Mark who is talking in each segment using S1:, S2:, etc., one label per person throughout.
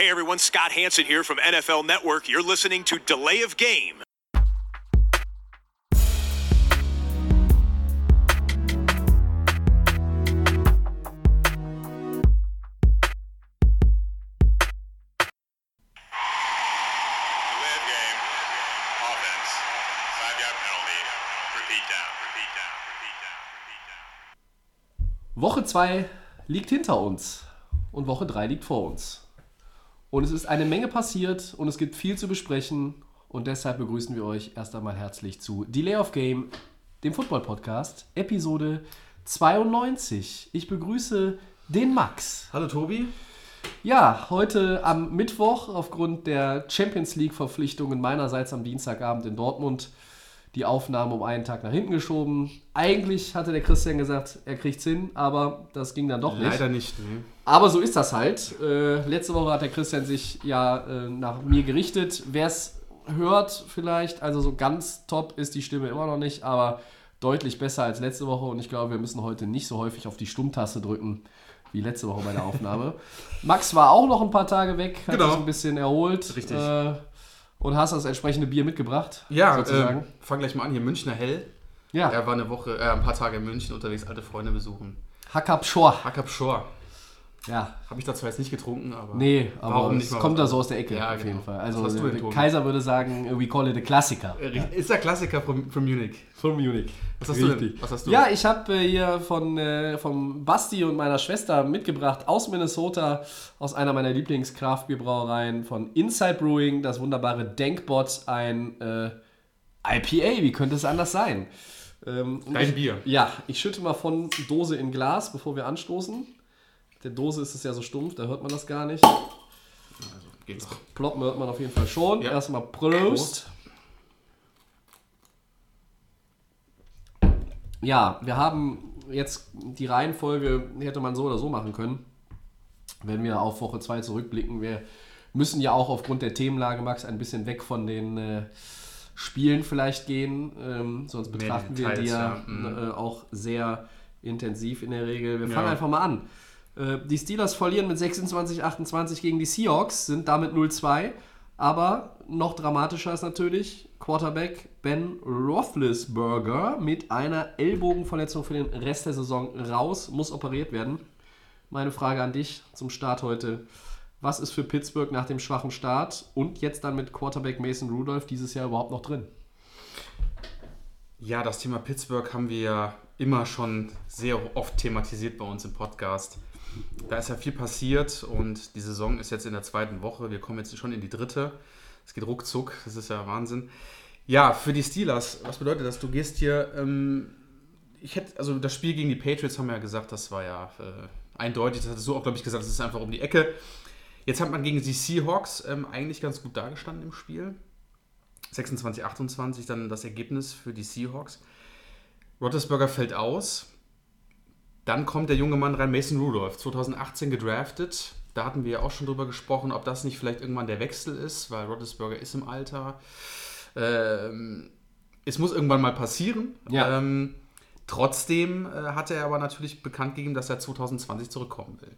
S1: Hey everyone, Scott Hanson here from NFL Network. You're listening to Delay of Game.
S2: Delay of game. Offense. Five yard penalty. Repeat down. Repeat down. Repeat down. Repeat down.
S3: Woche 2 liegt hinter uns und Woche 3 liegt vor uns. Und es ist eine Menge passiert und es gibt viel zu besprechen und deshalb begrüßen wir euch erst einmal herzlich zu Delay of Game, dem Football Podcast, Episode 92. Ich begrüße den Max.
S4: Hallo Tobi.
S3: Ja, heute am Mittwoch aufgrund der Champions League Verpflichtungen meinerseits am Dienstagabend in Dortmund die Aufnahme um einen Tag nach hinten geschoben. Eigentlich hatte der Christian gesagt, er kriegt's hin, aber das ging dann doch nicht.
S4: Leider nicht. Nee.
S3: Aber so ist das halt. Äh, letzte Woche hat der Christian sich ja äh, nach mir gerichtet. Wer es hört vielleicht, also so ganz top ist die Stimme immer noch nicht, aber deutlich besser als letzte Woche und ich glaube, wir müssen heute nicht so häufig auf die Stummtaste drücken wie letzte Woche bei der Aufnahme. Max war auch noch ein paar Tage weg, hat
S4: Genau.
S3: sich ein bisschen erholt.
S4: Richtig.
S3: Äh, und hast das entsprechende Bier mitgebracht.
S4: Ja,
S3: sozusagen.
S4: ähm, fang gleich mal an. Hier Münchner Hell.
S3: ja,
S4: Er war eine Woche, äh, ein paar Tage in München unterwegs, alte Freunde besuchen.
S3: Hackab Shore.
S4: Hackab Shore.
S3: Ja,
S4: Habe ich da zwar jetzt nicht getrunken, aber.
S3: nee, aber
S4: Warum
S3: es
S4: nicht mal
S3: kommt da so aus der Ecke
S4: Ja,
S3: auf
S4: genau.
S3: jeden Fall.
S4: Was
S3: Also? Kaiser würde sagen, we call it a Klassiker.
S4: Äh, Ist der Klassiker von, von Munich.
S3: Von Munich.
S4: Was hast du denn? Was hast du?
S3: Ja, ich habe äh, hier von äh, vom Basti und meiner Schwester mitgebracht aus Minnesota, aus einer meiner Lieblingskraftbierbrauereien von Inside Brewing, das wunderbare Denkbot, ein äh, IPA. Wie könnte es anders sein? Ähm,
S4: Dein
S3: ich,
S4: Bier.
S3: Ja, ich schütte mal von Dose in Glas, bevor wir anstoßen. Der Dose ist es ja so stumpf, da hört man das gar nicht.
S4: Also, geht doch.
S3: Ploppen hört man auf jeden Fall schon.
S4: Ja.
S3: Erstmal Prost. Ja, wir haben jetzt die Reihenfolge, hätte man so oder so machen können, wenn wir auf Woche 2 zurückblicken. Wir müssen ja auch aufgrund der Themenlage, Max, ein bisschen weg von den äh, Spielen vielleicht gehen. Ähm, sonst betrachten wir die
S4: Details,
S3: ja,
S4: ja, mhm.
S3: äh, auch sehr intensiv in der Regel. Wir fangen
S4: Ja.
S3: einfach mal an. Äh, Die Steelers verlieren mit 26-28 gegen die Seahawks, sind damit 0-2. Aber noch dramatischer ist natürlich Quarterback Ben Roethlisberger mit einer Ellbogenverletzung für den Rest der Saison raus, muss operiert werden. Meine Frage an dich zum Start heute. Was ist für Pittsburgh nach dem schwachen Start und jetzt dann mit Quarterback Mason Rudolph dieses Jahr überhaupt noch drin?
S4: Ja, das Thema Pittsburgh haben wir immer schon sehr oft thematisiert bei uns im Podcast. Da ist ja viel passiert und die Saison ist jetzt in der zweiten Woche. Wir kommen jetzt schon in die dritte. Es geht ruckzuck, das ist ja Wahnsinn. Ja, für die Steelers, was bedeutet das? Du gehst hier, ähm, ich hätte, also das Spiel gegen die Patriots haben wir ja gesagt, das war ja äh, eindeutig, das hattest du auch, glaube ich, gesagt, das ist einfach um die Ecke. Jetzt hat man gegen die Seahawks ähm, eigentlich ganz gut dagestanden im Spiel. 26, 28 dann das Ergebnis für die Seahawks. Roethlisberger fällt aus. Dann kommt der junge Mann rein, Mason Rudolph, 2018 gedraftet. Da hatten wir ja auch schon drüber gesprochen, ob das nicht vielleicht irgendwann der Wechsel ist, weil Roethlisberger ist im Alter. Ähm, es muss irgendwann mal passieren.
S3: Ja.
S4: Ähm, trotzdem äh, hat er aber natürlich bekannt gegeben, dass er 2020 zurückkommen will.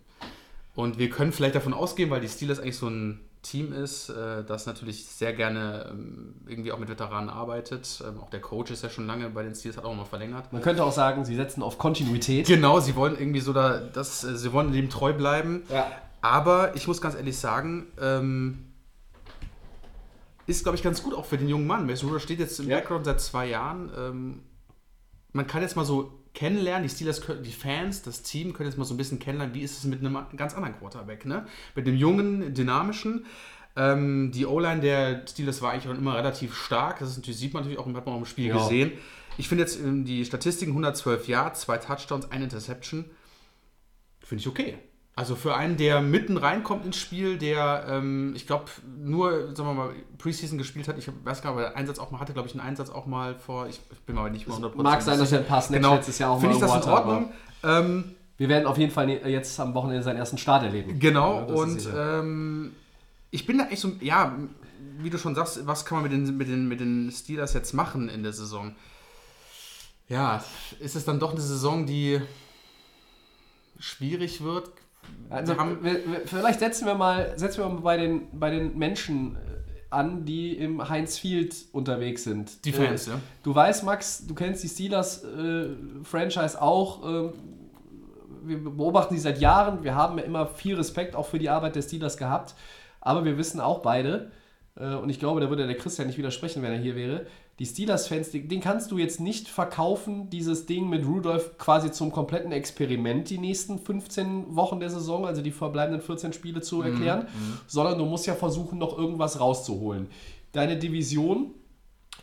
S4: Und wir können vielleicht davon ausgehen, weil die Steelers eigentlich so ein Team ist, äh, das natürlich sehr gerne ähm, irgendwie auch mit Veteranen arbeitet. Ähm, auch der Coach ist ja schon lange bei den Steelers, hat auch mal verlängert.
S3: Man könnte auch sagen, sie setzen auf Kontinuität.
S4: Genau, sie wollen irgendwie so da, das, äh, sie wollen dem treu bleiben.
S3: Ja.
S4: Aber ich muss ganz ehrlich sagen, ähm, ist, glaube ich, ganz gut auch für den jungen Mann. Mason Rudolph steht jetzt im
S3: Ja.
S4: Background seit zwei Jahren. Ähm, man kann jetzt mal so kennenlernen, die Steelers, können- die Fans, das Team können jetzt mal so ein bisschen kennenlernen, wie ist es mit einem ganz anderen Quarterback, ne? Mit dem jungen, dynamischen. Ähm, die O-Line der Steelers war eigentlich auch immer relativ stark. Das ist natürlich, sieht man natürlich auch, hat man auch im Spiel
S3: Ja.
S4: gesehen. Ich finde jetzt ähm, die Statistiken 112 Yards, zwei Touchdowns, eine Interception. Finde ich okay. Also für einen, der mitten reinkommt ins Spiel, der, ähm, ich glaube, nur, sagen wir mal, Preseason gespielt hat, ich weiß gar nicht, ob er Einsatz auch mal hatte, glaube ich, einen Einsatz auch mal vor, ich, ich bin mir aber nicht mehr 100%
S3: Mag sein, dass er paar Snaps
S4: genau.
S3: letztes Jahr auch
S4: Finde
S3: mal
S4: ich das in Ordnung. Ähm,
S3: Wir werden auf jeden Fall ne- jetzt am Wochenende seinen ersten Start erleben.
S4: Genau,
S3: Ja,
S4: und ähm, ich bin da echt so, ja, wie du schon sagst, was kann man mit den, mit, den, mit den Steelers jetzt machen in der Saison? Ja, ist es dann doch eine Saison, die schwierig wird?
S3: Also,
S4: wir haben,
S3: wir, vielleicht setzen wir mal, setzen wir mal bei den, bei den Menschen äh, an, die im Heinz Field unterwegs sind.
S4: Die Fans,
S3: äh,
S4: ja.
S3: Du weißt, Max, du kennst die Steelers-Franchise auch. ähm, wir beobachten sie seit Jahren. Wir haben ja immer viel Respekt auch für die Arbeit der Steelers gehabt. Aber wir wissen auch beide, äh, und ich glaube, da würde der Christian nicht widersprechen, wenn er hier wäre, die Steelers-Fans, den den kannst du jetzt nicht verkaufen, dieses Ding mit Rudolph quasi zum kompletten Experiment die nächsten 15 Wochen der Saison, also die verbleibenden 14 Spiele zu erklären, sondern du musst ja versuchen, noch irgendwas rauszuholen. Deine Division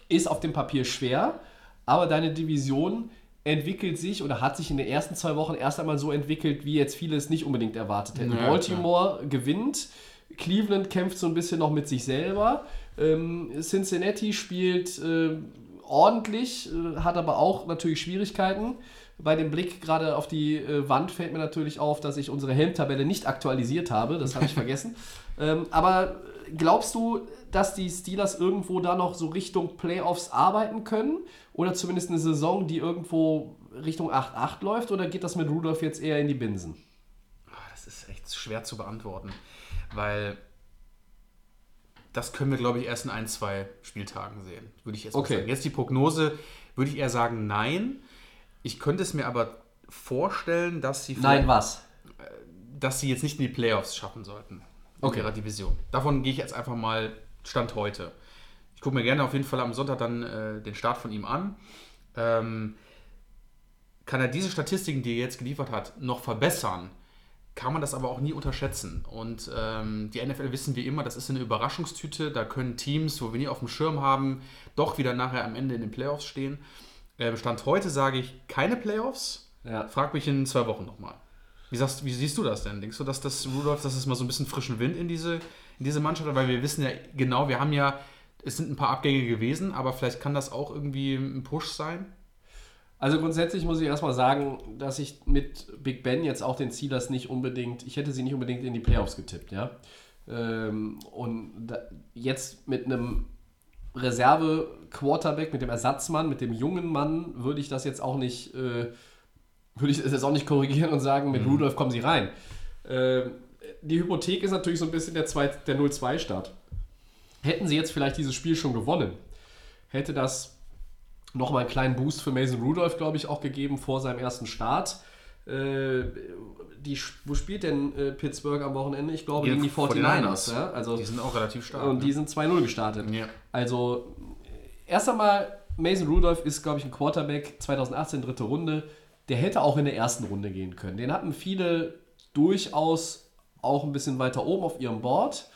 S3: ist auf dem Papier schwer, aber deine Division entwickelt sich oder hat sich in den ersten zwei Wochen erst einmal so entwickelt, wie jetzt viele es nicht unbedingt erwartet hätten.
S4: Ja,
S3: Baltimore gewinnt, Cleveland kämpft so ein bisschen noch mit sich selber, ähm, Cincinnati spielt äh, ordentlich, äh, hat aber auch natürlich Schwierigkeiten. Bei dem Blick gerade auf die äh, Wand fällt mir natürlich auf, dass ich unsere Helmtabelle nicht aktualisiert habe. Das habe ich vergessen. Ähm, aber glaubst du, dass die Steelers irgendwo da noch so Richtung Playoffs arbeiten können? Oder zumindest eine Saison, die irgendwo Richtung 8-8 läuft? Oder geht das mit Rudolph jetzt eher in die Binsen?
S4: Ah, das ist echt schwer zu beantworten, weil das können wir, glaube ich, erst in ein, zwei Spieltagen sehen, würde ich jetzt
S3: Okay.
S4: sagen. Jetzt die Prognose, würde ich eher sagen, nein. Ich könnte es mir aber vorstellen, dass sie,
S3: Nein, was?
S4: dass sie jetzt nicht in die Playoffs schaffen sollten in
S3: Okay.
S4: ihrer Division. Davon gehe ich jetzt einfach mal Stand heute. Ich gucke mir gerne auf jeden Fall am Sonntag dann äh, den Start von ihm an. Ähm, kann er diese Statistiken, die er jetzt geliefert hat, noch verbessern, kann man das aber auch nie unterschätzen. Und ähm, die NFL wissen wir immer, das ist eine Überraschungstüte. Da können Teams, wo wir nie auf dem Schirm haben, doch wieder nachher am Ende in den Playoffs stehen. Ähm, Stand heute sage ich keine Playoffs.
S3: Ja.
S4: Frag mich in zwei Wochen nochmal. Wie, sagst, wie siehst du das denn? Denkst du, dass das Rudolph, dass es mal so ein bisschen frischen Wind in diese, in diese Mannschaft hat? Weil wir wissen ja genau, wir haben ja, es sind ein paar Abgänge gewesen, aber vielleicht kann das auch irgendwie ein Push sein.
S3: Also grundsätzlich muss ich erstmal sagen, dass ich mit Big Ben jetzt auch den Steelers nicht unbedingt, ich hätte sie nicht unbedingt in die Playoffs getippt, ja. Ähm, und jetzt mit einem Reserve-Quarterback, mit dem Ersatzmann, mit dem jungen Mann, würde ich das jetzt auch nicht, äh, würde ich das jetzt auch nicht korrigieren und sagen, mit Rudolph kommen sie rein. Ähm, die Hypothek ist natürlich so ein bisschen der, der 0-2-Start. Hätten sie jetzt vielleicht dieses Spiel schon gewonnen, hätte das nochmal einen kleinen Boost für Mason Rudolph, glaube ich, auch gegeben vor seinem ersten Start. Äh, die, wo spielt denn äh, Pittsburgh am Wochenende? Ich glaube, gegen die 49ers. Ja? Also,
S4: Die sind auch relativ stark.
S3: und
S4: ne?
S3: die sind 2-0 gestartet.
S4: Ja.
S3: Also, erst einmal, Mason Rudolph ist, glaube ich, ein Quarterback, 2018 dritte Runde. Der hätte auch in der ersten Runde gehen können. Den hatten viele durchaus auch ein bisschen weiter oben auf ihrem Board.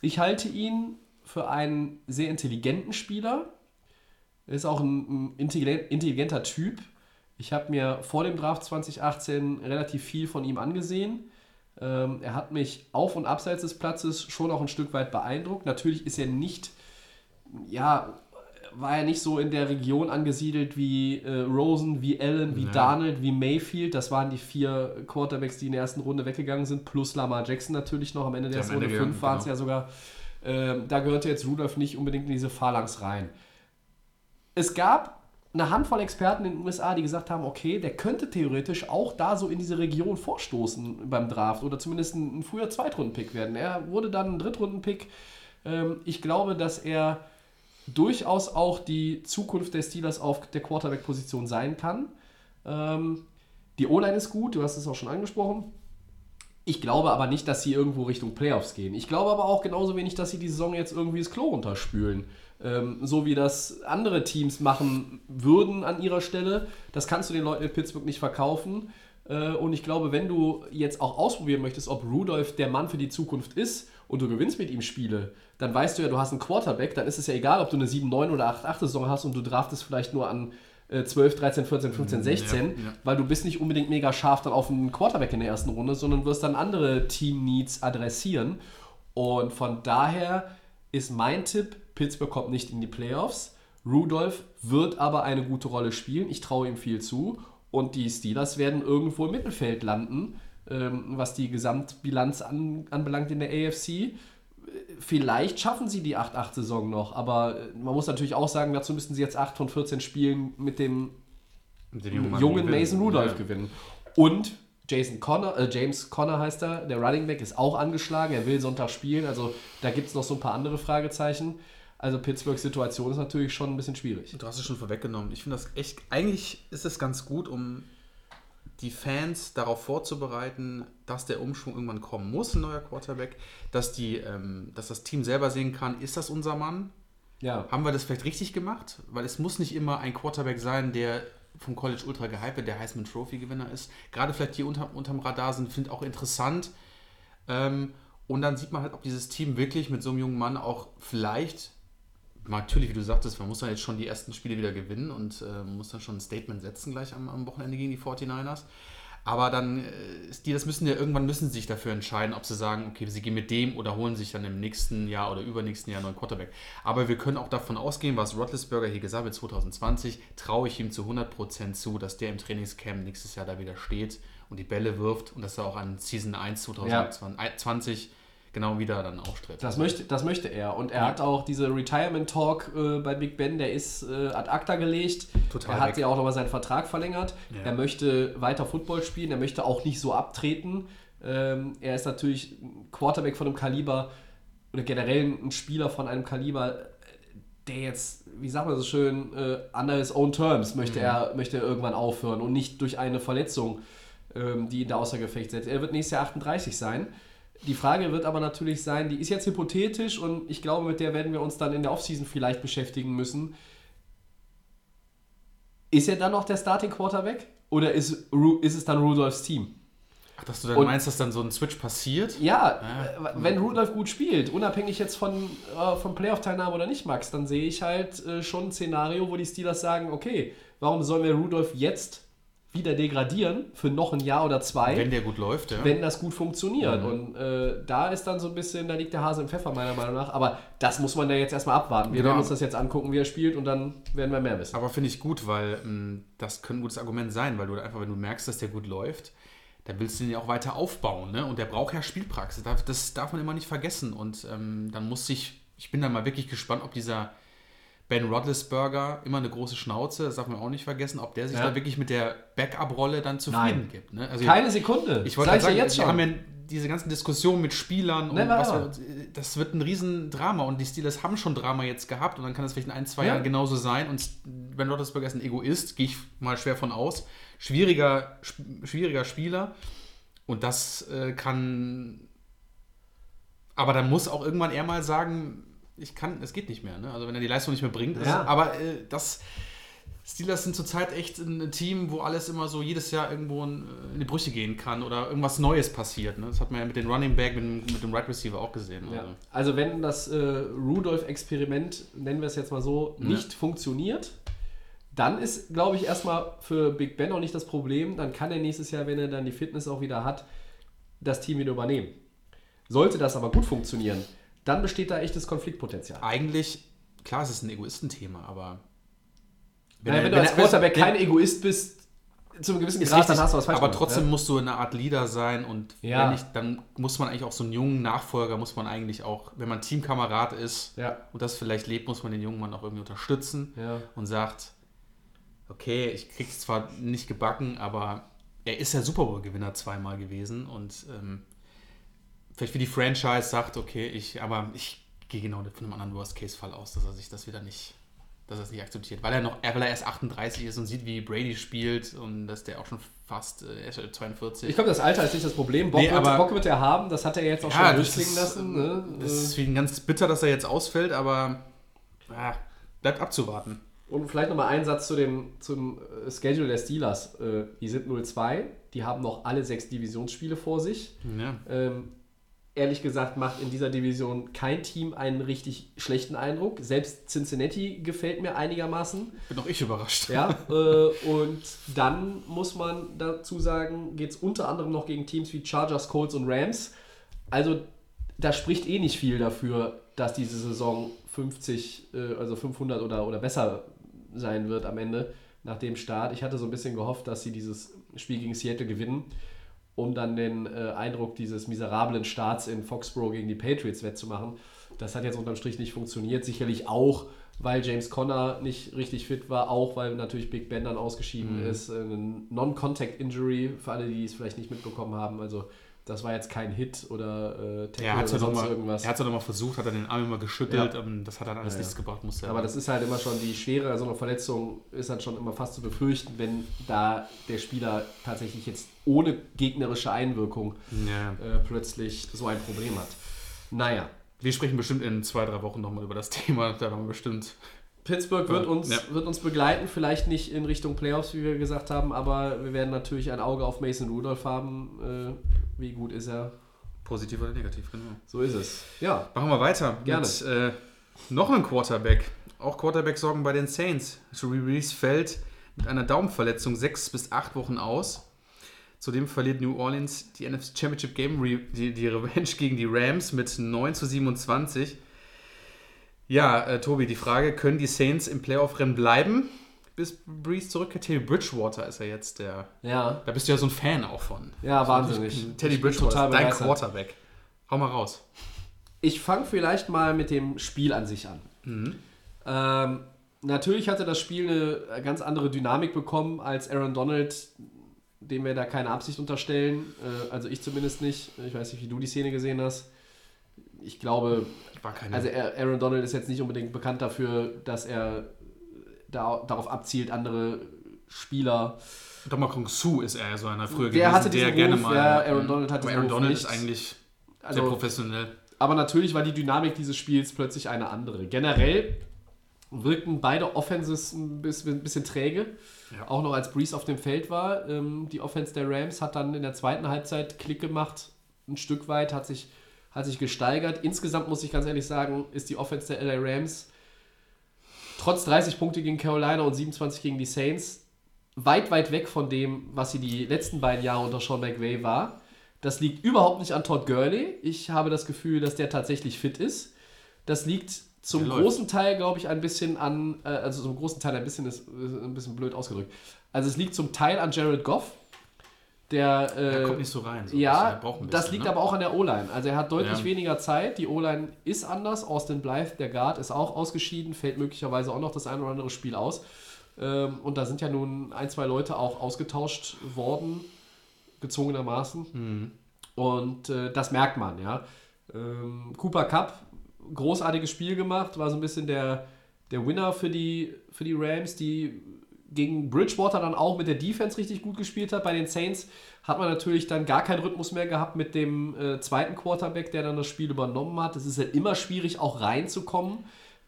S3: Ich halte ihn für einen sehr intelligenten Spieler. Er ist auch ein, ein intelligent- intelligenter Typ. Ich habe mir vor dem Draft 2018 relativ viel von ihm angesehen. Ähm, er hat mich auf und abseits des Platzes schon auch ein Stück weit beeindruckt. Natürlich ist er nicht, ja, war er nicht so in der Region angesiedelt wie äh, Rosen, wie Allen, wie
S4: Ja.
S3: Darnold, wie Mayfield. Das waren die vier Quarterbacks, die in der ersten Runde weggegangen sind, plus Lamar Jackson natürlich noch am Ende der ersten Runde.
S4: Ende
S3: Fünf
S4: gegangen,
S3: waren es ja sogar. Ähm, da gehörte jetzt Rudolph nicht unbedingt in diese Phalanx rein. Es gab eine Handvoll Experten in den USA, die gesagt haben, okay, der könnte theoretisch auch da so in diese Region vorstoßen beim Draft oder zumindest ein, früher Zweitrunden-Pick werden. Er wurde dann ein Drittrunden-Pick. Ähm, ich glaube, dass er durchaus auch die Zukunft der Steelers auf der Quarterback-Position sein kann. Ähm, die O-Line ist gut, du hast es auch schon angesprochen. Ich glaube aber nicht, dass sie irgendwo Richtung Playoffs gehen. Ich glaube aber auch genauso wenig, dass sie die Saison jetzt irgendwie das Klo runterspülen. Ähm, so wie das andere Teams machen würden an ihrer Stelle. Das kannst du den Leuten in Pittsburgh nicht verkaufen. Äh, und ich glaube, wenn du jetzt auch ausprobieren möchtest, ob Rudolph der Mann für die Zukunft ist und du gewinnst mit ihm Spiele, dann weißt du ja, du hast einen Quarterback, dann ist es ja egal, ob du eine 7-9 oder 8-8-Saison hast und du draftest vielleicht nur an äh, 12, 13, 14, 15, 16,
S4: ja.
S3: weil du bist nicht unbedingt mega scharf dann auf einen Quarterback in der ersten Runde, sondern wirst dann andere Team-Needs adressieren. Und von daher ist mein Tipp, Pittsburgh kommt nicht in die Playoffs. Rudolph wird aber eine gute Rolle spielen. Ich traue ihm viel zu. Und die Steelers werden irgendwo im Mittelfeld landen, ähm, was die Gesamtbilanz an, anbelangt in der AFC. Vielleicht schaffen sie die 8-8-Saison noch, aber äh, man muss natürlich auch sagen, dazu müssten sie jetzt 8 von 14 Spielen mit dem
S4: Mit Mann
S3: jungen
S4: gewinnen.
S3: Mason Rudolph
S4: Ja.
S3: gewinnen. Und Jason Connor, äh, James Connor heißt er, der Running Back ist auch angeschlagen, er will Sonntag spielen, also da gibt es noch so ein paar andere Fragezeichen. Also Pittsburghs Situation ist natürlich schon ein bisschen schwierig.
S4: Du hast es schon vorweggenommen. Ich finde das echt, eigentlich ist es ganz gut, um die Fans darauf vorzubereiten, dass der Umschwung irgendwann kommen muss, ein neuer Quarterback, dass, die, ähm, dass das Team selber sehen kann, ist das unser Mann?
S3: Ja.
S4: Haben wir das vielleicht richtig gemacht? Weil es muss nicht immer ein Quarterback sein, der vom College ultra gehypt, der Heisman Trophy Gewinner ist. Gerade vielleicht die unter, unterm Radar sind, finde ich auch interessant. Ähm, und dann sieht man halt, ob dieses Team wirklich mit so einem jungen Mann auch vielleicht, natürlich, wie du sagtest, man muss dann jetzt schon die ersten Spiele wieder gewinnen und äh, muss dann schon ein Statement setzen gleich am, am Wochenende gegen die 49ers. Aber dann äh, ist die, das müssen ja irgendwann müssen sie sich dafür entscheiden, ob sie sagen, okay, sie gehen mit dem oder holen sich dann im nächsten Jahr oder übernächsten Jahr einen neuen Quarterback. Aber wir können auch davon ausgehen, was Roethlisberger hier gesagt hat, 2020, traue ich ihm zu 100% zu, dass der im Trainingscamp nächstes Jahr da wieder steht und die Bälle wirft und dass er auch an Season 1 2020 genau wieder dann aufstritt.
S3: Das möchte, das möchte er. Und er hat auch diese Retirement Talk äh, bei Big Ben, der ist äh, ad acta gelegt.
S4: Total
S3: er hat
S4: weg.
S3: ja auch nochmal seinen Vertrag verlängert.
S4: Ja.
S3: Er möchte weiter Football spielen, er möchte auch nicht so abtreten. Ähm, er ist natürlich ein Quarterback von einem Kaliber oder generell ein Spieler von einem Kaliber, der jetzt, wie sagt man so schön, äh, under his own terms möchte, er, möchte er irgendwann aufhören und nicht durch eine Verletzung, ähm, die ihn da außer Gefecht setzt. Er wird nächstes Jahr 38 sein. Die Frage wird aber natürlich sein, die ist jetzt hypothetisch und ich glaube, mit der werden wir uns dann in der Offseason vielleicht beschäftigen müssen. Ist er dann noch der Starting Quarterback oder ist, ist es dann Rudolphs Team?
S4: Ach, dass du dann
S3: Und-
S4: meinst, dass dann so ein Switch passiert?
S3: Ja,
S4: Ja.
S3: äh, wenn Rudolph gut spielt, unabhängig jetzt von, äh, von Playoff-Teilnahme oder nicht, Max, dann sehe ich halt äh, schon ein Szenario, wo die Steelers sagen, okay, warum sollen wir Rudolph jetzt wieder degradieren für noch ein Jahr oder zwei?
S4: Wenn der gut läuft, ja.
S3: wenn das gut funktioniert.
S4: Mhm.
S3: Und äh, da ist dann so ein bisschen, da liegt der Hase im Pfeffer, meiner Meinung nach. Aber das muss man ja jetzt erstmal abwarten. Wir
S4: Genau.
S3: werden uns das jetzt angucken, wie er spielt und dann werden wir mehr wissen.
S4: Aber finde ich gut, weil ähm, das könnte ein gutes Argument sein, weil du einfach, wenn du merkst, dass der gut läuft, dann willst du ihn ja auch weiter aufbauen. Ne? Und der braucht ja Spielpraxis. Das, darf man immer nicht vergessen. Und ähm, dann muss ich, ich bin dann mal wirklich gespannt, ob dieser Ben Roethlisberger immer eine große Schnauze, das darf man auch nicht vergessen, ob der sich
S3: Ja.
S4: da wirklich mit der Backup-Rolle dann zufrieden
S3: Nein.
S4: gibt. Ne? Also
S3: Keine Sekunde.
S4: ich wollte
S3: ich
S4: sagen,
S3: jetzt
S4: wir
S3: schon.
S4: haben ja diese ganzen Diskussionen mit Spielern und
S3: Never
S4: was
S3: ever.
S4: wir, das wird ein Riesendrama und die Steelers haben schon Drama jetzt gehabt und dann kann das vielleicht in ein, zwei
S3: Ja.
S4: Jahren genauso sein und Ben Roethlisberger ist ein Egoist, gehe ich mal schwer von aus. Schwieriger, schwieriger Spieler und das äh, kann aber dann muss auch irgendwann er mal sagen, ich kann, es geht nicht mehr, ne? Also wenn er die Leistung nicht mehr bringt, ist,
S3: Ja.
S4: aber äh, das Steelers sind zurzeit echt ein Team, wo alles immer so jedes Jahr irgendwo in, in die Brüche gehen kann oder irgendwas Neues passiert. Ne? Das hat man ja mit den Running Back, mit, dem- mit dem Right Receiver auch gesehen.
S3: Ja.
S4: Also.
S3: Also wenn das äh, Rudolph-Experiment, nennen wir es jetzt mal so,
S4: Ja.
S3: nicht funktioniert, dann ist, glaube ich, erstmal für Big Ben auch nicht das Problem. Dann kann er nächstes Jahr, wenn er dann die Fitness auch wieder hat, das Team wieder übernehmen. Sollte das aber gut funktionieren, dann besteht da echtes Konfliktpotenzial.
S4: Eigentlich, klar, es ist ein Egoistenthema, aber
S3: Wenn, naja,
S4: er-
S3: wenn du als
S4: er-
S3: Quarterback
S4: wenn-
S3: kein Egoist bist, zu einem gewissen Grad,
S4: richtig,
S3: dann hast du was falsch
S4: aber
S3: gemacht,
S4: trotzdem
S3: ja?
S4: musst du eine Art Leader sein und
S3: Ja.
S4: wenn nicht, dann muss man eigentlich auch so einen jungen Nachfolger, muss man eigentlich auch, wenn man Teamkamerad ist
S3: Ja.
S4: und das vielleicht lebt, muss man den jungen Mann auch irgendwie unterstützen und sagt, okay, ich krieg's zwar nicht gebacken, aber er ist ja Super Bowl-Gewinner zweimal gewesen und ähm, vielleicht wie die Franchise sagt, okay, ich, aber ich gehe genau von einem anderen Worst-Case-Fall aus, dass er sich das wieder nicht, dass er es nicht akzeptiert, weil er noch, weil er erst 38 ist und sieht, wie Brady spielt und dass der auch schon fast, äh, er ist ja 42.
S3: Ich glaube, das Alter ist nicht das Problem. Bock,
S4: Nee,
S3: wird,
S4: aber-
S3: Bock wird er haben, das hat er jetzt auch
S4: Ja,
S3: schon durchklingen lassen. Ne?
S4: Das ist für ihn ganz bitter, dass er jetzt ausfällt, aber ah, bleibt abzuwarten.
S3: Und vielleicht nochmal ein Satz zu dem, zum äh, Schedule der Steelers. Äh, die sind 0-2, die haben noch alle sechs Divisionsspiele vor sich.
S4: Ja.
S3: Ähm, ehrlich gesagt macht in dieser Division kein Team einen richtig schlechten Eindruck. Selbst Cincinnati gefällt mir einigermaßen.
S4: Bin auch ich überrascht.
S3: Ja, äh, und dann muss man dazu sagen, geht es unter anderem noch gegen Teams wie Chargers, Colts und Rams. Also da spricht eh nicht viel dafür, dass diese Saison 50, äh, also 500 oder, oder besser sein wird am Ende nach dem Start. Ich hatte so ein bisschen gehofft, dass sie dieses Spiel gegen Seattle gewinnen. Um dann den äh, Eindruck dieses miserablen Starts in Foxborough gegen die Patriots wettzumachen. Das hat jetzt unterm Strich nicht funktioniert. Sicherlich auch, weil James Conner nicht richtig fit war, auch weil natürlich Big Ben dann ausgeschieden
S4: Mhm.
S3: ist. Äh, Eine Non-Contact-Injury, für alle, die es vielleicht nicht mitbekommen haben. Also das war jetzt kein Hit oder äh,
S4: Er hat es ja
S3: oder sonst
S4: mal,
S3: irgendwas.
S4: er hat's ja noch mal versucht, hat dann den Arm immer geschüttelt,
S3: Ja.
S4: ähm, das hat dann alles
S3: Ja,
S4: nichts
S3: ja.
S4: gebracht, musste er
S3: Aber das ist halt immer schon die Schwere, so eine Verletzung ist halt schon immer fast zu befürchten, wenn da der Spieler tatsächlich jetzt ohne gegnerische Einwirkung
S4: ja.
S3: äh, plötzlich so ein Problem hat. Naja,
S4: Wir sprechen bestimmt in zwei, drei Wochen nochmal über das Thema, da haben wir bestimmt
S3: Pittsburgh wird uns,
S4: Ja.
S3: wird uns begleiten, vielleicht nicht in Richtung Playoffs, wie wir gesagt haben, aber wir werden natürlich ein Auge auf Mason Rudolph haben. Äh, wie gut ist er?
S4: positiv oder negativ, genau.
S3: So ist es. Ja,
S4: Machen wir weiter
S3: Gerne.
S4: mit äh, noch einem Quarterback. Auch Quarterback sorgen bei den Saints. Drew Brees fällt mit einer Daumenverletzung sechs bis acht Wochen aus. Zudem verliert New Orleans die NFC Championship Game, die, die Revenge gegen die Rams mit 9 zu 27. Ja, äh, Tobi, die Frage, können die Saints im Playoff-Rennen bleiben, bis Brees zurückkehrt? Teddy Bridgewater ist ja jetzt der...
S3: ja,
S4: Da bist du ja so ein Fan auch von.
S3: ja, wahnsinnig.
S4: Teddy Bridgewater,
S3: total
S4: dein
S3: begeistert.
S4: Quarterback. Hau mal raus.
S3: Ich fange vielleicht mal mit dem Spiel an sich an. Ähm, natürlich hatte das Spiel eine ganz andere Dynamik bekommen als Aaron Donald, dem wir da keine Absicht unterstellen. Äh, also ich zumindest nicht. Ich weiß nicht, wie du die Szene gesehen hast. Ich glaube,
S4: War keine
S3: also Aa- Aaron Donald ist jetzt nicht unbedingt bekannt dafür, dass er da, darauf abzielt, andere Spieler.
S4: Dominic Su ist er so einer früher
S3: Der
S4: gewesen,
S3: hatte
S4: der gerne
S3: Ruf,
S4: mal.
S3: ja, Aaron Donald hat
S4: aber Aaron
S3: Ruf
S4: Donald
S3: nicht.
S4: ist eigentlich sehr
S3: Also,
S4: professionell.
S3: aber natürlich war die Dynamik dieses Spiels plötzlich eine andere. Generell wirkten beide Offenses ein bisschen, ein bisschen träge.
S4: Ja.
S3: Auch noch als Breeze auf dem Feld war. Ähm, die Offense der Rams hat dann in der zweiten Halbzeit Klick gemacht. Ein Stück weit hat sich, hat sich gesteigert. Insgesamt muss ich ganz ehrlich sagen, ist die Offense der LA Rams trotz 30 Punkte gegen Carolina und 27 gegen die Saints weit, weit weg von dem, was sie die letzten beiden Jahre unter Sean McVay war. Das liegt überhaupt nicht an Todd Gurley. Ich habe das Gefühl, dass der tatsächlich fit ist. Das liegt zum
S4: Der läuft.
S3: großen Teil, glaube ich, ein bisschen an, äh, also zum großen Teil ein bisschen ist, ist ein bisschen blöd ausgedrückt. Also es liegt zum Teil an Jared Goff, der, äh,
S4: kommt nicht so rein. So bisschen.
S3: ja,
S4: ein
S3: das
S4: bisschen,
S3: liegt
S4: ne?
S3: aber auch an der O-Line. Also er hat deutlich
S4: Ja.
S3: weniger Zeit. Die O-Line ist anders. Austin Blythe, der Guard, ist auch ausgeschieden. Fällt möglicherweise auch noch das ein oder andere Spiel aus. Ähm, und da sind ja nun ein, zwei Leute auch ausgetauscht worden, gezwungenermaßen.
S4: Mhm.
S3: Und äh, das merkt man, ja. Ähm, Cooper Cup, großartiges Spiel gemacht, war so ein bisschen der, der Winner für die, für die Rams, die gegen Bridgewater dann auch mit der Defense richtig gut gespielt hat. Bei den Saints hat man natürlich dann gar keinen Rhythmus mehr gehabt mit dem äh, zweiten Quarterback, der dann das Spiel übernommen hat. Es ist halt immer schwierig, auch reinzukommen,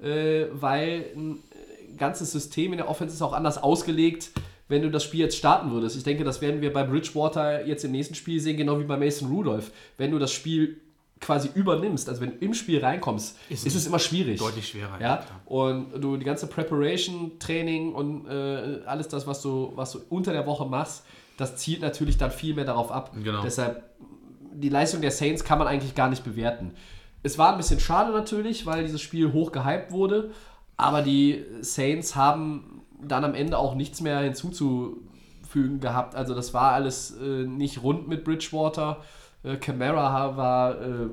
S3: äh, weil ein äh, ganzes System in der Offense ist auch anders ausgelegt, wenn du das Spiel jetzt starten würdest. Ich denke, das werden wir bei Bridgewater jetzt im nächsten Spiel sehen, genau wie bei Mason Rudolph. Wenn du das Spiel quasi übernimmst, also wenn du im Spiel reinkommst,
S4: Ist
S3: ist,
S4: es
S3: immer schwierig.
S4: Deutlich schwerer.
S3: Ja,
S4: klar.
S3: und du die ganze Preparation, Training und äh, alles das, was du, was du unter der Woche machst, das zielt natürlich dann viel mehr darauf ab.
S4: Genau.
S3: Deshalb, die Leistung der Saints kann man eigentlich gar nicht bewerten. Es war ein bisschen schade natürlich, weil dieses Spiel hoch gehypt wurde, aber die Saints haben dann am Ende auch nichts mehr hinzuzufügen gehabt. Also das war alles äh, nicht rund mit Bridgewater. Äh, Camara war äh,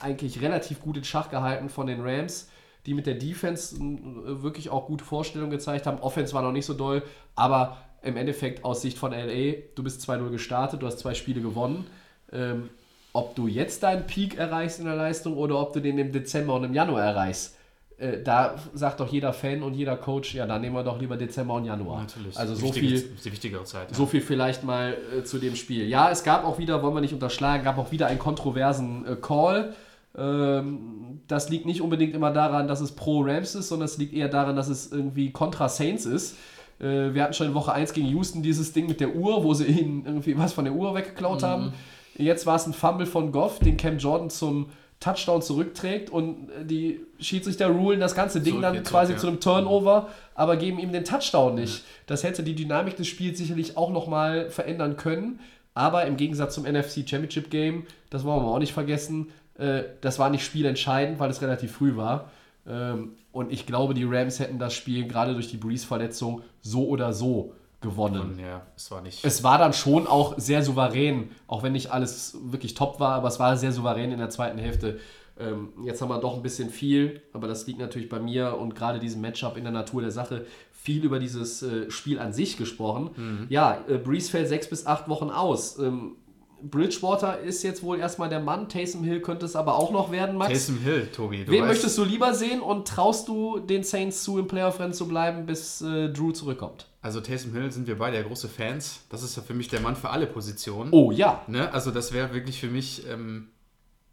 S3: eigentlich relativ gut in Schach gehalten von den Rams, die mit der Defense äh, wirklich auch gute Vorstellungen gezeigt haben. Offense war noch nicht so doll, aber im Endeffekt aus Sicht von LA, du bist 2-0 gestartet, du hast zwei Spiele gewonnen. Ähm, ob du jetzt deinen Peak erreichst in der Leistung oder ob du den im Dezember und im Januar erreichst, äh, da sagt doch jeder Fan und jeder Coach, ja, dann nehmen wir doch lieber Dezember und Januar.
S4: Natürlich.
S3: Also
S4: Die
S3: so
S4: wichtige-
S3: viel,
S4: Die wichtigere Zeit. Ja.
S3: so viel vielleicht mal äh, zu dem Spiel. Ja, es gab auch wieder, wollen wir nicht unterschlagen, gab auch wieder einen kontroversen äh, Call. Ähm, das liegt nicht unbedingt immer daran, dass es pro Rams ist, sondern es liegt eher daran, dass es irgendwie kontra Saints ist. Äh, wir hatten schon in Woche 1 gegen Houston dieses Ding mit der Uhr, wo sie ihnen irgendwie was von der Uhr weggeklaut haben. Jetzt war es ein Fumble von Goff, den Cam Jordan zum Touchdown zurückträgt und äh, die Schiedsrichter rulen das ganze Ding dann
S4: Zurückgeht,
S3: quasi
S4: ja.
S3: zu einem Turnover, aber geben ihm den Touchdown nicht. Das hätte die Dynamik des Spiels sicherlich auch nochmal verändern können. Aber im Gegensatz zum NFC Championship Game, das wollen wir auch nicht vergessen, äh, das war nicht spielentscheidend, weil es relativ früh war. Ähm, und ich glaube, die Rams hätten das Spiel gerade durch die Breeze-Verletzung so oder so gewonnen.
S4: Ja, es war nicht.
S3: Es war dann schon auch sehr souverän, auch wenn nicht alles wirklich top war, aber es war sehr souverän in der zweiten Hälfte. Ähm, jetzt haben wir doch ein bisschen viel, aber das liegt natürlich bei mir und gerade diesem Matchup in der Natur der Sache viel über dieses äh, Spiel an sich gesprochen. Ja, äh, Breeze fällt sechs bis acht Wochen aus. Ähm, Bridgewater ist jetzt wohl erstmal der Mann. Taysom Hill könnte es aber auch noch werden, Max.
S4: Taysom Hill, Tobi. Du
S3: Wen
S4: weißt-
S3: möchtest du lieber sehen und traust du den Saints zu, im Playoff-Rennen zu bleiben, bis äh, Drew zurückkommt?
S4: Also Taysom Hill sind wir beide ja große Fans. Das ist ja für mich der Mann für alle Positionen.
S3: Oh ja.
S4: Ne? Also das wäre wirklich für mich, ähm,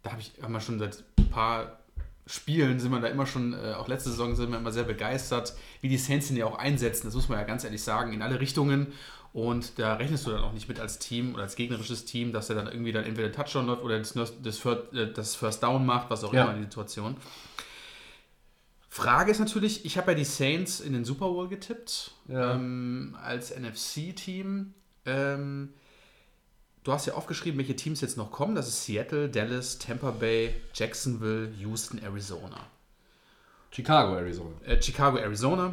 S4: da habe ich wir schon seit ein paar Spielen sind wir da immer schon, äh, auch letzte Saison sind wir immer sehr begeistert, wie die Saints ihn ja auch einsetzen. Das muss man ja ganz ehrlich sagen, in alle Richtungen. Und da rechnest du dann auch nicht mit als Team oder als gegnerisches Team, dass er dann irgendwie dann entweder Touchdown läuft oder das, das, First, äh, das First Down macht, was auch
S3: Ja.
S4: immer in die Situation. Frage ist natürlich, ich habe ja die Saints in den Super Bowl getippt
S3: Ja.
S4: ähm, als NFC-Team. Ähm, du hast ja aufgeschrieben, welche Teams jetzt noch kommen. Das ist Seattle, Dallas, Tampa Bay, Jacksonville, Houston, Arizona.
S3: Chicago, Arizona.
S4: Äh, Chicago, Arizona.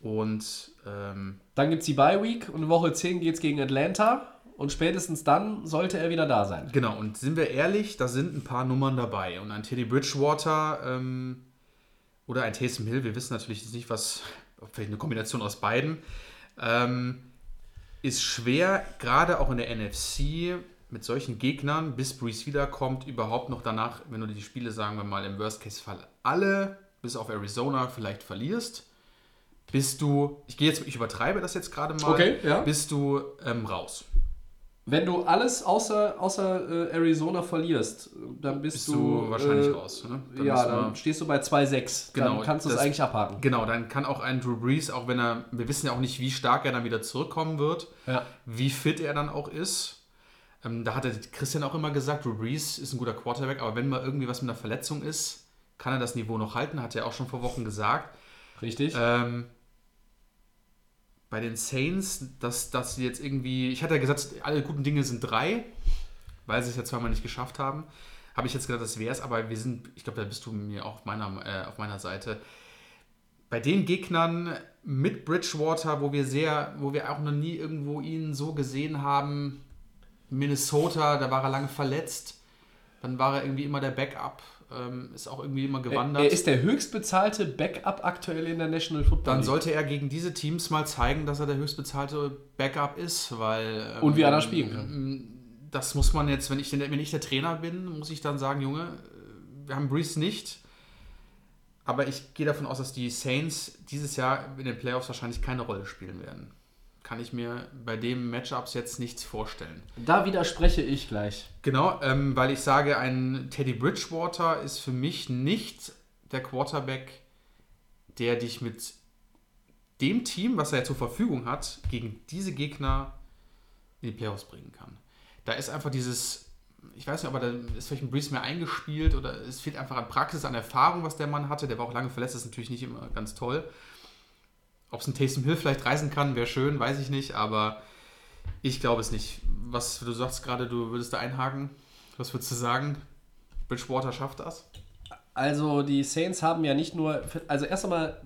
S4: Und ähm,
S3: Dann gibt es die Bye Week und in Woche 10 geht es gegen Atlanta und spätestens dann sollte er wieder da sein.
S4: genau, und sind wir ehrlich, da sind ein paar Nummern dabei. Und ein Teddy Bridgewater ähm, oder ein Taysom Hill, wir wissen natürlich nicht, was, vielleicht eine Kombination aus beiden, ähm, ist schwer, gerade auch in der NFC mit solchen Gegnern, bis Breeze wiederkommt, überhaupt noch danach, wenn du die Spiele, sagen wir mal, im Worst-Case-Fall alle, bis auf Arizona, vielleicht verlierst, bist du, ich gehe jetzt, ich übertreibe das jetzt gerade mal,
S3: Okay, ja.
S4: bist du ähm, raus.
S3: Wenn du alles außer, außer äh, Arizona verlierst, dann bist,
S4: Bist du wahrscheinlich
S3: äh,
S4: raus. Ne? Dann
S3: ja, dann stehst du bei 2,6.
S4: Genau,
S3: dann kannst du es eigentlich abhaken.
S4: Genau, dann kann auch ein Drew Brees, auch wenn er, wir wissen ja auch nicht, wie stark er dann wieder zurückkommen wird,
S3: Ja.
S4: wie fit er dann auch ist. Ähm, da hatte Christian auch immer gesagt, Drew Brees ist ein guter Quarterback, aber wenn mal irgendwie was mit einer Verletzung ist, kann er das Niveau noch halten, hat er auch schon vor Wochen gesagt.
S3: Richtig?
S4: Ähm, bei den Saints, dass, dass sie jetzt irgendwie, ich hatte ja gesagt, alle guten Dinge sind drei, weil sie es ja zweimal nicht geschafft haben. Habe ich jetzt gedacht, das wäre es, aber wir sind, ich glaube, da bist du mir auch meiner, äh, auf meiner Seite. Bei den Gegnern mit Bridgewater, wo wir sehr, wo wir auch noch nie irgendwo ihn so gesehen haben, Minnesota, da war er lange verletzt, dann war er irgendwie immer der Backup, ähm, ist auch irgendwie immer gewandert.
S3: er ist der höchstbezahlte Backup aktuell in der National Football
S4: Dann
S3: League.
S4: sollte er gegen diese Teams mal zeigen, dass er der höchstbezahlte Backup ist, weil. ähm,
S3: Und wie er da spielen kann.
S4: Das muss man jetzt, wenn ich, wenn ich der Trainer bin, muss ich dann sagen, Junge, wir haben Breeze nicht. Aber ich gehe davon aus, dass die Saints dieses Jahr in den Playoffs wahrscheinlich keine Rolle spielen werden. Kann ich mir bei dem Matchups jetzt nichts vorstellen.
S3: Da widerspreche ich gleich.
S4: Genau, ähm, weil ich sage, ein Teddy Bridgewater ist für mich nicht der Quarterback, der dich mit dem Team, was er zur Verfügung hat, gegen diese Gegner in die Playoffs bringen kann. Da ist einfach dieses, ich weiß nicht, aber da ist vielleicht ein Breeze mehr eingespielt oder es fehlt einfach an Praxis, an Erfahrung, was der Mann hatte. Der war auch lange verletzt, das ist natürlich nicht immer ganz toll. Ob es ein Taysom Hill vielleicht reisen kann, wäre schön, weiß ich nicht, aber ich glaube es nicht. Was du sagst gerade, du würdest da einhaken. Was würdest du sagen? Bridgewater schafft das?
S3: Also die Saints haben ja nicht nur, also erst einmal,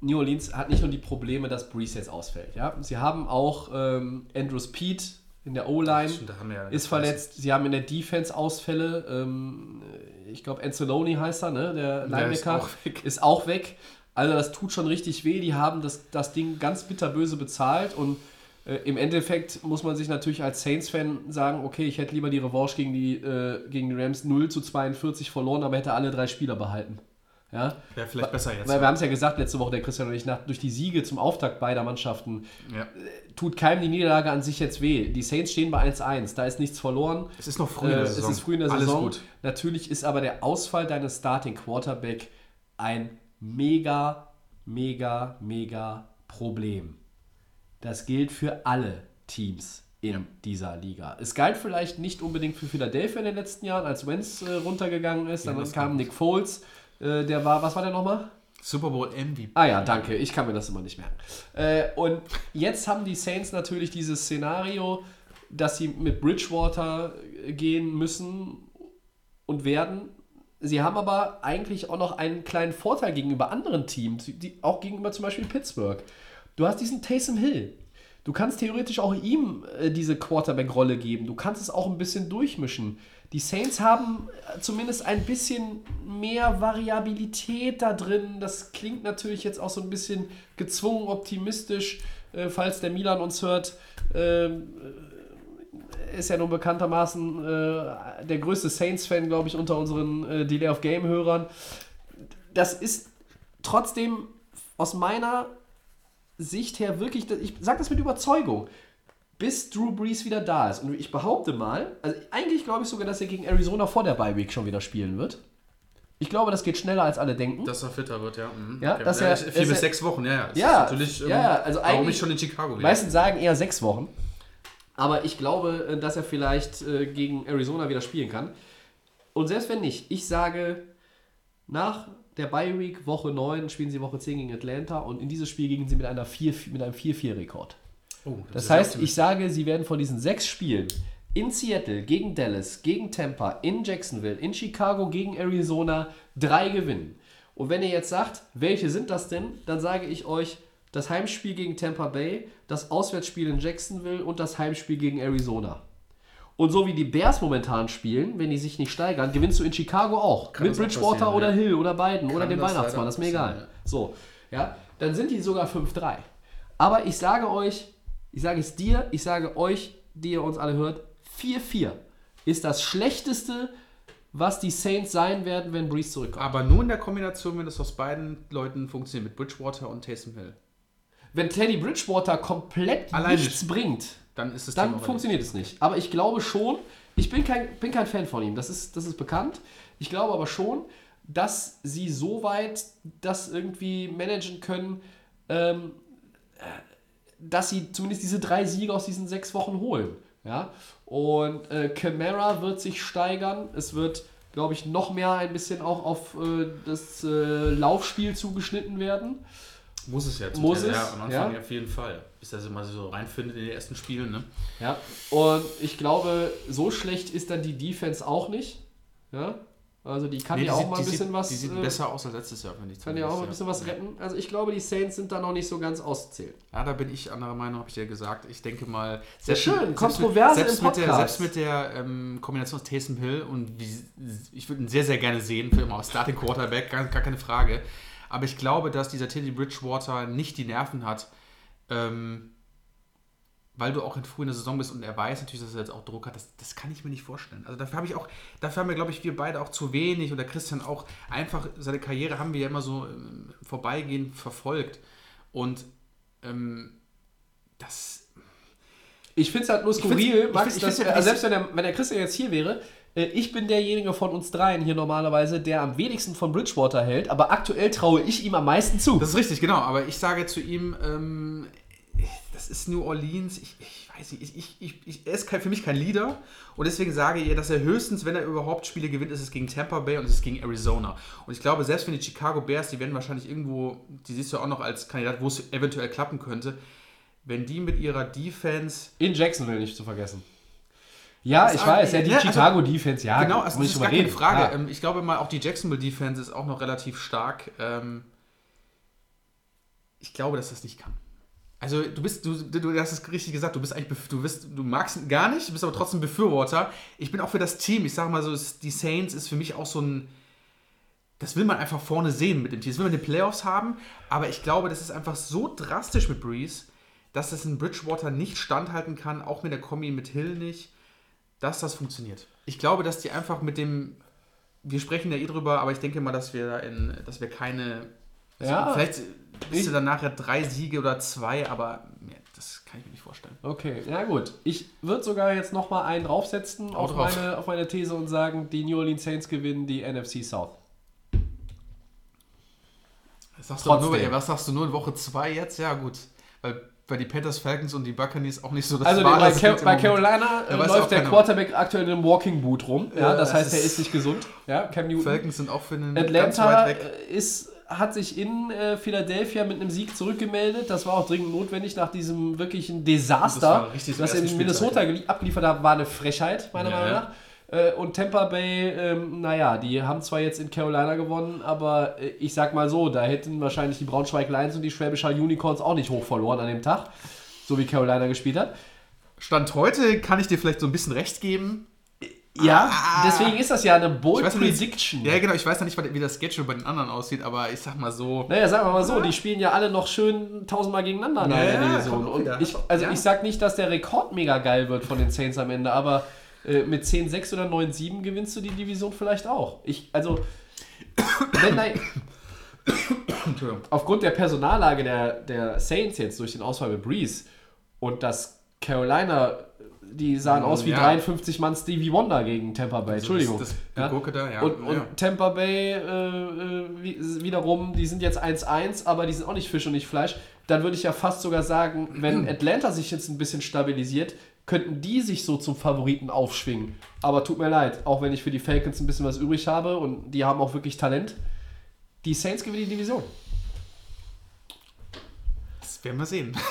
S3: New Orleans hat nicht nur die Probleme, dass Breeze jetzt ausfällt. Ja? Sie haben auch ähm, Andrews Pete in der O-Line
S4: ja
S3: ist verletzt. Sie haben in der Defense Ausfälle. Ähm, ich glaube, Anzalone heißt er, ne? der
S4: Der ist
S3: Linebacker,
S4: auch weg.
S3: ist auch weg. Also das tut schon richtig weh. Die haben das, das Ding ganz bitterböse bezahlt und äh, im Endeffekt muss man sich natürlich als Saints-Fan sagen, okay, ich hätte lieber die Revanche gegen die, äh, gegen die Rams 0 zu 42 verloren, aber hätte alle drei Spieler behalten. Ja?
S4: Wäre vielleicht besser jetzt.
S3: Weil wir haben es ja gesagt letzte Woche, der Christian und ich, nach, durch die Siege zum Auftakt beider Mannschaften
S4: ja.
S3: tut keinem die Niederlage an sich jetzt weh. Die Saints stehen bei 1-1, da ist nichts verloren.
S4: Es ist noch früh in
S3: Äh,
S4: der
S3: es
S4: Saison.
S3: ist früh in der
S4: Alles
S3: Saison.
S4: gut.
S3: Natürlich ist aber der Ausfall deines Starting Quarterback ein mega, mega, mega Problem. Das gilt für alle Teams in dieser Liga. Es galt vielleicht nicht unbedingt für Philadelphia in den letzten Jahren, als Wentz äh, runtergegangen ist. Dann
S4: das
S3: kam Nick Foles, äh, der war, was war der nochmal?
S4: Super Bowl MVP.
S3: Ah ja, danke. Ich kann mir das immer nicht merken. Äh, und jetzt haben die Saints natürlich dieses Szenario, dass sie mit Bridgewater äh, gehen müssen und werden. Sie haben aber eigentlich auch noch einen kleinen Vorteil gegenüber anderen Teams, die, auch gegenüber zum Beispiel Pittsburgh. Du hast diesen Taysom Hill. Du kannst theoretisch auch ihm äh, diese Quarterback-Rolle geben. Du kannst es auch ein bisschen durchmischen. Die Saints haben äh, zumindest ein bisschen mehr Variabilität da drin. Das klingt natürlich jetzt auch so ein bisschen gezwungen optimistisch, äh, falls der Milan uns hört. Ähm, äh, ist ja nun bekanntermaßen äh, der größte Saints-Fan, glaube ich, unter unseren äh, Delay of Game-Hörern. Das ist trotzdem aus meiner Sicht her wirklich, ich sage das mit Überzeugung, bis Drew Brees wieder da ist. Und ich behaupte mal, also eigentlich glaube ich sogar, dass er gegen Arizona vor der Bye Week schon wieder spielen wird. Ich glaube, das geht schneller, als alle denken.
S4: Dass er fitter wird, ja. Mhm.
S3: Ja, dass er-
S4: vier bis
S3: er-
S4: sechs Wochen, ja, ja. Das
S3: Ja,
S4: natürlich, ähm,
S3: ja, ja, also
S4: warum
S3: eigentlich-
S4: nicht schon in Chicago wieder?
S3: meisten sagen eher sechs Wochen. Aber ich glaube, äh, dass er vielleicht äh, gegen Arizona wieder spielen kann. Und selbst wenn nicht, ich sage, nach der Bye Week Woche 9 spielen sie Woche 10 gegen Atlanta und in dieses Spiel gingen sie mit, einer 4, mit einem 4-4-Rekord.
S4: Oh,
S3: Das
S4: ist
S3: heißt, ich sage, sie werden von diesen sechs Spielen in Seattle gegen Dallas, gegen Tampa, in Jacksonville, in Chicago gegen Arizona drei gewinnen. Und wenn ihr jetzt sagt, welche sind das denn, dann sage ich euch das Heimspiel gegen Tampa Bay, das Auswärtsspiel in Jacksonville und das Heimspiel gegen Arizona. Und so wie die Bears momentan spielen, wenn die sich nicht steigern, gewinnst du in Chicago auch.
S4: Kann
S3: mit Bridgewater oder
S4: ja.
S3: Hill oder Biden oder dem
S4: das
S3: Weihnachtsmann, das ist mir egal.
S4: ja.
S3: So, ja, dann sind die sogar 5-3. Aber ich sage euch, ich sage es dir, ich sage euch, die ihr uns alle hört, 4-4 ist das Schlechteste, was die Saints sein werden, wenn Breeze zurückkommt.
S4: Aber nur in der Kombination, wenn das aus beiden Leuten funktioniert, mit Bridgewater und Taysom Hill.
S3: Wenn Teddy Bridgewater komplett
S4: Alleine
S3: nichts bringt,
S4: Dann ist es
S3: dann funktioniert es nicht. Aber ich glaube schon, ich bin kein, bin kein Fan von ihm, das ist, das ist bekannt. Ich glaube aber schon, dass sie so weit das irgendwie managen können, ähm, äh, dass sie zumindest diese drei Siege aus diesen sechs Wochen holen. Ja? Und äh, Camara wird sich steigern. Es wird, glaube ich, noch mehr ein bisschen auch auf äh, das äh, Laufspiel zugeschnitten werden.
S4: Muss es ja. zum
S3: Muss
S4: Teil,
S3: es,
S4: Ja, am Anfang
S3: ja.
S4: auf jeden Fall. Bis er sich mal so reinfindet in die ersten Spiele, ne?
S3: Ja, und ich glaube, so schlecht ist dann die Defense auch nicht. Ja, also die kann
S4: Nee,
S3: ja auch
S4: sieht-
S3: mal ein bisschen
S4: sieht,
S3: was.
S4: Die sieht
S3: äh,
S4: besser aus als letztes Jahr, finde ich.
S3: kann ja auch mal ein bisschen was retten. Also ich glaube, die Saints sind da noch nicht so ganz auszählen.
S4: Ja, da bin ich anderer Meinung, habe ich dir gesagt. Ich denke mal,
S3: Sehr schön,
S4: mit-
S3: Kontroverse
S4: selbst
S3: im
S4: mit, der, selbst mit der ähm, Kombination aus Taysom Hill und wie, ich würde ihn sehr, sehr gerne sehen für immer als Starting Quarterback, gar, gar keine Frage. Aber ich glaube, dass dieser Teddy Bridgewater nicht die Nerven hat, ähm, weil du auch in früh in der Saison bist und er weiß natürlich, dass er jetzt auch Druck hat, das, das kann ich mir nicht vorstellen. Also dafür habe ich auch, dafür haben wir, glaube ich, wir beide auch zu wenig oder Christian auch einfach, seine Karriere haben wir ja immer so ähm, vorbeigehend verfolgt. Und ähm, das.
S3: Ich finde es halt nur skurril, Max, dass, also selbst wenn der, wenn der Christian jetzt hier wäre, ich bin derjenige von uns dreien hier normalerweise, der am wenigsten von Bridgewater hält, aber aktuell traue ich ihm am meisten zu.
S4: Das ist richtig, genau. Aber ich sage zu ihm, ähm, das ist New Orleans. Ich, ich weiß nicht, ich, ich, ich, ich, er ist kein, für mich kein Leader. Und deswegen sage ich, dass er höchstens, wenn er überhaupt Spiele gewinnt, ist es gegen Tampa Bay und ist es gegen Arizona. Und ich glaube, selbst wenn die Chicago Bears, die werden wahrscheinlich irgendwo, die siehst du auch noch als Kandidat, wo es eventuell klappen könnte, wenn die mit ihrer Defense
S3: In Jacksonville nicht zu vergessen. Ja, ich weiß, ja, die
S4: ja, also-
S3: Chicago Defense, ja,
S4: Genau, also
S3: muss
S4: das
S3: ich
S4: ist gar keine
S3: reden.
S4: Frage.
S3: Ja.
S4: Ähm, Ich glaube mal, auch die Jacksonville Defense ist auch noch relativ stark. Ähm, Ich glaube, dass das nicht kann. Also du bist, du, du hast es richtig gesagt, du bist eigentlich, du bist, du magst ihn gar nicht, du bist aber trotzdem Befürworter. Ich bin auch für das Team. Ich sage mal so, die Saints ist für mich auch so ein, das will man einfach vorne sehen mit dem Team. Das will man in den Playoffs haben, aber ich glaube, das ist einfach so drastisch mit Breeze, dass das in Bridgewater nicht standhalten kann, auch mit der Kombi mit Hill nicht, dass das funktioniert. Ich glaube, dass die einfach mit dem, wir sprechen ja eh drüber, aber ich denke mal, dass wir da in, dass wir keine,
S3: Ja.
S4: vielleicht bist du dann nachher drei Siege oder zwei, aber mehr, das kann ich mir nicht vorstellen.
S3: Okay, na gut. Ich würde sogar jetzt nochmal einen draufsetzen auf
S4: drauf.
S3: meine, auf meine These und sagen, die New Orleans Saints gewinnen die NFC South.
S4: Was sagst, du nur, was sagst du nur in Woche zwei jetzt? Ja, gut. Weil, weil die Panthers, Falcons und die Buccaneers auch nicht so das
S3: Also
S4: Wahre
S3: bei,
S4: sind
S3: Ca bei. Carolina äh, läuft der. Quarterback aktuell in einem Walking Boot rum. Ja, das
S4: das
S3: heißt, er
S4: ist-
S3: nicht gesund. Ja, Cam Newton.
S4: Falcons sind auch für ganz
S3: Atlanta äh, ist, hat sich in äh, Philadelphia mit einem Sieg zurückgemeldet. Das war auch dringend notwendig nach diesem wirklichen
S4: Das
S3: Desaster,
S4: war
S3: das
S4: zum
S3: in Minnesota gelie- abgeliefert hat, war eine Frechheit, meiner
S4: Ja,
S3: Meinung nach. Äh, Und Tampa Bay, ähm, naja, die haben zwar jetzt in Carolina gewonnen, aber äh, ich sag mal so, da hätten wahrscheinlich die Braunschweig Lions und die Schwäbisch Hall Unicorns auch nicht hoch verloren an dem Tag. so wie Carolina gespielt hat.
S4: Stand heute kann ich dir vielleicht so ein bisschen recht geben.
S3: Ja, deswegen ist das ja eine Bold
S4: weiß
S3: Prediction.
S4: Ja, genau. Ich weiß noch nicht, wie das Schedule bei den anderen aussieht, aber ich sag mal so.
S3: Naja, sagen wir mal so, die spielen ja alle noch schön tausendmal gegeneinander in
S4: Ja,
S3: der
S4: ja,
S3: Division. Und ich, also
S4: Ja.
S3: ich sag nicht, dass der Rekord mega geil wird von den Saints am Ende, aber äh, mit 10-6 oder 9-7 gewinnst du die Division vielleicht auch. Ich, also, wenn
S4: Entschuldigung.
S3: aufgrund der Personallage der, der Saints jetzt durch den Ausfall mit Breeze und das Carolina, die sahen aus wie
S4: Ja.
S3: 53 Mann Stevie Wonder gegen Tampa Bay. Entschuldigung.
S4: Das, das
S3: Ja?
S4: Da, ja.
S3: Und, und. Tampa Bay äh, äh, wie- wiederum, die sind jetzt 1-1, aber die sind auch nicht Fisch und nicht Fleisch. Dann würde ich ja fast sogar sagen, wenn Atlanta sich jetzt ein bisschen stabilisiert, könnten die sich so zum Favoriten aufschwingen. Aber tut mir leid, auch wenn ich für die Falcons ein bisschen was übrig habe und die haben auch wirklich Talent. Die Saints gewinnen die Division.
S4: Das werden wir sehen.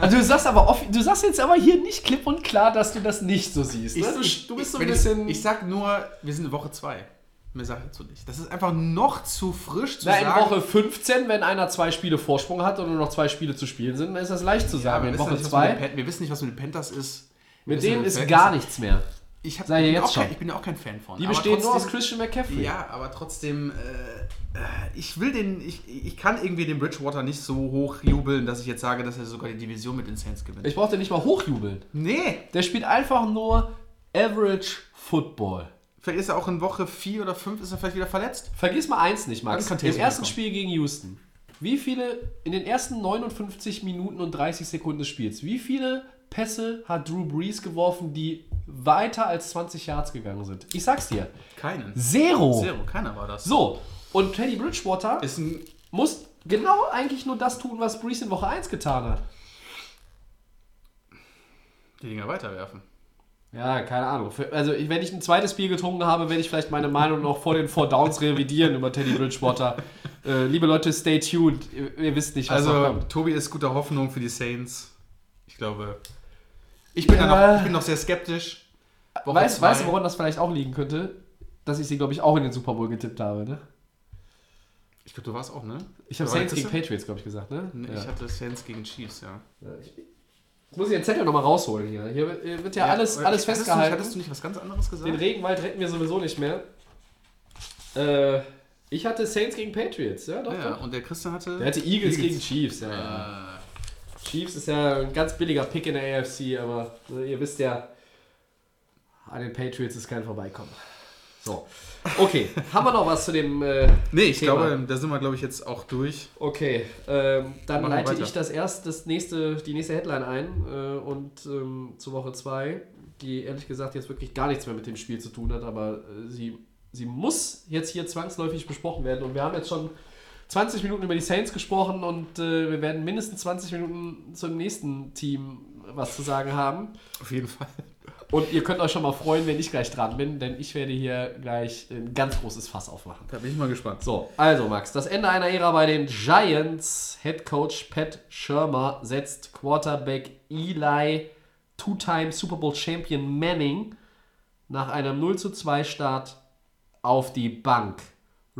S3: Also du sagst aber off- du sagst jetzt aber hier nicht klipp und klar, dass du das nicht so siehst. Ne? Du, du bist so ein bisschen.
S4: Ich, ich sag nur, wir sind in Woche 2. Mehr sag ich dazu nicht. Das ist einfach noch zu frisch zu
S3: na, in
S4: sagen.
S3: Woche 15, wenn einer zwei Spiele Vorsprung hat und nur noch zwei Spiele zu spielen sind, dann ist das leicht zu sagen. in Woche
S4: nicht, was mit den
S3: 2,
S4: Pan- wir wissen nicht, was mit den Panthers ist.
S3: Mit denen ist
S4: den
S3: gar nichts mehr.
S4: Ich, hab,
S3: Sei ja
S4: bin
S3: jetzt
S4: auch kein,
S3: schon.
S4: ich bin ja auch kein Fan von.
S3: Die bestehen nur aus Christian McCaffrey.
S4: Ja, aber trotzdem, äh, ich will den, ich, ich kann irgendwie den Bridgewater nicht so hoch jubeln, dass ich jetzt sage, dass er sogar die Division mit den Saints gewinnt.
S3: Ich brauchte nicht mal hochjubeln.
S4: nee,
S3: Der spielt einfach nur Average Football.
S4: vielleicht ist er auch in Woche 4 oder 5 ist er vielleicht wieder verletzt.
S3: Vergiss mal eins nicht, Max. Im ersten
S4: kommen.
S3: Spiel gegen Houston. Wie viele, in den ersten 59 Minuten und 30 Sekunden des Spiels, wie viele Pässe hat Drew Brees geworfen, die weiter als 20 Yards gegangen sind? Ich sag's dir.
S4: Keinen.
S3: Zero.
S4: Zero, keiner war das.
S3: So. Und Teddy Bridgewater
S4: Ist ein,
S3: muss genau eigentlich nur das tun, was Brees in Woche 1 getan hat.
S4: die Dinger weiterwerfen.
S3: Ja, keine Ahnung. Also, wenn ich ein zweites Bier getrunken habe, werde ich vielleicht meine Meinung noch vor den Four Downs revidieren über Teddy Bridgewater. Äh, liebe Leute, stay tuned. Ihr, ihr wisst nicht, was
S4: Also,
S3: kommt.
S4: Tobi ist guter Hoffnung für die Saints. Ich glaube. Ich bin,
S3: Ja.
S4: da noch, ich bin noch sehr skeptisch. Woche
S3: Weißt,
S4: zwei.
S3: weißt du, woran das vielleicht auch liegen könnte? Dass ich sie, glaube ich, auch in den Super Bowl getippt habe, ne?
S4: Ich glaube, du warst auch, ne?
S3: Ich habe Saints gegen? Patriots, glaube ich, gesagt, ne?
S4: Nee,
S3: Ja.
S4: Ich hatte Saints gegen Chiefs, ja.
S3: Jetzt muss ich den Zettel nochmal rausholen hier. Hier wird- wird ja, alles, alles
S4: hattest
S3: festgehalten.
S4: Du, hattest du nicht was ganz anderes gesagt?
S3: Den Regenwald retten wir sowieso nicht mehr. Äh, ich hatte Saints gegen Patriots, ja, doch,
S4: ja,
S3: doch.
S4: und der Christian hatte.
S3: Der hatte Eagles, gegen Chiefs, ja, ja. Chiefs ist ja ein ganz billiger Pick in der AFC, aber ne, ihr wisst ja, an den Patriots ist kein Vorbeikommen. So. Okay, haben wir noch was zu dem. Äh,
S4: nee, ich
S3: Thema?
S4: glaube, da sind wir, glaube ich, jetzt auch durch.
S3: Okay, ähm, dann
S4: Machen
S3: leite ich das erst das nächste, die nächste Headline ein äh, und ähm, zu Woche 2, die ehrlich gesagt jetzt wirklich gar nichts mehr mit dem Spiel zu tun hat, aber äh, sie, sie muss jetzt hier zwangsläufig besprochen werden und wir haben jetzt schon 20 Minuten über die Saints gesprochen und äh, wir werden mindestens 20 Minuten zum nächsten Team was zu sagen haben.
S4: Auf jeden Fall.
S3: Und ihr könnt euch schon mal freuen, wenn ich gleich dran bin, denn ich werde hier gleich ein ganz großes Fass aufmachen.
S4: Da bin ich mal gespannt.
S3: So, also Max, das Ende einer Ära bei den Giants. Head Coach Pat Schirmer setzt Quarterback Eli, Two-Time Super Bowl Champion Manning nach einem 0 zu 2 Start auf die Bank.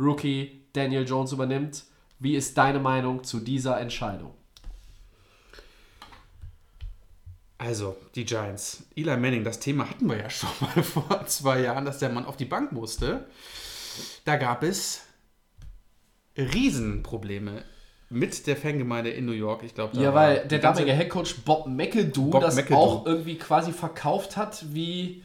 S3: Rookie Daniel Jones übernimmt. Wie ist deine Meinung zu dieser Entscheidung?
S4: Also, die Giants. Eli Manning, das Thema hatten wir ja schon mal vor zwei Jahren, dass der Mann auf die Bank musste. Da gab es Riesenprobleme mit der Fangemeinde in New York. Ich glaube,
S3: Ja, weil der damalige Headcoach Bob McAdoo
S4: Bob
S3: das
S4: McAdoo.
S3: auch irgendwie quasi verkauft hat wie,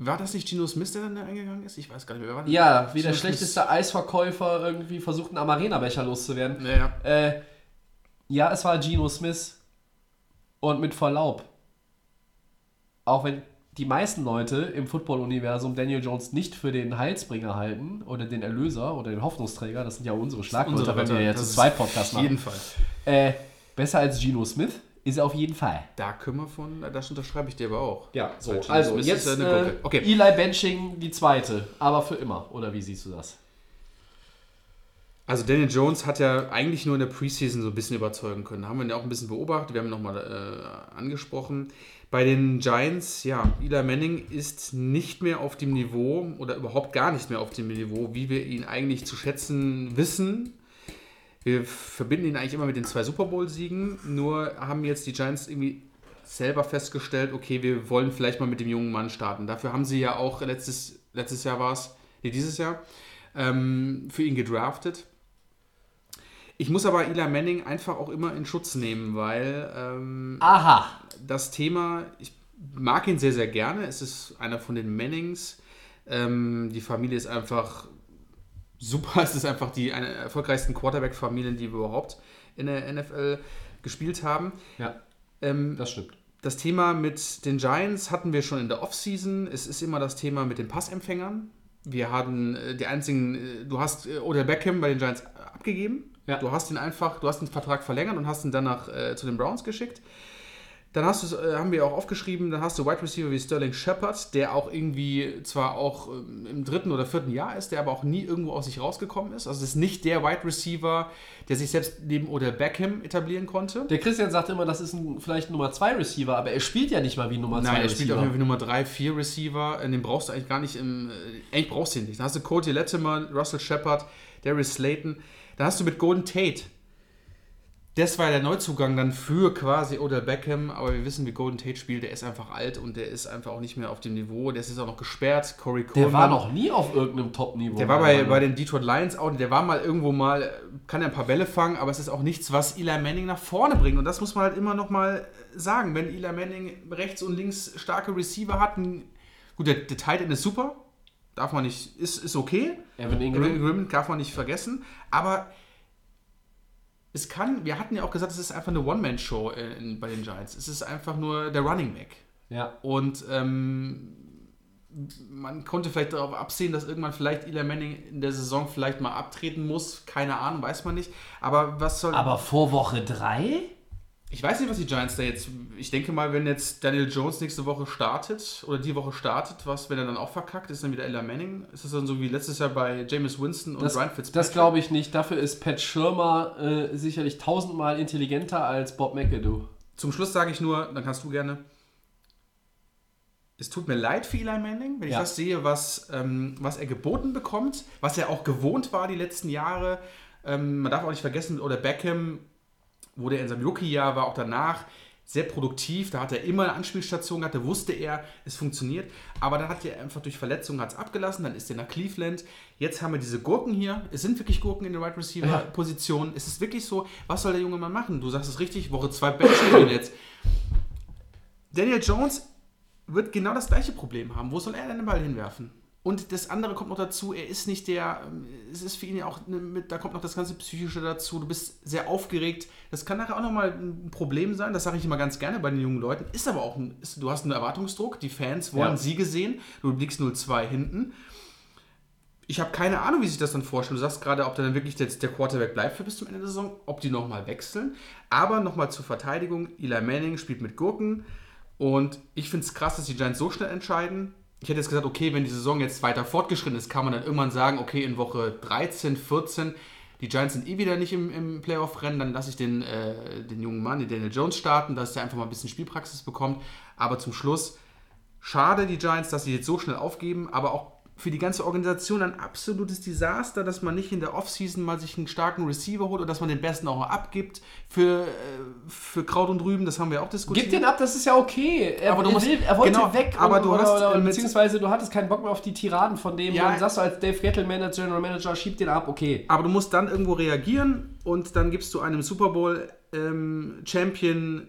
S4: War das nicht Gino Smith, der dann da eingegangen ist? Ich weiß gar nicht mehr. Wer war das?
S3: ja, wie der
S4: Gino Smith.
S3: schlechteste Eisverkäufer irgendwie versucht, einen Amarena-Becher loszuwerden.
S4: Ja, ja.
S3: Äh, ja, es war Geno Smith. Und mit Verlaub. Auch wenn die meisten Leute im Football-Universum Daniel Jones nicht für den Heilsbringer halten oder den Erlöser oder den Hoffnungsträger, das sind ja unsere Schlagwörter,
S4: Unsere
S3: wenn wir jetzt zwei Podcasts
S4: Auf jeden
S3: machen.
S4: Fall.
S3: Äh, besser als Geno Smith ist er auf jeden Fall.
S4: Da können wir von, das unterschreibe ich dir aber auch.
S3: Ja, so. Also, jetzt
S4: ist ja
S3: äh.
S4: Okay.
S3: Eli Benching, die zweite. Aber für immer. Oder wie siehst du das?
S4: Also Daniel Jones hat ja eigentlich nur in der Preseason so ein bisschen überzeugen können. Haben wir ihn ja auch ein bisschen beobachtet, wir haben ihn nochmal äh, angesprochen. Bei den Giants, ja, Eli Manning ist nicht mehr auf dem Niveau oder überhaupt gar nicht mehr auf dem Niveau, wie wir ihn eigentlich zu schätzen wissen. Wir verbinden ihn eigentlich immer mit den zwei Super Bowl-Siegen, nur haben jetzt die Giants irgendwie selber festgestellt, okay, wir wollen vielleicht mal mit dem jungen Mann starten. Dafür haben sie ja auch letztes, letztes Jahr war es, nee, dieses Jahr, ähm, für ihn gedraftet. Ich muss aber Eli Manning einfach auch immer in Schutz nehmen, weil ähm,
S3: Aha.
S4: das Thema, ich mag ihn sehr, sehr gerne. Es ist einer von den Mannings. Ähm, die Familie ist einfach super. Es ist einfach die eine der erfolgreichsten Quarterback-Familien, die wir überhaupt in der NFL gespielt haben.
S3: Ja,
S4: Ähm,
S3: das stimmt.
S4: das Thema mit den Giants hatten wir schon in der Offseason. Es ist immer das Thema mit den Passempfängern. Wir hatten äh, die einzigen, äh, du hast äh, Odell Beckham bei den Giants abgegeben.
S3: Ja.
S4: Du hast ihn einfach, du hast den Vertrag verlängert und hast ihn danach äh, zu den Browns geschickt. Dann hast du, äh, haben wir auch aufgeschrieben, dann hast du Wide Receiver wie Sterling Shepard, der auch irgendwie zwar auch ähm, im dritten oder vierten Jahr ist, der aber auch nie irgendwo aus sich rausgekommen ist. Also es ist nicht der Wide Receiver, der sich selbst neben Odell Beckham etablieren konnte.
S3: Der Christian sagt immer, das ist ein, vielleicht ein Nummer 2 Receiver, aber er spielt ja nicht mal wie ein Nummer 2
S4: Nein, er
S3: Receiver.
S4: spielt jeden Fall Nummer 3, 4 Receiver. Den brauchst du eigentlich gar nicht im. äh, Eigentlich brauchst du ihn nicht. Dann hast du Cody Latimer, Russell Shepard, Darius Slayton. Dann hast du mit Golden Tate. Das war der Neuzugang dann für quasi Odell Beckham, aber wir wissen, wie Golden Tate spielt. Der ist einfach alt und der ist einfach auch nicht mehr auf dem Niveau. Der ist auch noch gesperrt. Corey Coleman.
S3: der war noch nie auf irgendeinem Top-Niveau.
S4: Der war bei, bei den Detroit Lions auch, der war mal irgendwo mal, kann ja ein paar Bälle fangen, aber es ist auch nichts, was Eli Manning nach vorne bringt. Und das muss man halt immer noch mal sagen. Wenn Eli Manning rechts und links starke Receiver hat, ein, gut, der, der Tight End ist super, darf man nicht, ist, ist okay.
S3: Evan
S4: Ingram.
S3: Ingram.
S4: Ingram darf man nicht vergessen, aber es kann, wir hatten ja auch gesagt, es ist einfach eine One-Man-Show äh, bei den Giants. Es ist einfach nur der Running Back.
S3: Ja.
S4: Und ähm, man konnte vielleicht darauf absehen, dass irgendwann vielleicht Eli Manning in der Saison vielleicht mal abtreten muss. Keine Ahnung, weiß man nicht. Aber was soll.
S3: Aber vor Woche 3?
S4: Ich weiß nicht, was die Giants da jetzt. Ich denke mal, wenn jetzt Daniel Jones nächste Woche startet oder die Woche startet, was, wenn er dann auch verkackt, ist dann wieder Eli Manning? Ist das dann so wie letztes Jahr bei Jameis Winston und
S3: Das,
S4: Ryan Fitzpatrick?
S3: das glaube ich nicht. Dafür ist Pat Schirmer äh, sicherlich tausendmal intelligenter als Bob McAdoo.
S4: Zum Schluss sage ich nur, dann kannst du gerne. Es tut mir leid für Eli Manning, wenn ich
S3: Ja.
S4: das sehe, was, ähm, was er geboten bekommt, was er auch gewohnt war die letzten Jahre. Ähm, man darf auch nicht vergessen, oder Beckham, wo der in seinem Rookie-Jahr war, auch danach, sehr produktiv. Da hat er immer eine Anspielstation gehabt, da wusste er, es funktioniert. Aber dann hat er einfach durch Verletzungen hat's abgelassen, dann ist er nach Cleveland. Jetzt haben wir diese Gurken hier. Es sind wirklich Gurken in der Wide Receiver-Position. Es ist wirklich so, was soll der junge Mann machen? Du sagst es richtig, Woche 2 Bench jetzt. Daniel Jones wird genau das gleiche Problem haben. Wo soll er denn den Ball hinwerfen? Und das andere kommt noch dazu, er ist nicht der, ähm, es ist für ihn ja auch, ne, mit, da kommt noch das ganze Psychische dazu, du bist sehr aufgeregt. Das kann nachher auch nochmal ein Problem sein, das sage ich immer ganz gerne bei den jungen Leuten. Ist aber auch, ein, ist, du hast einen Erwartungsdruck, die Fans wollen
S3: Ja.
S4: Siege sehen, du liegst 0-2 hinten. Ich habe keine Ahnung, wie sich das dann vorstellt. Du sagst gerade, ob der dann wirklich jetzt der Quarterback bleibt für bis zum Ende der Saison, ob die nochmal wechseln. Aber nochmal zur Verteidigung, Eli Manning spielt mit Gurken und ich finde es krass, dass die Giants so schnell entscheiden. Ich hätte jetzt gesagt, okay, wenn die Saison jetzt weiter fortgeschritten ist, kann man dann irgendwann sagen, okay, in Woche 13, 14, die Giants sind eh wieder nicht im, im Playoff-Rennen, dann lasse ich den, äh, den jungen Mann, den Daniel Jones, starten, dass er einfach mal ein bisschen Spielpraxis bekommt. Aber zum Schluss, schade die Giants, dass sie jetzt so schnell aufgeben, aber auch für die ganze Organisation ein absolutes Desaster, dass man nicht in der Offseason mal sich einen starken Receiver holt oder dass man den besten auch mal abgibt für, äh, für Kraut und Rüben, das haben wir auch diskutiert.
S3: Gib den ab, das ist ja okay. Er,
S4: Aber du musst-
S3: will, er wollte
S4: genau,
S3: weg,
S4: aber
S3: und,
S4: du
S3: oder,
S4: hast,
S3: oder,
S4: äh, mit-
S3: beziehungsweise du hattest keinen Bock mehr auf die Tiraden von dem.
S4: Ja.
S3: dann sagst du als Dave Gettleman, als General Manager, schieb den ab, okay.
S4: Aber du musst dann irgendwo reagieren und dann gibst du einem Super Bowl ähm, Champion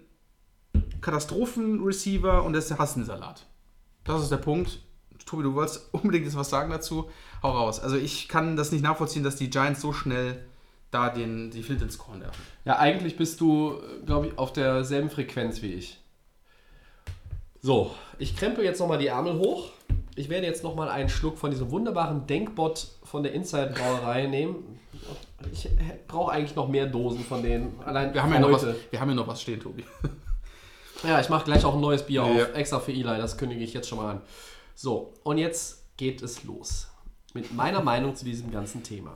S4: Katastrophen-Receiver und das ist Hassensalat. Das ist der Punkt. Tobi, du wolltest unbedingt jetzt was sagen dazu. Hau raus. Also ich kann das nicht nachvollziehen, dass die Giants so schnell da den, die Flint ins Korn werfen.
S3: Ja, eigentlich bist du, glaube ich, auf derselben Frequenz wie ich. So, ich krempel jetzt nochmal die Ärmel hoch. Ich werde jetzt nochmal einen Schluck von diesem wunderbaren Denkbot von der Inside Brauerei nehmen. Ich brauche eigentlich noch mehr Dosen von denen. Allein
S4: Wir haben, ja noch was, wir haben ja noch was stehen, Tobi.
S3: Ja, ich mache gleich auch ein neues Bier
S4: Ja.
S3: auf, extra für Eli, das kündige ich jetzt schon mal an. So, und jetzt geht es los mit meiner Meinung zu diesem ganzen Thema.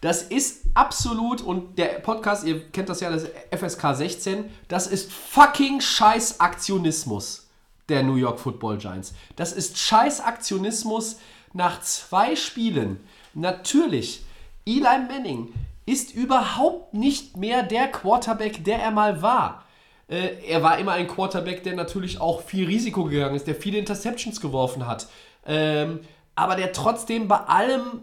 S3: Das ist absolut, und der Podcast, ihr kennt das ja, das FSK 16, das ist fucking scheiß Aktionismus der New York Football Giants. Das ist scheiß Aktionismus nach zwei Spielen. Natürlich, Eli Manning ist überhaupt nicht mehr der Quarterback, der er mal war. Äh, er war immer ein Quarterback, der natürlich auch viel Risiko gegangen ist, der viele Interceptions geworfen hat. Ähm, aber der trotzdem bei allem,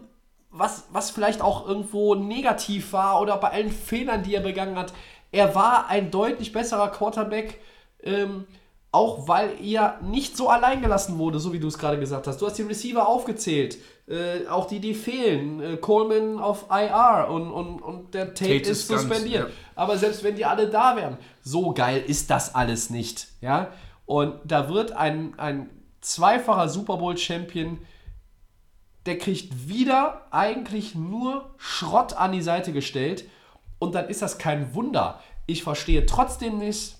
S3: was, was vielleicht auch irgendwo negativ war oder bei allen Fehlern, die er begangen hat, er war ein deutlich besserer Quarterback. Ähm, auch weil er nicht so allein gelassen wurde, so wie du es gerade gesagt hast. Du hast die Receiver aufgezählt, äh, auch die, die fehlen. Äh, Coleman auf IR und, und, und der Tate,
S4: Tate
S3: ist
S4: ist ganz-
S3: suspendiert.
S4: ja.
S3: Aber selbst wenn die alle da wären, so geil ist das alles nicht. Ja? Und da wird ein, ein zweifacher Super Bowl-Champion, der kriegt wieder eigentlich nur Schrott an die Seite gestellt. Und dann ist das kein Wunder. Ich verstehe trotzdem nicht,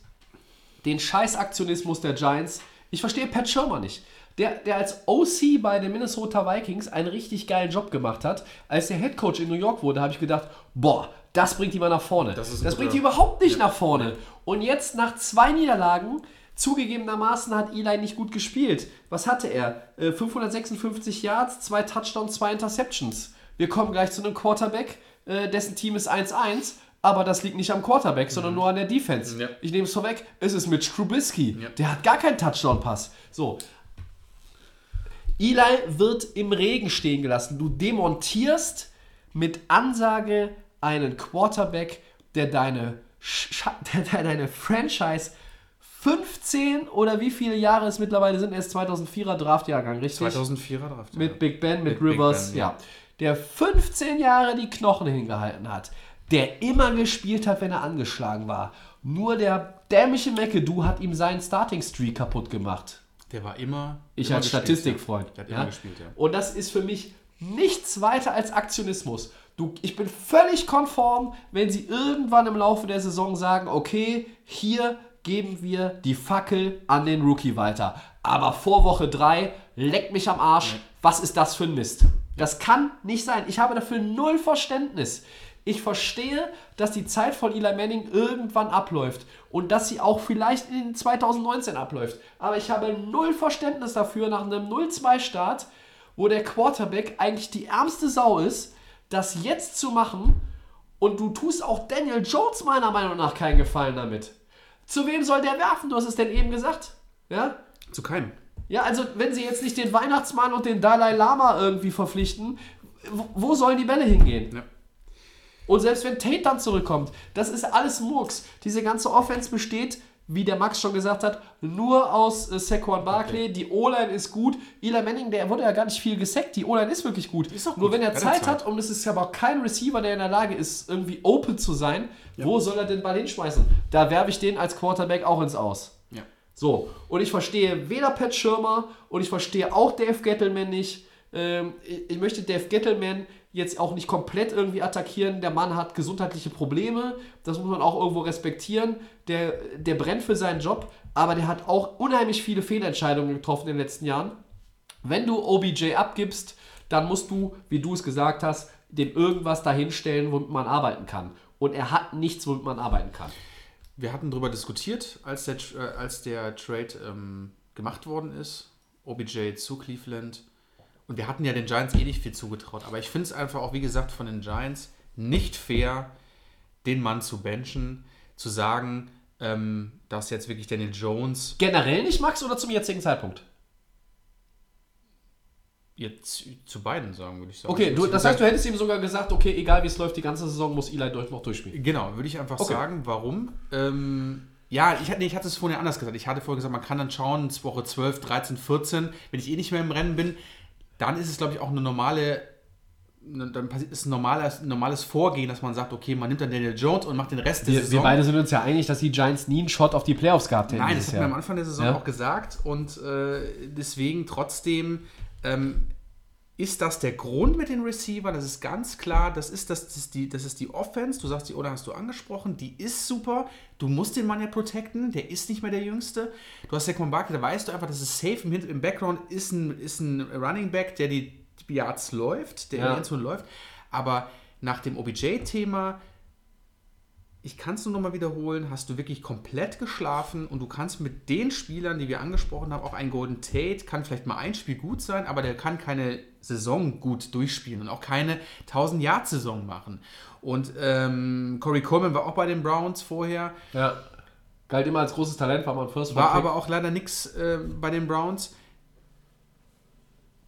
S3: den Scheißaktionismus der Giants. Ich verstehe Pat Schirmer nicht. Der, der als OC bei den Minnesota Vikings einen richtig geilen Job gemacht hat. Als der Head Coach in New York wurde, habe ich gedacht, boah, das bringt die mal nach vorne.
S4: Das
S3: Das, bringt die überhaupt nicht nach vorne. Und jetzt nach zwei Niederlagen, zugegebenermaßen hat Eli nicht gut gespielt. Was hatte er? Äh, 556 Yards, zwei Touchdowns, zwei Interceptions. Wir kommen gleich zu einem Quarterback, äh, dessen Team ist 1-1. Aber das liegt nicht am Quarterback, sondern nur an der Defense.
S4: Ja.
S3: Ich nehme es vorweg, es ist Mitch Trubisky.
S4: Ja.
S3: Der hat gar keinen Touchdown-Pass. So. Eli wird im Regen stehen gelassen. Du demontierst mit Ansage einen Quarterback, der deine, Sch der deine Franchise 15 oder wie viele Jahre es mittlerweile sind, er ist 2004er Draftjahrgang, richtig?
S4: 2004er Draft. ja.
S3: Mit Big Ben, mit,
S4: Mit
S3: Rivers,
S4: Ben,
S3: ja.
S4: ja.
S3: Der 15 Jahre die Knochen hingehalten hat, der immer gespielt hat, wenn er angeschlagen war. Nur der dämliche McAdoo hat ihm seinen Starting Streak kaputt gemacht.
S4: Der war immer.
S3: Ich
S4: immer
S3: als
S4: gespielt,
S3: Statistikfreund.
S4: Ja. Der hat immer gespielt, ja.
S3: Und das ist für mich nichts weiter als Aktionismus. Du, ich bin völlig konform, wenn sie irgendwann im Laufe der Saison sagen, okay, hier geben wir die Fackel an den Rookie weiter. Aber vor Woche 3, leck mich am Arsch, was ist das für ein Mist? Das kann nicht sein. Ich habe dafür null Verständnis. Ich verstehe, dass die Zeit von Eli Manning irgendwann abläuft und dass sie auch vielleicht in 2019 abläuft. Aber ich habe null Verständnis dafür nach einem 0-2-Start, wo der Quarterback eigentlich die ärmste Sau ist, das jetzt zu machen und du tust auch Daniel Jones meiner Meinung nach keinen Gefallen damit. Zu wem soll der werfen? Du hast es denn eben gesagt. Ja?
S4: Zu keinem.
S3: Ja, also wenn sie jetzt nicht den Weihnachtsmann und den Dalai Lama irgendwie verpflichten, wo- sollen die Bälle hingehen?
S4: Ja.
S3: Und selbst wenn Tate dann zurückkommt, das ist alles Murks. Diese ganze Offense besteht, wie der Max schon gesagt hat, nur aus äh, Saquon Barkley. Die O-Line ist gut. Eli Manning, der wurde ja gar nicht viel gesackt. Die O-Line ist wirklich gut.
S4: Ist auch
S3: Nur
S4: gut.
S3: wenn er Zeit
S4: Zeit.
S3: hat und es ist aber auch kein Receiver, der in der Lage ist, irgendwie open zu sein, wo soll er den Ball hinschmeißen? Da werfe ich den als Quarterback auch ins Aus.
S4: Ja.
S3: So, und ich verstehe weder Pat Schirmer und ich verstehe auch Dave Gettleman nicht. Ähm, ich, ich möchte Dave Gettleman jetzt auch nicht komplett irgendwie attackieren. Der Mann hat gesundheitliche Probleme, das muss man auch irgendwo respektieren. Der, der brennt für seinen Job, aber der hat auch unheimlich viele Fehlentscheidungen getroffen in den letzten Jahren. Wenn du OBJ abgibst, dann musst du, wie du es gesagt hast, dem irgendwas dahinstellen, womit man arbeiten kann. Und er hat nichts, womit man arbeiten kann.
S4: Wir hatten darüber diskutiert, als der, äh, als der Trade ähm, gemacht worden ist. OBJ zu Cleveland. Und wir hatten ja den Giants eh nicht viel zugetraut. Aber ich finde es einfach auch, wie gesagt, von den Giants nicht fair, den Mann zu benchen, zu sagen, ähm, dass jetzt wirklich Daniel Jones
S3: Generell nicht, Max, oder zum jetzigen Zeitpunkt?
S4: jetzt zu beiden sagen, würde ich sagen.
S3: Okay,
S4: Ich
S3: du, das heißt, du hättest ihm sogar gesagt, okay, egal wie es läuft, die ganze Saison muss Eli durch, noch durchspielen.
S4: Genau, würde ich einfach
S3: Okay.
S4: sagen. Warum? Ähm, ja, ich, hatte- nee, ich hatte es vorhin anders gesagt. Ich hatte vorhin gesagt, man kann dann schauen, Woche 12, 13, 14, wenn ich eh nicht mehr im Rennen bin, dann ist es, glaube ich, auch eine normale, ne, dann passiert ist ein normales, ein normales Vorgehen, dass man sagt, okay, man nimmt dann Daniel Jones und macht den Rest der
S3: Wir, wir
S4: Saison.
S3: beide sind uns ja einig, dass die Giants nie einen Shot auf die Playoffs gehabt hätten.
S4: Nein, das hat man am. Anfang der Saison
S3: Ja.
S4: auch gesagt und äh, deswegen trotzdem ähm, ist das der Grund mit den Receivern. Das ist ganz klar, das ist, das, das, ist die, das ist die Offense. Du sagst, die oder hast du angesprochen, die ist super. Du musst den Mann ja protecten, der ist nicht mehr der Jüngste. Du hast Saquon Barkley, da weißt du einfach, das ist safe. Im, im Background ist ein, ist ein Running Back, der die Yards läuft, der
S3: Ja.
S4: in die Endzone läuft. Aber nach dem OBJ-Thema ich kann es nur nochmal wiederholen, hast du wirklich komplett geschlafen und du kannst mit den Spielern, die wir angesprochen haben, auch ein Golden Tate, kann vielleicht mal ein Spiel gut sein, aber der kann keine Saison gut durchspielen und auch keine 1000-Yard-Saison machen. Und ähm, Corey Coleman war auch bei den Browns vorher,
S3: Ja. Galt immer als großes Talent, war man First
S4: war aber auch leider nichts äh, bei den Browns.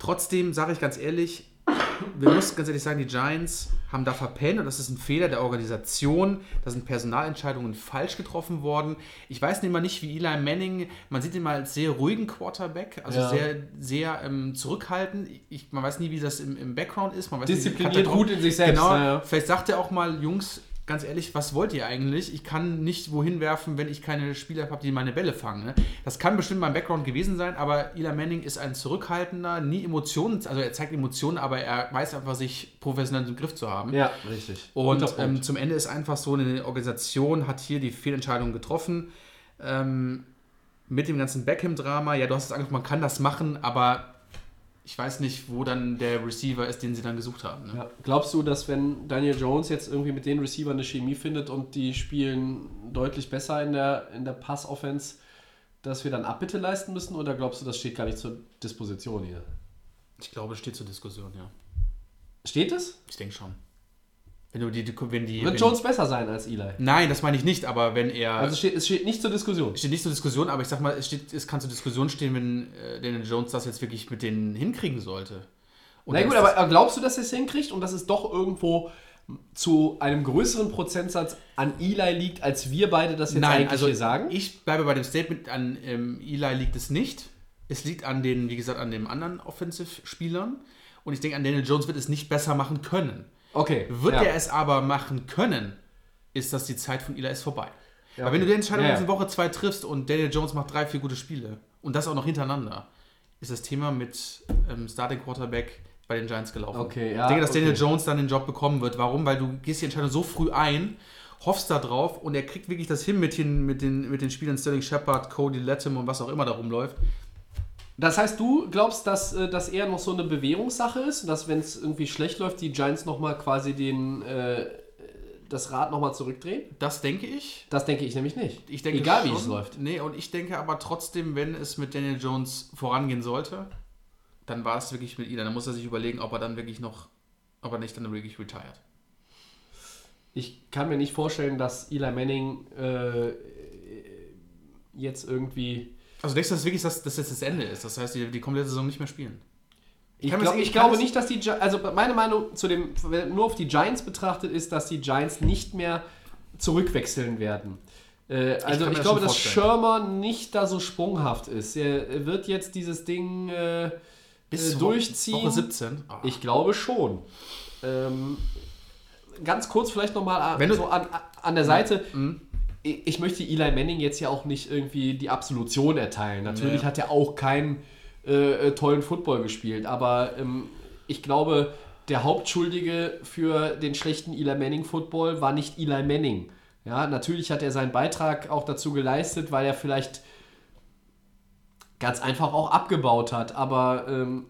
S4: Trotzdem sage ich ganz ehrlich, wir müssen ganz ehrlich sagen, die Giants haben da verpennt und das ist ein Fehler der Organisation. Da sind Personalentscheidungen falsch getroffen worden. Ich weiß nicht mal nicht, wie Eli Manning, man sieht ihn mal als sehr ruhigen Quarterback, also
S3: Ja.
S4: sehr, sehr ähm, zurückhaltend. Ich, man weiß nie, wie das im, im Background ist. Man weiß
S3: Diszipliniert,
S4: nicht,
S3: gut in sich selbst,
S4: Genau,
S3: ja.
S4: vielleicht sagt er auch mal, Jungs, ganz ehrlich, was wollt ihr eigentlich? Ich kann nicht wohin werfen, wenn ich keine Spieler habe, die meine Bälle fangen. Ne? Das kann bestimmt mein Background gewesen sein, aber Eli Manning ist ein zurückhaltender, nie Emotionen, also er zeigt Emotionen, aber er weiß einfach, sich professionell im Griff zu haben.
S3: Ja, richtig.
S4: Und ähm, zum Ende ist einfach so, eine Organisation hat hier die Fehlentscheidung getroffen. Ähm, mit dem ganzen Beckham-Drama, ja, du hast es angesprochen, man kann das machen, aber ich weiß nicht, wo dann der Receiver ist, den sie dann gesucht haben. Ne?
S3: Ja. Glaubst du, dass wenn Daniel Jones jetzt irgendwie mit den Receivern eine Chemie findet und die spielen deutlich besser in der, in der Pass-Offense, dass wir dann Abbitte leisten müssen? Oder glaubst du, das steht gar nicht zur Disposition hier?
S4: Ich glaube, es steht zur Diskussion, ja.
S3: Steht es?
S4: Ich denke schon. Wenn du die, die wenn die.
S3: Wird
S4: wenn,
S3: Jones besser sein als Eli?
S4: Nein, das meine ich nicht, aber wenn er.
S3: Also es steht, es steht nicht zur Diskussion.
S4: es steht nicht zur Diskussion, aber ich sag mal, es, steht, es kann zur Diskussion stehen, wenn äh, Daniel Jones das jetzt wirklich mit denen hinkriegen sollte. Und
S3: Na gut, aber glaubst du, dass er es hinkriegt und dass es doch irgendwo zu einem größeren Prozentsatz an Eli liegt, als wir beide das jetzt
S4: Nein,
S3: eigentlich
S4: also
S3: hier sagen?
S4: ich bleibe bei dem Statement, an ähm, Eli liegt es nicht. Es liegt an den, wie gesagt, an den anderen Offensive-Spielern. Und ich denke, an Daniel Jones wird es nicht besser machen können.
S3: Okay.
S4: Wird
S3: ja.
S4: er es aber machen können, ist das die Zeit von Eli ist vorbei.
S3: Ja,
S4: Weil wenn du
S3: okay.
S4: die Entscheidung
S3: Ja,
S4: in Woche 2 triffst und Daniel Jones macht drei, vier gute Spiele und das auch noch hintereinander, ist das Thema mit ähm, Starting Quarterback bei den Giants gelaufen.
S3: Okay, ja,
S4: ich denke, dass Daniel
S3: okay.
S4: Jones dann den Job bekommen wird. Warum? Weil du gehst die Entscheidung so früh ein, hoffst da drauf und er kriegt wirklich das hin mit den, mit den, mit den Spielern Sterling Shepard, Cody Latham und was auch immer da rumläuft.
S3: Das heißt, du glaubst, dass äh, das eher noch so eine Bewährungssache ist, dass wenn es irgendwie schlecht läuft, die Giants nochmal quasi den, äh, das Rad nochmal zurückdrehen?
S4: Das denke ich.
S3: Das denke ich nämlich nicht.
S4: Ich denke
S3: Egal wie
S4: schon.
S3: es läuft.
S4: Nee, und ich denke aber trotzdem, wenn es mit Daniel Jones vorangehen sollte, dann war es wirklich mit ihm. Dann muss er sich überlegen, ob er dann wirklich noch, ob er nicht dann wirklich retired.
S3: Ich kann mir nicht vorstellen, dass Eli Manning äh, jetzt irgendwie.
S4: Also denkst du, dass wirklich das, dass jetzt das Ende ist? Das heißt, die, die komplette Saison nicht mehr spielen?
S3: Ich, glaub,
S4: das-
S3: ich
S4: ich
S3: glaube nicht, dass die Gi also meine Meinung zu dem nur auf die Giants betrachtet ist, dass die Giants nicht mehr zurückwechseln werden. Äh, also ich,
S4: das
S3: glaube, dass. Schirmer nicht da so sprunghaft ist. Er wird jetzt dieses Ding äh, äh,
S4: Woche-
S3: durchziehen.
S4: Woche 17. Ah.
S3: Ich glaube schon. Ähm, ganz kurz vielleicht nochmal
S4: Mhm.
S3: so an, an der Seite. Ich, ich möchte Eli Manning jetzt ja auch nicht irgendwie die Absolution erteilen. Natürlich
S4: Nee.
S3: hat er auch keinen äh, äh, tollen Football gespielt, aber ähm, ich glaube, der Hauptschuldige für den schlechten Eli Manning Football war nicht Eli Manning. Ja, natürlich hat er seinen Beitrag auch dazu geleistet, weil er vielleicht ganz einfach auch abgebaut hat. Aber ähm,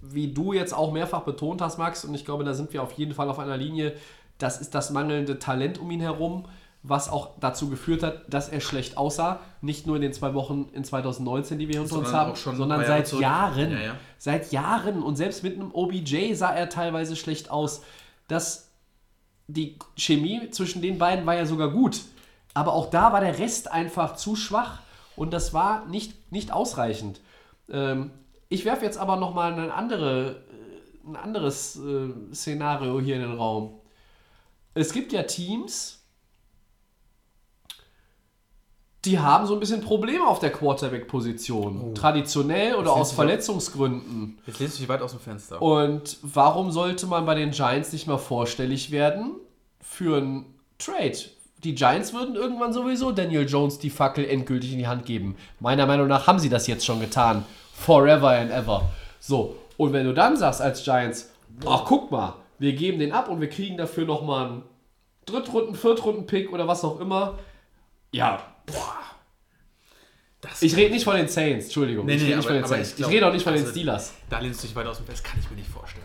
S3: wie du jetzt auch mehrfach betont hast, Max, und ich glaube, da sind wir auf jeden Fall auf einer Linie, das ist das mangelnde Talent um ihn herum, was auch dazu geführt hat, dass er schlecht aussah. Nicht nur in den zwei Wochen in 2019, die wir hinter uns haben, sondern
S4: Jahre
S3: seit
S4: zurück.
S3: Jahren.
S4: Ja, ja.
S3: Seit Jahren. Und selbst mit einem OBJ sah er teilweise schlecht aus. Das, die Chemie zwischen den beiden war ja sogar gut. Aber auch da war der Rest einfach zu schwach. Und das war nicht, nicht ausreichend. Ähm, ich werfe jetzt aber nochmal eine andere, äh, ein anderes äh, Szenario hier in den Raum. Es gibt ja Teams, die haben so ein bisschen Probleme auf der Quarterback-Position. Traditionell oder aus Verletzungsgründen.
S4: Jetzt lese ich weit aus dem Fenster.
S3: Und warum sollte man bei den Giants nicht mal vorstellig werden für einen Trade? Die Giants würden irgendwann sowieso Daniel Jones die Fackel endgültig in die Hand geben. Meiner Meinung nach haben sie das jetzt schon getan. Forever and ever. So, und wenn du dann sagst als Giants, ach guck mal, wir geben den ab und wir kriegen dafür nochmal einen Drittrunden-, Viertrunden-Pick oder was auch immer. Ja,
S4: Das,
S3: ich rede nicht von den Saints, Entschuldigung.
S4: Nee,
S3: ich
S4: nee,
S3: rede nicht von den Saints.
S4: ich
S3: Ich,
S4: glaub,
S3: rede auch nicht von den
S4: also-
S3: Steelers.
S4: da lehnst du dich weit aus dem. Das kann ich mir nicht vorstellen.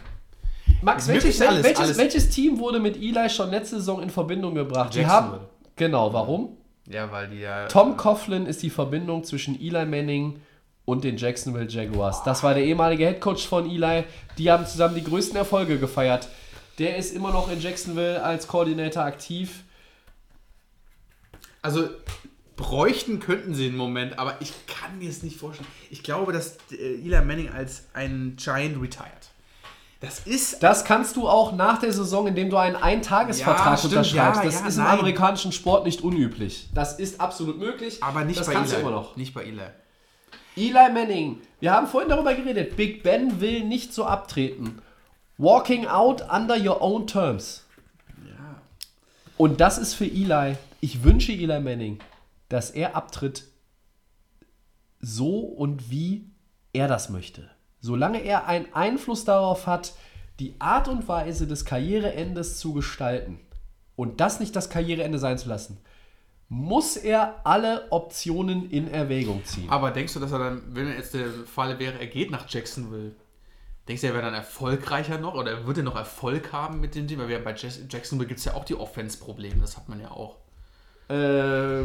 S3: Max, welches,
S4: alles-
S3: welches,
S4: alles-
S3: welches Team wurde mit Eli schon letzte Saison in Verbindung gebracht? Die haben Genau, warum?
S4: Ja, weil die ja.
S3: Tom Coughlin ist die Verbindung zwischen Eli Manning und den Jacksonville Jaguars. Das war der ehemalige Headcoach von Eli. Die haben zusammen die größten Erfolge gefeiert. Der ist immer noch in Jacksonville als Koordinator aktiv.
S4: Also bräuchten könnten sie einen Moment, aber ich kann mir es nicht vorstellen. Ich glaube, dass äh, Eli Manning als ein Giant retired. Das ist
S3: Das kannst du auch nach der Saison, indem du einen Eintagesvertrag
S4: Ja, stimmt,
S3: unterschreibst.
S4: ja,
S3: das
S4: ja,
S3: ist im
S4: nein.
S3: amerikanischen Sport nicht unüblich. Das ist absolut möglich.
S4: aber nicht
S3: das
S4: bei
S3: kannst
S4: Eli.
S3: du immer noch.
S4: Nicht bei Eli.
S3: Eli Manning. Wir haben vorhin darüber geredet. Big Ben will nicht so abtreten. Walking out under your own terms.
S4: Ja.
S3: Und das ist für Eli. Ich wünsche Eli Manning, dass er abtritt, so und wie er das möchte. Solange er einen Einfluss darauf hat, die Art und Weise des Karriereendes zu gestalten und das nicht das Karriereende sein zu lassen, muss er alle Optionen in Erwägung ziehen.
S4: Aber denkst du, dass er dann, wenn jetzt der Fall wäre, er geht nach Jacksonville, denkst du, er wäre dann erfolgreicher noch oder würde er noch Erfolg haben mit dem Team? Weil bei Jacksonville gibt es ja auch die Offense-Probleme, das hat man ja auch.
S3: Äh,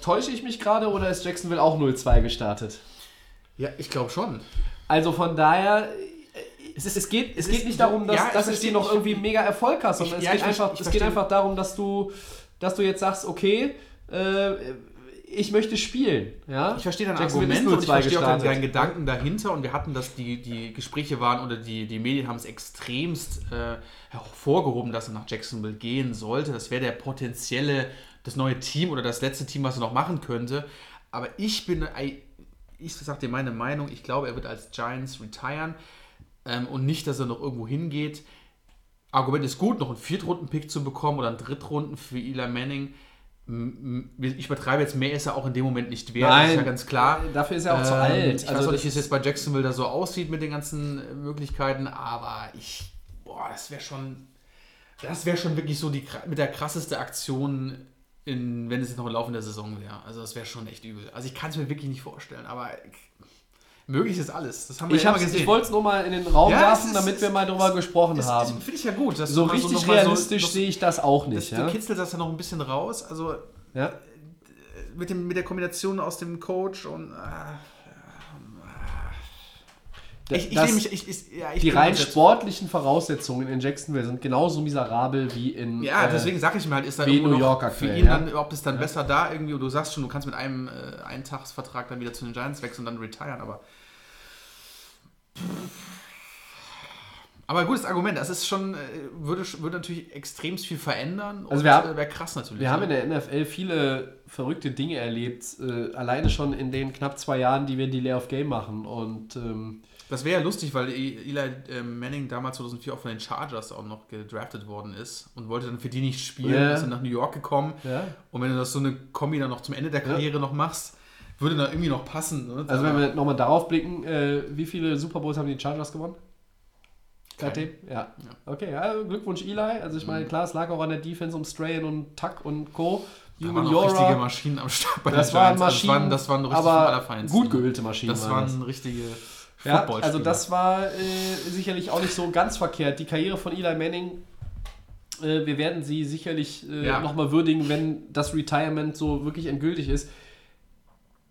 S3: täusche ich mich gerade oder ist Jacksonville auch 0-2 gestartet?
S4: Ja, ich glaube schon.
S3: Also von daher, es, ist, es, geht, es
S4: es
S3: geht
S4: ist-
S3: nicht darum, dass,
S4: ja,
S3: dass es dir noch irgendwie mega Erfolg hast, sondern
S4: Ich-
S3: es,
S4: ja,
S3: geht
S4: ich
S3: einfach,
S4: ich
S3: es geht einfach darum, dass du, dass du jetzt sagst, okay, äh, ich möchte spielen. Ja?
S4: Ich verstehe dein Argument und ich
S3: 0-2
S4: verstehe auch deinen,
S3: gestartet.
S4: deinen Gedanken dahinter und wir hatten das, die, die Gespräche waren oder die, die Medien haben es extremst äh, hervorgehoben, dass er nach Jacksonville gehen sollte. Das wäre der potenzielle, das neue Team oder das letzte Team, was er noch machen könnte. Aber ich bin, ei- ich sag dir meine Meinung, ich glaube, er wird als Giants retiren ähm, und nicht, dass er noch irgendwo hingeht. Argument ist gut, noch einen Viertrunden-Pick zu bekommen oder einen Drittrunden für Eli Manning. Ich übertreibe jetzt, mehr ist er auch in dem Moment nicht wert, das ist ja ganz klar.
S3: Dafür ist er auch zu
S4: Ähm,
S3: alt.
S4: Ich
S3: Also
S4: weiß auch
S3: das
S4: nicht, wie es jetzt bei Jacksonville da so aussieht mit den ganzen äh, Möglichkeiten, aber ich, boah, das wäre schon, das wäre schon wirklich so die mit der krasseste Aktion, in, wenn es jetzt noch im Laufe der Saison wäre. Also das wäre schon echt übel. Also ich kann es mir wirklich nicht vorstellen, aber möglich ist alles. Das haben wir
S3: ich
S4: ja immer gesehen.
S3: ich wollte es nur mal in den Raum
S4: Ja,
S3: werfen,
S4: es ist-
S3: damit wir mal drüber
S4: es-
S3: gesprochen
S4: das,
S3: haben.
S4: Das finde ich ja gut.
S3: so
S4: du
S3: richtig
S4: mal
S3: realistisch
S4: so,
S3: sehe ich das auch
S4: das,
S3: nicht.
S4: Du
S3: Ja?
S4: kitzelst das ja noch ein bisschen raus. Also
S3: Ja?
S4: mit, dem, mit der Kombination aus dem Coach und. Äh, ich, ich, mich, ich, ja,
S3: Die rein sportlichen Voraussetzungen in Jacksonville sind genauso miserabel wie in.
S4: Ja,
S3: äh,
S4: deswegen sage ich mir halt, ist da
S3: in
S4: irgendwo
S3: New York
S4: für ihn
S3: ja.
S4: dann, ob es dann besser da irgendwie, du sagst schon, du kannst mit einem äh, Eintagsvertrag dann wieder zu den Giants wechseln und dann retiren, aber. Aber gutes Argument, das ist schon, äh, würde, würde natürlich extrem viel verändern
S3: Also
S4: wäre krass natürlich.
S3: Wir haben in
S4: ne?
S3: der NFL viele verrückte Dinge erlebt, äh, alleine schon in den knapp zwei Jahren, die wir Delay of Game machen. Und ähm,
S4: Das wäre ja lustig, weil Eli äh, Manning damals 2004 auch von den Chargers auch noch gedraftet worden ist und wollte dann für die nicht spielen,
S3: Ja.
S4: ist dann nach New York gekommen.
S3: ja.
S4: Und wenn du das so eine Kombi dann noch zum Ende der Karriere noch machst, würde dann irgendwie noch passen. Ne?
S3: Also wenn wir nochmal darauf blicken, äh, wie viele Super Bowls haben die Chargers gewonnen? Seitdem? Ja. Okay, ja, Glückwunsch Eli. Also ich meine, klar, es lag auch an der Defense um Strahan und Tuck und Co.
S4: da waren auch richtige. Maschinen am Start bei
S3: Das
S4: den
S3: waren
S4: Giants. Also
S3: Maschinen,
S4: das waren, das waren richtig
S3: aber gut geölte Maschinen.
S4: Das
S3: waren das.
S4: waren richtige
S3: Ja, also das war äh, sicherlich auch nicht so ganz verkehrt. Die Karriere von Eli Manning, äh, wir werden sie sicherlich äh,
S4: Ja.
S3: nochmal würdigen, wenn das Retirement so wirklich endgültig ist.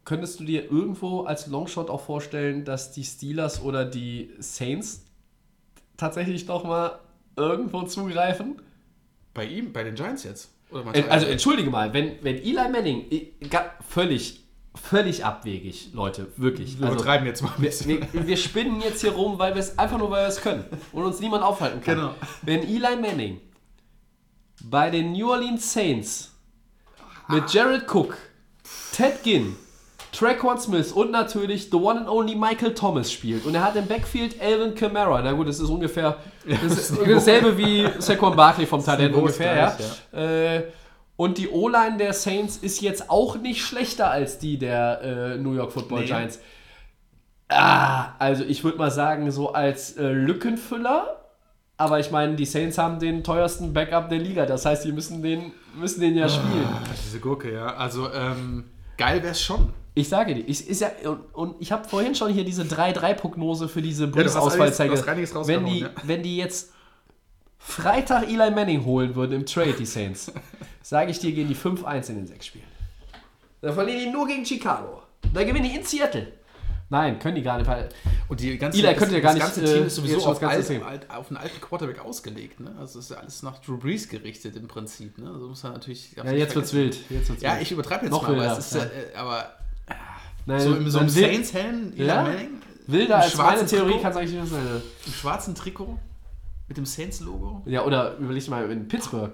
S3: Könntest du dir irgendwo als Longshot auch vorstellen, dass die Steelers oder die Saints tatsächlich nochmal irgendwo zugreifen?
S4: Bei ihm, bei den Giants jetzt?
S3: Äh, Also entschuldige mal, wenn, wenn Eli Manning, äh, völlig, völlig abwegig, Leute, wirklich.
S4: wir
S3: Also,
S4: übertreiben jetzt mal ein bisschen.
S3: wir, wir spinnen jetzt hier rum, weil wir es einfach nur, weil wir es können und uns niemand aufhalten kann.
S4: Genau.
S3: Wenn Eli Manning bei den New Orleans Saints mit Jared Cook, Ted Ginn, Traquan Smith und natürlich the one and only Michael Thomas spielt und er hat im Backfield Alvin Kamara, na gut, das ist ungefähr das ist dasselbe wie Saquon Barkley vom Talent ungefähr, ja.
S4: gleich,
S3: Äh, und die O-Line der Saints ist jetzt auch nicht schlechter als die der äh, New York Football
S4: Nee.
S3: Giants. Ah, also ich würde mal sagen, so als äh, Lückenfüller. Aber ich meine, die Saints haben den teuersten Backup der Liga. Das heißt, die müssen den, müssen den ja spielen.
S4: Diese Gurke, ja. Also, ähm, geil wäre es schon.
S3: Ich sage dir, ich, ist ja, und, und ich habe vorhin schon hier diese 3-3-Prognose für diese
S4: hast einiges
S3: wenn, die,
S4: ja.
S3: wenn die jetzt Freitag Eli Manning holen würden im Trade, die Saints, sage ich dir, gehen die 5-1 in den sechs Spielen. Dann verlieren die nur gegen Chicago. Dann gewinnen die in Seattle. Nein, können die gar nicht, weil
S4: Und die ganze,
S3: Eli könnte ja gar
S4: das
S3: nicht,
S4: ganze Team
S3: äh,
S4: ist
S3: jetzt
S4: sowieso auf,
S3: das ganze
S4: alt,
S3: Team.
S4: alt, auf einen alten Quarterback ausgelegt. Ne? Also ist ja alles nach Drew Brees gerichtet im Prinzip. Ne? Also muss man natürlich.
S3: ja, jetzt wird's wild. Jetzt wird's
S4: Ja,
S3: wild.
S4: ich übertreibe jetzt
S3: Noch
S4: mal, aber,
S3: wilder,
S4: es ist,
S3: ja.
S4: äh, aber
S3: Nein,
S4: so im so
S3: ein
S4: einem
S3: wild-
S4: Saints-Helm, Eli
S3: Ja?
S4: Manning,
S3: Wilder als meine
S4: schwarzen
S3: Theorie
S4: Trikot.
S3: kann es eigentlich nicht sein.
S4: im schwarzen Trikot mit dem Saints-Logo.
S3: Ja, oder überleg mal in Pittsburgh.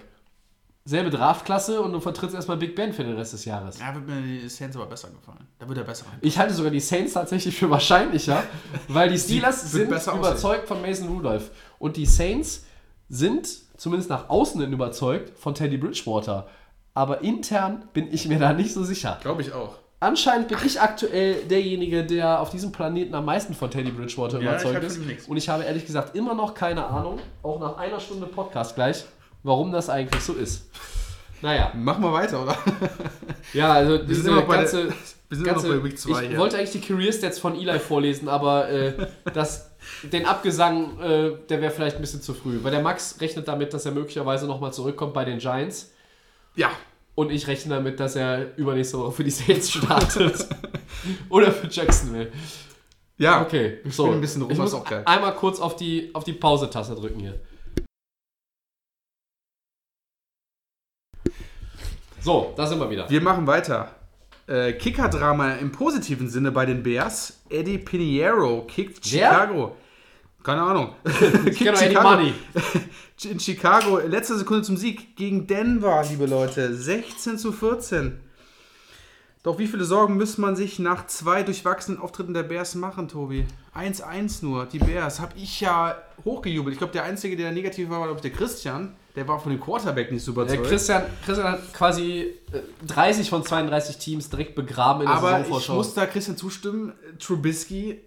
S3: Selbe Draftklasse und du vertrittst erstmal Big Ben für den Rest des Jahres.
S4: Ja, wird mir die Saints aber besser gefallen. Da wird er besser rein.
S3: Ich halte sogar die Saints tatsächlich für wahrscheinlicher, weil die Steelers
S4: wird
S3: sind überzeugt von Mason Rudolph. Und die Saints sind zumindest nach außen hin überzeugt von Teddy Bridgewater. Aber intern bin ich mir da nicht so sicher.
S4: Glaube ich auch.
S3: Anscheinend bin ich aktuell derjenige, der auf diesem Planeten am meisten von Teddy Bridgewater
S4: Ja,
S3: überzeugt ist. Und ich habe ehrlich gesagt immer noch keine Ahnung, auch nach einer Stunde Podcast gleich, warum das eigentlich so ist. Naja,
S4: Machen wir weiter, oder?
S3: ja, also
S4: Wir
S3: diese
S4: sind bei der-
S3: ganze,
S4: wir sind
S3: ganze
S4: bei Week 2
S3: Ich
S4: hier.
S3: wollte eigentlich die Career Stats von Eli vorlesen, aber äh, das, den Abgesang, äh, der wäre vielleicht ein bisschen zu früh. Weil der Max rechnet damit, dass er möglicherweise nochmal zurückkommt bei den Giants.
S4: Ja.
S3: Und ich rechne damit, dass er übernächste Woche für die Saints startet. Oder für Jacksonville.
S4: Ja.
S3: Okay, so.
S4: spielen ein bisschen rum,
S3: ich
S4: ist
S3: muss
S4: auch geil.
S3: einmal kurz auf die, auf die Pause-Taste drücken hier. So, da sind wir wieder.
S4: Wir machen weiter. Äh, Kicker-Drama im positiven Sinne bei den Bears. Eddie Pinheiro kickt
S3: Wer?
S4: Chicago. Keine Ahnung.
S3: Ich kenne Eddie Money.
S4: In Chicago, letzte Sekunde zum Sieg gegen Denver, liebe Leute. 16 zu 14. Doch wie viele Sorgen muss man sich nach zwei durchwachsenen Auftritten der Bears machen, Tobi? 1-1 nur, die Bears. Hab ich ja hochgejubelt. Ich glaube, der Einzige, der negativ war, war glaub ich, der Christian. Der war von dem Quarterback nicht so
S3: Der
S4: überzeugt.
S3: Christian, Christian hat quasi äh, 30 von 32 Teams direkt begraben in der
S4: Aber ich
S3: Saisonvorschau.
S4: muss da Christian zustimmen. Trubisky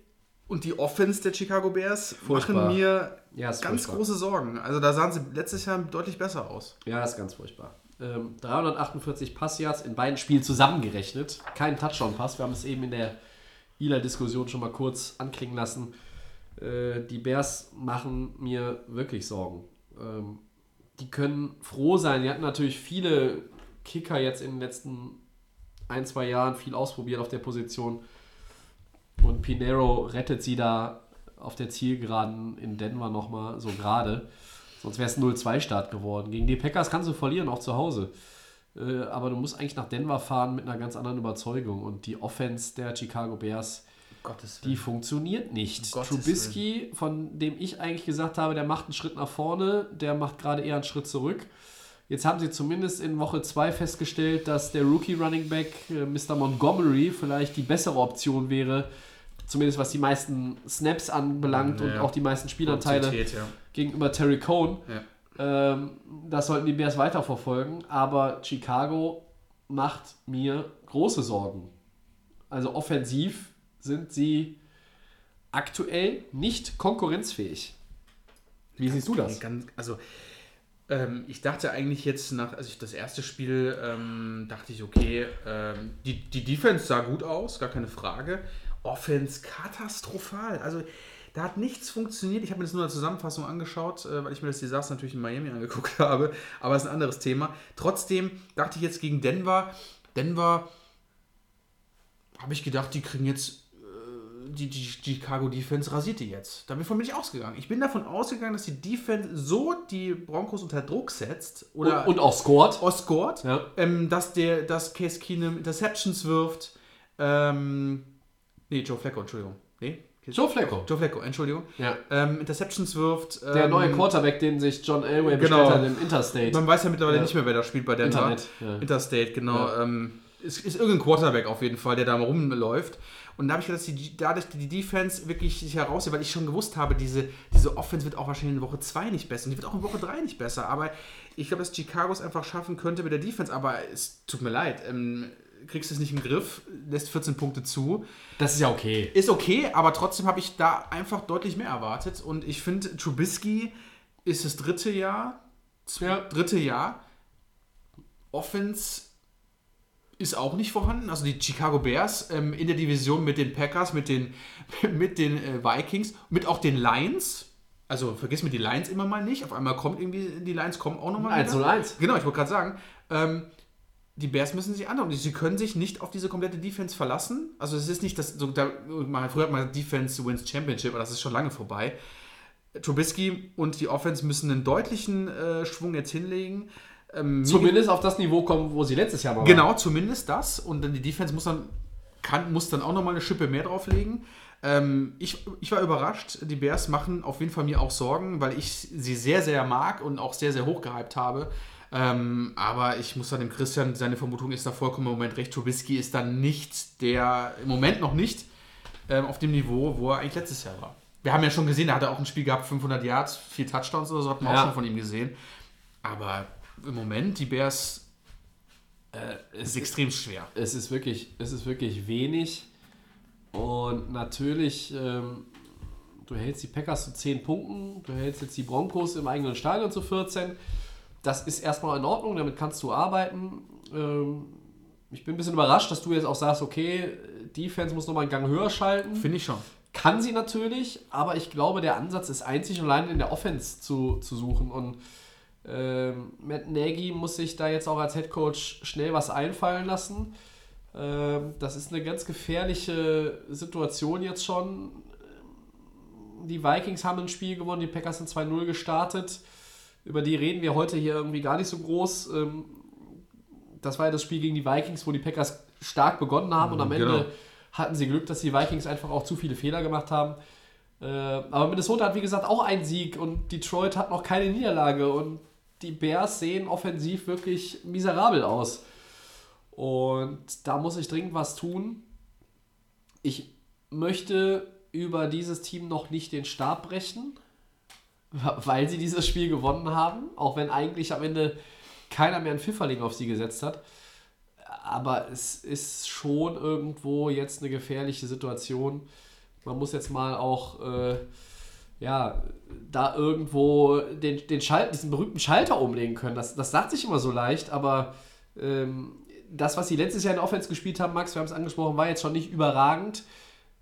S4: und die Offense der Chicago Bears
S3: Furchtbar.
S4: machen mir
S3: Ja,
S4: ganz
S3: furchtbar.
S4: große Sorgen. Also da sahen sie letztes Jahr deutlich besser aus.
S3: Ja, ist ganz furchtbar. Ähm, 348 Passyards in beiden Spielen zusammengerechnet. Kein Touchdown-Pass. Wir haben es eben in der Ila-Diskussion schon mal kurz anklingen lassen. Äh, die Bears machen mir wirklich Sorgen. Ähm, die können froh sein. Die hatten natürlich viele Kicker jetzt in den letzten ein, zwei Jahren viel ausprobiert auf der Position. Und Pinero rettet sie da auf der Zielgeraden in Denver nochmal so gerade. Sonst wäre es 0-2-Start geworden. Gegen die Packers kannst du verlieren, auch zu Hause. Äh, aber du musst eigentlich nach Denver fahren mit einer ganz anderen Überzeugung. Und die Offense der Chicago Bears,
S4: Gottes
S3: die funktioniert nicht.
S4: Um
S3: Trubisky, von dem ich eigentlich gesagt habe, der macht einen Schritt nach vorne, der macht gerade eher einen Schritt zurück. Jetzt haben sie zumindest in Woche 2 festgestellt, dass der Rookie Running Back äh, Mr. Montgomery vielleicht die bessere Option wäre, zumindest was die meisten Snaps anbelangt und
S4: Ja.
S3: auch die meisten Spielanteile
S4: ja.
S3: gegenüber Terry Cohn. Ähm, das sollten die Bears weiterverfolgen, aber Chicago macht mir große Sorgen. Also offensiv sind sie aktuell nicht konkurrenzfähig. Wie siehst du das?
S4: Ganz, also, ähm, ich dachte eigentlich jetzt nach, also ich das erste Spiel, ähm, dachte ich, okay, ähm, die, die Defense sah gut aus, gar keine Frage. Offense katastrophal. Also, da hat nichts funktioniert. Ich habe mir das nur in der Zusammenfassung angeschaut, äh, weil ich mir das Desaster natürlich in Miami angeguckt habe. Aber es ist ein anderes Thema. Trotzdem dachte ich jetzt gegen Denver, Denver habe ich gedacht, die kriegen jetzt die, die Chicago Defense rasiert die jetzt. Davon bin ich ausgegangen. Ich bin davon ausgegangen, dass die Defense so die Broncos unter Druck setzt oder
S3: und, und auch scored.
S4: Oscort,
S3: Ja.
S4: ähm, dass der, dass Case Keenum Interceptions wirft. Ähm, nee, Joe Flacco, Entschuldigung. Nee,
S3: Joe Flacco.
S4: Joe Flacco, Entschuldigung.
S3: Ja.
S4: Ähm, Interceptions wirft.
S3: Der
S4: ähm,
S3: neue Quarterback, den sich John Elway
S4: genau.
S3: bestellt hat im Interstate.
S4: Man weiß ja mittlerweile
S3: Ja.
S4: nicht mehr, wer da spielt bei Denver.
S3: Internet, ja.
S4: Interstate, genau.
S3: Ja.
S4: Ähm, ist, ist irgendein Quarterback auf jeden Fall, der da mal rumläuft. Und da habe ich gedacht, dass die, dadurch die Defense wirklich sich heraussieht, weil ich schon gewusst habe, diese, diese Offense wird auch wahrscheinlich in Woche 2 nicht besser. Und die wird auch in Woche 3 nicht besser. Aber ich glaube, dass Chicago es einfach schaffen könnte mit der Defense. Aber es tut mir leid. Ähm, kriegst es nicht im Griff, lässt 14 Punkte zu.
S3: Das ist ja okay.
S4: Ist okay, aber trotzdem habe ich da einfach deutlich mehr erwartet. Und ich finde, Trubisky ist das dritte Jahr.
S3: Ja.
S4: Dritte Jahr. Offense ist auch nicht vorhanden. Also die Chicago Bears ähm, in der Division mit den Packers, mit den, mit den äh, Vikings, mit auch den Lions. Also vergiss mir die Lines immer mal nicht. Auf einmal kommt irgendwie, die Lines kommen auch nochmal
S3: 1 0 1.
S4: Genau, ich wollte gerade sagen, ähm, die Bears müssen sich anhauen. Sie können sich nicht auf diese komplette Defense verlassen. Also es ist nicht das, so, da, man, früher hat man Defense wins Championship, aber das ist schon lange vorbei. Trubisky und die Offense müssen einen deutlichen äh, Schwung jetzt hinlegen. Ähm,
S3: Zumindest auf das Niveau kommen, wo sie letztes Jahr waren.
S4: Genau, zumindest das. Und dann die Defense muss dann, kann, muss dann auch nochmal eine Schippe mehr drauflegen. Ähm, ich, ich war überrascht. Die Bears machen auf jeden Fall mir auch Sorgen, weil ich sie sehr, sehr mag und auch sehr, sehr hoch gehypt habe. Ähm, aber ich muss dann dem Christian, seine Vermutung ist da vollkommen im Moment recht. Trubisky ist dann nicht der, im Moment noch nicht ähm, auf dem Niveau, wo er eigentlich letztes Jahr war. Wir haben ja schon gesehen, er hatte auch ein Spiel gehabt, 500 Yards, vier Touchdowns oder so, hat man
S3: Ja.
S4: auch schon von ihm gesehen. Aber im Moment, die Bears,
S3: Äh,
S4: ist extrem schwer.
S3: es ist wirklich, es ist wirklich wenig. Und natürlich, ähm, du hältst die Packers zu 10 Punkten, du hältst jetzt die Broncos im eigenen Stadion zu 14. Das ist erstmal in Ordnung, damit kannst du arbeiten. Ähm, ich bin ein bisschen überrascht, dass du jetzt auch sagst, okay, Defense muss nochmal einen Gang höher schalten.
S4: Finde ich schon.
S3: Kann sie natürlich, aber ich glaube, der Ansatz ist einzig und allein in der Offense zu, zu suchen. Und ähm, Matt Nagy muss sich da jetzt auch als Head Coach schnell was einfallen lassen. Ähm, das ist eine ganz gefährliche Situation jetzt schon. Die Vikings haben ein Spiel gewonnen, die Packers sind 2-0 gestartet. Über die reden wir heute hier irgendwie gar nicht so groß. Ähm, das war ja das Spiel gegen die Vikings, wo die Packers stark begonnen haben und am Ende
S4: genau.
S3: hatten sie Glück, dass die Vikings einfach auch zu viele Fehler gemacht haben. Äh, aber Minnesota hat, wie gesagt, auch einen Sieg und Detroit hat noch keine Niederlage und die Bears sehen offensiv wirklich miserabel aus. Und da muss ich dringend was tun. Ich möchte über dieses Team noch nicht den Stab brechen, weil sie dieses Spiel gewonnen haben, auch wenn eigentlich am Ende keiner mehr einen Pfifferling auf sie gesetzt hat. Aber es ist schon irgendwo jetzt eine gefährliche Situation. Man muss jetzt mal auch äh, ja, da irgendwo den, den Schalt, diesen berühmten Schalter umlegen können. Das, das sagt sich immer so leicht, aber ähm, das, was sie letztes Jahr in Offense gespielt haben, Max, wir haben es angesprochen, war jetzt schon nicht überragend.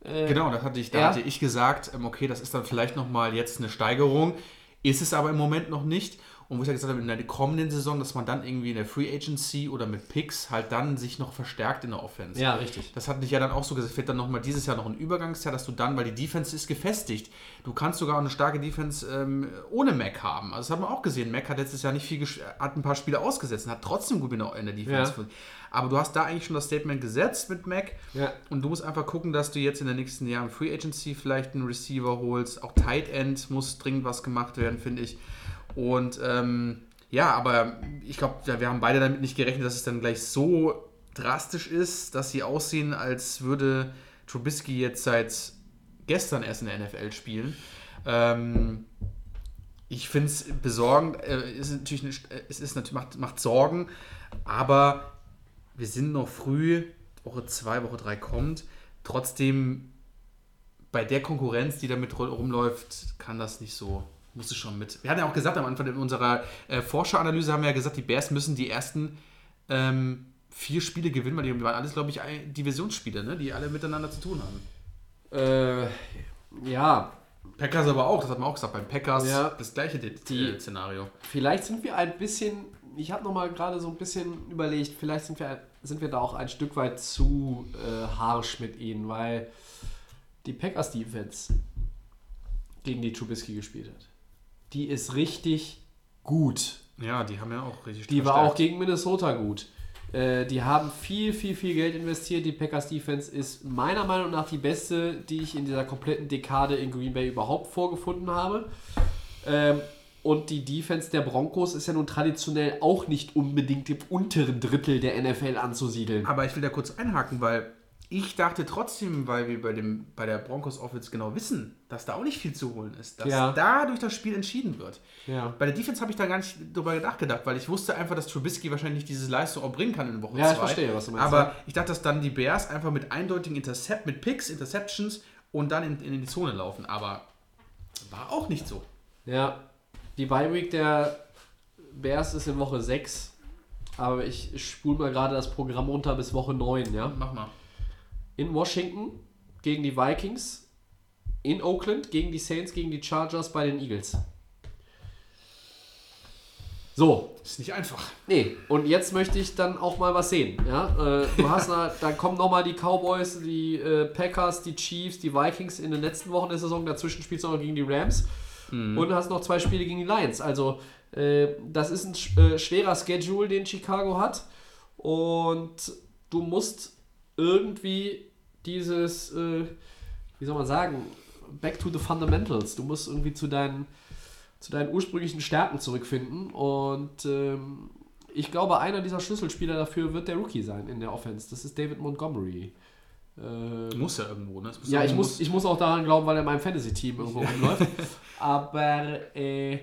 S3: Äh,
S4: Genau, das hatte ich, da
S3: Ja.
S4: hatte ich gesagt, ähm, okay, das ist dann vielleicht nochmal jetzt eine Steigerung. Ist es aber im Moment noch nicht. Und wo ich ja gesagt habe, in der kommenden Saison, dass man dann irgendwie in der Free Agency oder mit Picks halt dann sich noch verstärkt in der Offense.
S3: Ja, richtig.
S4: Das hatte ich ja dann auch so gesagt, wird dann nochmal dieses Jahr noch ein Übergangsjahr, dass du dann, weil die Defense ist gefestigt, du kannst sogar eine starke Defense ähm, ohne Mac haben. Also das hat man auch gesehen. Mac hat letztes Jahr nicht viel, hat ein paar Spiele ausgesetzt und hat trotzdem gut in der in der Defense.
S3: Ja.
S4: Aber du hast da eigentlich schon das Statement gesetzt mit Mac.
S3: Ja.
S4: Und du musst einfach gucken, dass du jetzt in den nächsten Jahren Free Agency vielleicht einen Receiver holst. Auch Tight End muss dringend was gemacht werden, finde ich. Und ähm, ja, aber ich glaube, wir haben beide damit nicht gerechnet, dass es dann gleich so drastisch ist, dass sie aussehen, als würde Trubisky jetzt seit gestern erst in der NFL spielen. Ähm, ich finde es besorgend. Äh, es ist natürlich, äh, es ist natürlich macht, macht Sorgen, aber wir sind noch früh. Woche 2, Woche 3 kommt. Trotzdem bei der Konkurrenz, die damit ru- rumläuft, kann das nicht so. Muss es schon mit. Wir hatten ja auch gesagt am Anfang in unserer äh, Forscheranalyse haben wir ja gesagt, die Bears müssen die ersten ähm, vier Spiele gewinnen, weil die waren alles, glaube ich, Divisionsspiele, ne? die alle miteinander zu tun haben.
S3: Äh, ja,
S4: Packers aber auch, das hat man auch gesagt, beim Packers
S3: Ja.
S4: das gleiche die,
S3: Die-
S4: äh, Szenario.
S3: Vielleicht sind wir ein bisschen, ich habe nochmal gerade so ein bisschen überlegt, vielleicht sind wir, sind wir da auch ein Stück weit zu äh, harsch mit ihnen, weil die Packers Defense gegen die Trubisky gespielt hat, die ist richtig gut.
S4: Ja, die haben ja auch richtig
S3: Die war
S4: verstärkt.
S3: auch gegen Minnesota gut. Äh, die haben viel, viel, viel Geld investiert. Die Packers Defense ist meiner Meinung nach die beste, die ich in dieser kompletten Dekade in Green Bay überhaupt vorgefunden habe. Ähm, und die Defense der Broncos ist ja nun traditionell auch nicht unbedingt im unteren Drittel der NFL anzusiedeln.
S4: Aber ich will da kurz einhaken, weil ich dachte trotzdem, weil wir bei, dem, bei der Broncos Offense genau wissen, dass da auch nicht viel zu holen ist, dass
S3: Ja.
S4: da durch das Spiel entschieden wird.
S3: Ja.
S4: Bei der Defense habe ich da gar nicht drüber nachgedacht, weil ich wusste einfach, dass Trubisky wahrscheinlich diese Leistung auch bringen kann in Woche 2.
S3: Ja, ich verstehe, was du meinst,
S4: Aber ich dachte, dass dann die Bears einfach mit eindeutigen Intercept, mit Picks, Interceptions und dann in, in die Zone laufen. Aber war auch nicht so.
S3: Ja, die Bye Week der Bears ist in Woche 6. Aber ich spule mal gerade das Programm runter bis Woche 9, ja.
S4: Mach mal.
S3: In Washington gegen die Vikings. in Oakland gegen die Saints, gegen die Chargers bei den Eagles. So,
S4: Ist nicht einfach.
S3: Nee, und jetzt möchte ich dann auch mal was sehen. Ja? Äh, du hast na, dann kommen nochmal die Cowboys, die äh, Packers, die Chiefs, die Vikings in den letzten Wochen der Saison. Dazwischen spielst du noch gegen die Rams. Und hast noch zwei Spiele gegen die Lions. Also, äh, das ist ein äh, schwerer Schedule, den Chicago hat. Und du musst irgendwie dieses, äh, wie soll man sagen, back to the fundamentals. Du musst irgendwie zu deinen zu deinen ursprünglichen Stärken zurückfinden. Und ähm, ich glaube, einer dieser Schlüsselspieler dafür wird der Rookie sein in der Offense. Das ist David Montgomery. Ähm,
S4: Muss ja irgendwo, ne?
S3: Ja, ich muss, ich muss auch daran glauben, weil er in meinem Fantasy-Team irgendwo rumläuft. Aber äh,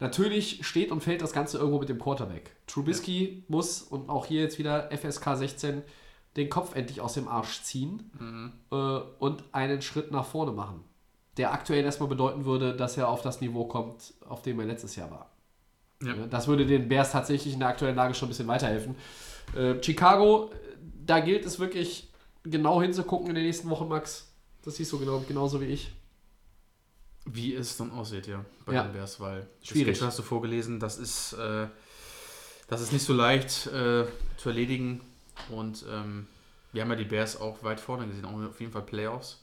S3: natürlich steht und fällt das Ganze irgendwo mit dem Quarterback. Trubisky muss, und auch hier jetzt wieder FSK 16, den Kopf endlich aus dem Arsch ziehen
S4: Mhm.
S3: äh, und einen Schritt nach vorne machen. Der aktuell erstmal bedeuten würde, dass er auf das Niveau kommt, auf dem er letztes Jahr war.
S4: Ja.
S3: Das würde den Bears tatsächlich in der aktuellen Lage schon ein bisschen weiterhelfen. Äh, Chicago, da gilt es wirklich genau hinzugucken in den nächsten Wochen, Max. Das siehst du genau, genauso wie ich.
S4: Wie es dann aussieht, ja, bei
S3: Ja.
S4: den Bears, weil das
S3: Schwierig.
S4: Schedule hast du vorgelesen, das ist, äh, das ist nicht so leicht äh, zu erledigen. Und ähm, wir haben ja die Bears auch weit vorne gesehen, auch auf jeden Fall Playoffs.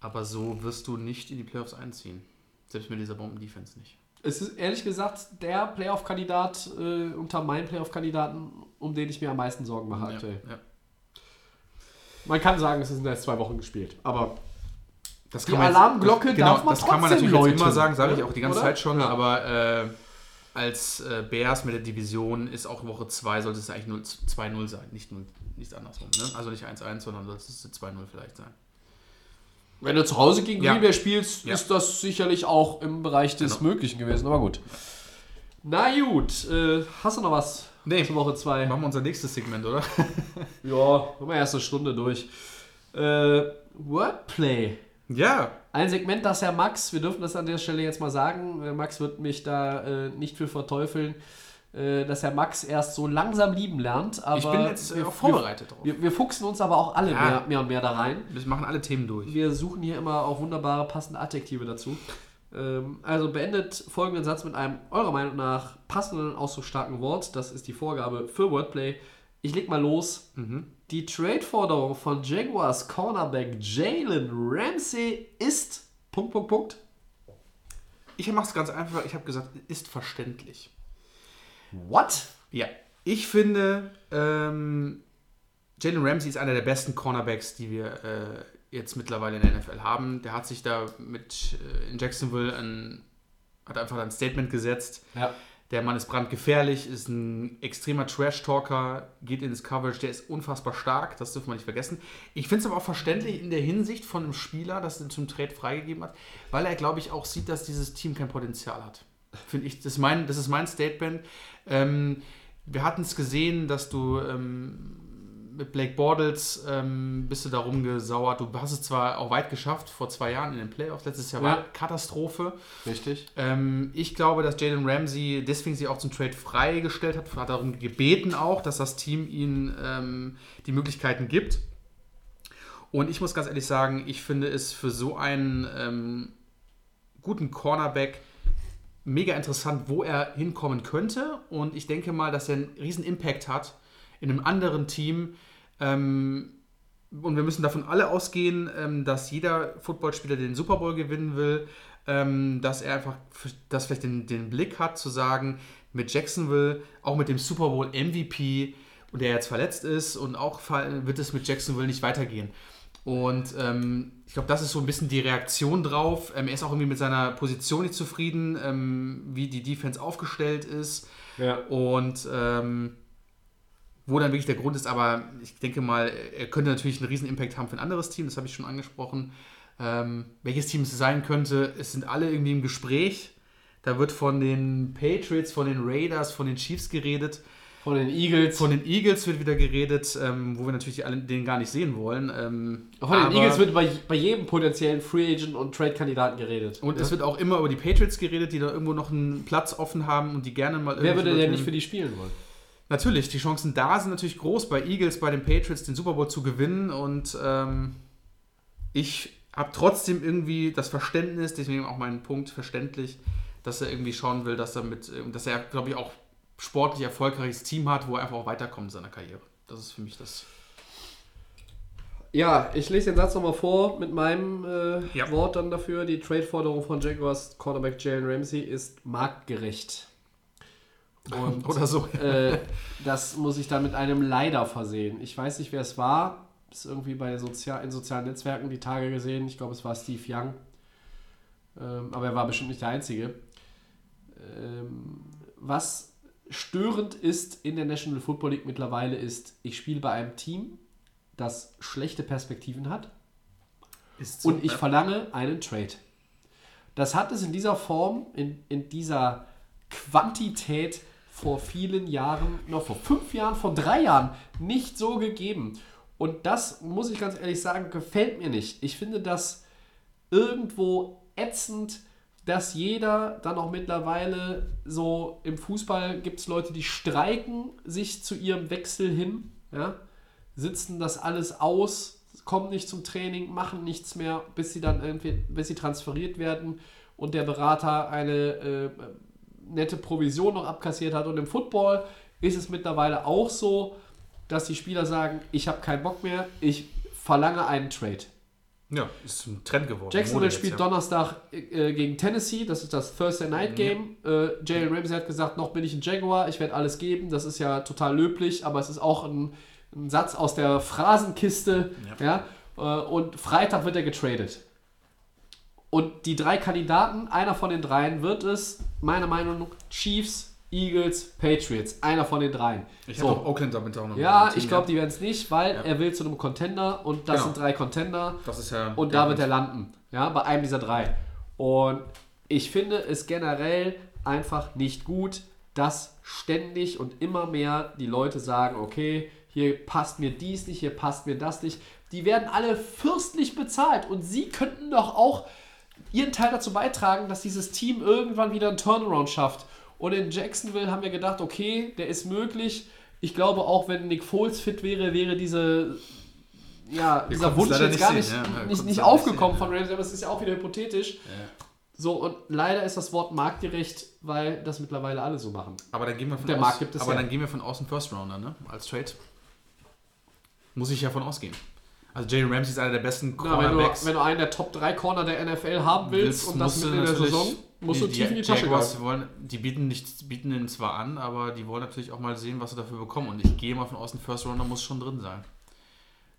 S4: Aber so wirst du nicht in die Playoffs einziehen. Selbst mit dieser Bomben-Defense nicht.
S3: Es ist ehrlich gesagt der Playoff-Kandidat äh, unter meinen Playoff-Kandidaten, um den ich mir am meisten Sorgen mache aktuell.
S4: Ja, ja.
S3: Man kann sagen, es sind erst zwei Wochen gespielt, aber
S4: Das
S3: Die
S4: kann man jetzt-
S3: Alarmglocke
S4: das, genau,
S3: darf man
S4: das kann man
S3: trotzdem
S4: natürlich
S3: läuten,
S4: immer sagen, sage ich auch die ganze
S3: Oder?
S4: Zeit schon,
S3: Ja.
S4: aber äh, als äh, Bears mit der Division ist auch Woche 2 sollte es eigentlich 0 2-0 sein, nicht, 0, nicht andersrum. Ne? Also nicht 1-1, sondern sollte es 2-0 vielleicht sein.
S3: wenn du zu Hause gegen
S4: Ja.
S3: Green Bay spielst,
S4: Ja.
S3: ist das sicherlich auch im Bereich des
S4: Genau.
S3: Möglichen gewesen, aber gut. Na gut, äh, hast du noch was
S4: Nee.
S3: zur Woche 2?
S4: Machen wir unser nächstes Segment, oder?
S3: Ja, haben wir erst eine Stunde durch. Äh, Wordplay.
S4: ja,
S3: Ein Segment, das Herr Max, wir dürfen das an der Stelle jetzt mal sagen, Max wird mich da äh, nicht für verteufeln, äh, dass Herr Max erst so langsam lieben lernt. Aber
S4: ich bin jetzt äh,
S3: wir,
S4: auch vorbereitet drauf.
S3: Wir, wir, fuchsen uns aber auch alle
S4: Ja.
S3: mehr, mehr und mehr da rein.
S4: Wir machen alle Themen durch.
S3: Wir suchen hier immer auch wunderbare passende Adjektive dazu. Ähm, also beendet folgenden Satz mit einem eurer Meinung nach passenden, ausdrucksstarken Wort. Das ist die Vorgabe für Wordplay. Ich leg mal los. Die Trade-Forderung von Jaguars Cornerback Jalen Ramsey ist. Punkt, Punkt, Punkt.
S4: Ich mache es ganz einfach, ich habe gesagt, ist verständlich.
S3: What?
S4: Ja, ich finde, ähm, Jalen Ramsey ist einer der besten Cornerbacks, die wir äh, jetzt mittlerweile in der NFL haben. Der hat sich da mit äh, in Jacksonville ein, hat einfach ein Statement gesetzt.
S3: Ja.
S4: Der Mann ist brandgefährlich, ist ein extremer Trash-Talker, geht ins Coverage, der ist unfassbar stark, das dürfen wir nicht vergessen. Ich finde es aber auch verständlich in der Hinsicht von einem Spieler, das er zum Trade freigegeben hat, weil er, glaube ich, auch sieht, dass dieses Team kein Potenzial hat. Finde ich, das ist mein, das ist mein Statement. Ähm, wir hatten es gesehen, dass du ähm, mit Blake Bortles ähm, bist du da rumgesauert. Du hast es zwar auch weit geschafft, vor zwei Jahren in den Playoffs, letztes Jahr
S3: Ja.
S4: war Katastrophe.
S3: Richtig.
S4: Ähm, ich glaube, dass Jalen Ramsey deswegen sich auch zum Trade freigestellt hat, hat darum gebeten auch, dass das Team ihm ähm, die Möglichkeiten gibt. Und ich muss ganz ehrlich sagen, ich finde es für so einen ähm, guten Cornerback mega interessant, wo er hinkommen könnte. Und ich denke mal, dass er einen riesen Impact hat in einem anderen Team. Ähm, und wir müssen davon alle ausgehen, ähm, dass jeder Footballspieler den Super Bowl gewinnen will, ähm, dass er einfach das vielleicht den, den Blick hat, zu sagen, mit Jacksonville, auch mit dem Super Bowl MVP, und der jetzt verletzt ist, und auch wird es mit Jacksonville nicht weitergehen. Und ähm, ich glaube, das ist so ein bisschen die Reaktion drauf. Ähm, er ist auch irgendwie mit seiner Position nicht zufrieden, ähm, wie die Defense aufgestellt ist.
S3: Ja.
S4: Und ähm, wo dann wirklich der Grund ist, aber ich denke mal, er könnte natürlich einen riesen Impact haben für ein anderes Team, das habe ich schon angesprochen. Ähm, welches Team es sein könnte, es sind alle irgendwie im Gespräch. Da wird von den Patriots, von den Raiders, von den Chiefs geredet.
S3: Von den Eagles.
S4: Von den Eagles wird wieder geredet, ähm, wo wir natürlich alle, den gar nicht sehen wollen. Ähm,
S3: Von den Eagles wird bei, bei jedem potenziellen Free Agent und Trade-Kandidaten geredet.
S4: Und es wird auch immer über die Patriots geredet, die da irgendwo noch einen Platz offen haben und die gerne mal
S3: Wer würde denn nicht für die spielen wollen?
S4: Natürlich, die Chancen da sind natürlich groß, bei Eagles, bei den Patriots den Super Bowl zu gewinnen. Und ähm, ich habe trotzdem irgendwie das Verständnis, deswegen auch mein Punkt verständlich, dass er irgendwie schauen will, dass er mit, ähm, dass er, glaube ich, auch sportlich erfolgreiches Team hat, wo er einfach auch weiterkommt in seiner Karriere. Das ist für mich das.
S3: Ja, ich lese den Satz nochmal vor mit meinem äh,
S4: Ja.
S3: Wort dann dafür. Die Trade-Forderung von Jaguars Cornerback Jalen Ramsey ist marktgerecht. Und
S4: Oder so.
S3: äh, das muss ich dann mit einem Leider versehen. Ich weiß nicht, wer es war. Ist irgendwie bei Sozial in sozialen Netzwerken die Tage gesehen. Ich glaube, es war Steve Young. Ähm, aber er war bestimmt nicht der Einzige. Ähm, was störend ist in der National Football League mittlerweile ist, ich spiele bei einem Team, das schlechte Perspektiven hat
S4: Ist
S3: und ich
S4: ja.
S3: verlange einen Trade. Das hat es in dieser Form, in, in dieser Quantität vor vielen Jahren, noch vor fünf Jahren, vor drei Jahren nicht so gegeben. Und das, muss ich ganz ehrlich sagen, gefällt mir nicht. Ich finde das irgendwo ätzend, dass jeder dann auch mittlerweile so im Fußball gibt es Leute, die streiken sich zu ihrem Wechsel hin, ja, sitzen das alles aus, kommen nicht zum Training, machen nichts mehr, bis sie dann irgendwie, bis sie transferiert werden und der Berater eine äh, nette Provision noch abkassiert hat. Und im Football ist es mittlerweile auch so, dass die Spieler sagen, ich habe keinen Bock mehr, ich verlange einen Trade.
S4: Ja, ist ein Trend geworden.
S3: Jacksonville spielt
S4: jetzt, ja.
S3: Donnerstag äh, gegen Tennessee, das ist das Thursday Night Game. Äh, Jalen Ramsey hat gesagt, noch bin ich ein Jaguar, ich werde alles geben. Das ist ja total löblich, aber es ist auch ein, ein Satz aus der Phrasenkiste. Ja. Äh, und Freitag wird er getradet. Und die drei Kandidaten, einer von den dreien wird es, meiner Meinung nach, Chiefs, Eagles, Patriots. Einer von den dreien.
S4: Ich
S3: So.
S4: habe Oakland damit auch noch.
S3: Ja, ich glaube, die werden es nicht, weil
S4: Ja.
S3: er will zu einem Contender und das
S4: Genau.
S3: sind drei Contender.
S4: Das ist ja.
S3: Und da wird er landen. Ja, bei einem dieser drei. Und ich finde es generell einfach nicht gut, dass ständig und immer mehr die Leute sagen, okay, hier passt mir dies nicht, hier passt mir das nicht. Die werden alle fürstlich bezahlt und sie könnten doch auch ihren Teil dazu beitragen, dass dieses Team irgendwann wieder einen Turnaround schafft. Und in Jacksonville haben wir gedacht, okay, der ist möglich. Ich glaube auch, wenn Nick Foles fit wäre, wäre diese ja, dieser Wunsch jetzt gar nicht,
S4: ja. Ja,
S3: nicht, nicht aufgekommen
S4: sehen,
S3: von Ramsey, aber es ist ja auch wieder hypothetisch. So, und leider ist das Wort marktgerecht, weil das mittlerweile alle so machen.
S4: Aber dann gehen wir von
S3: Der
S4: aus,
S3: Markt gibt es
S4: aber
S3: ja.
S4: dann gehen wir von außen First Rounder, ne? Als Trade. Muss ich ja von ausgehen. Also Jalen Ramsey ist einer der besten
S3: Ja, wenn, du,
S4: Cornerbacks.
S3: wenn du einen der Top 3 Corner der NFL haben willst, und das mitten in der Saison, musst du
S4: die-
S3: tief in die Tasche
S4: Jaguars wollen, die bieten, nicht, bieten ihn zwar an, aber die wollen natürlich auch mal sehen, was sie dafür bekommen. Und ich gehe mal von außen, First Rounder muss schon drin sein.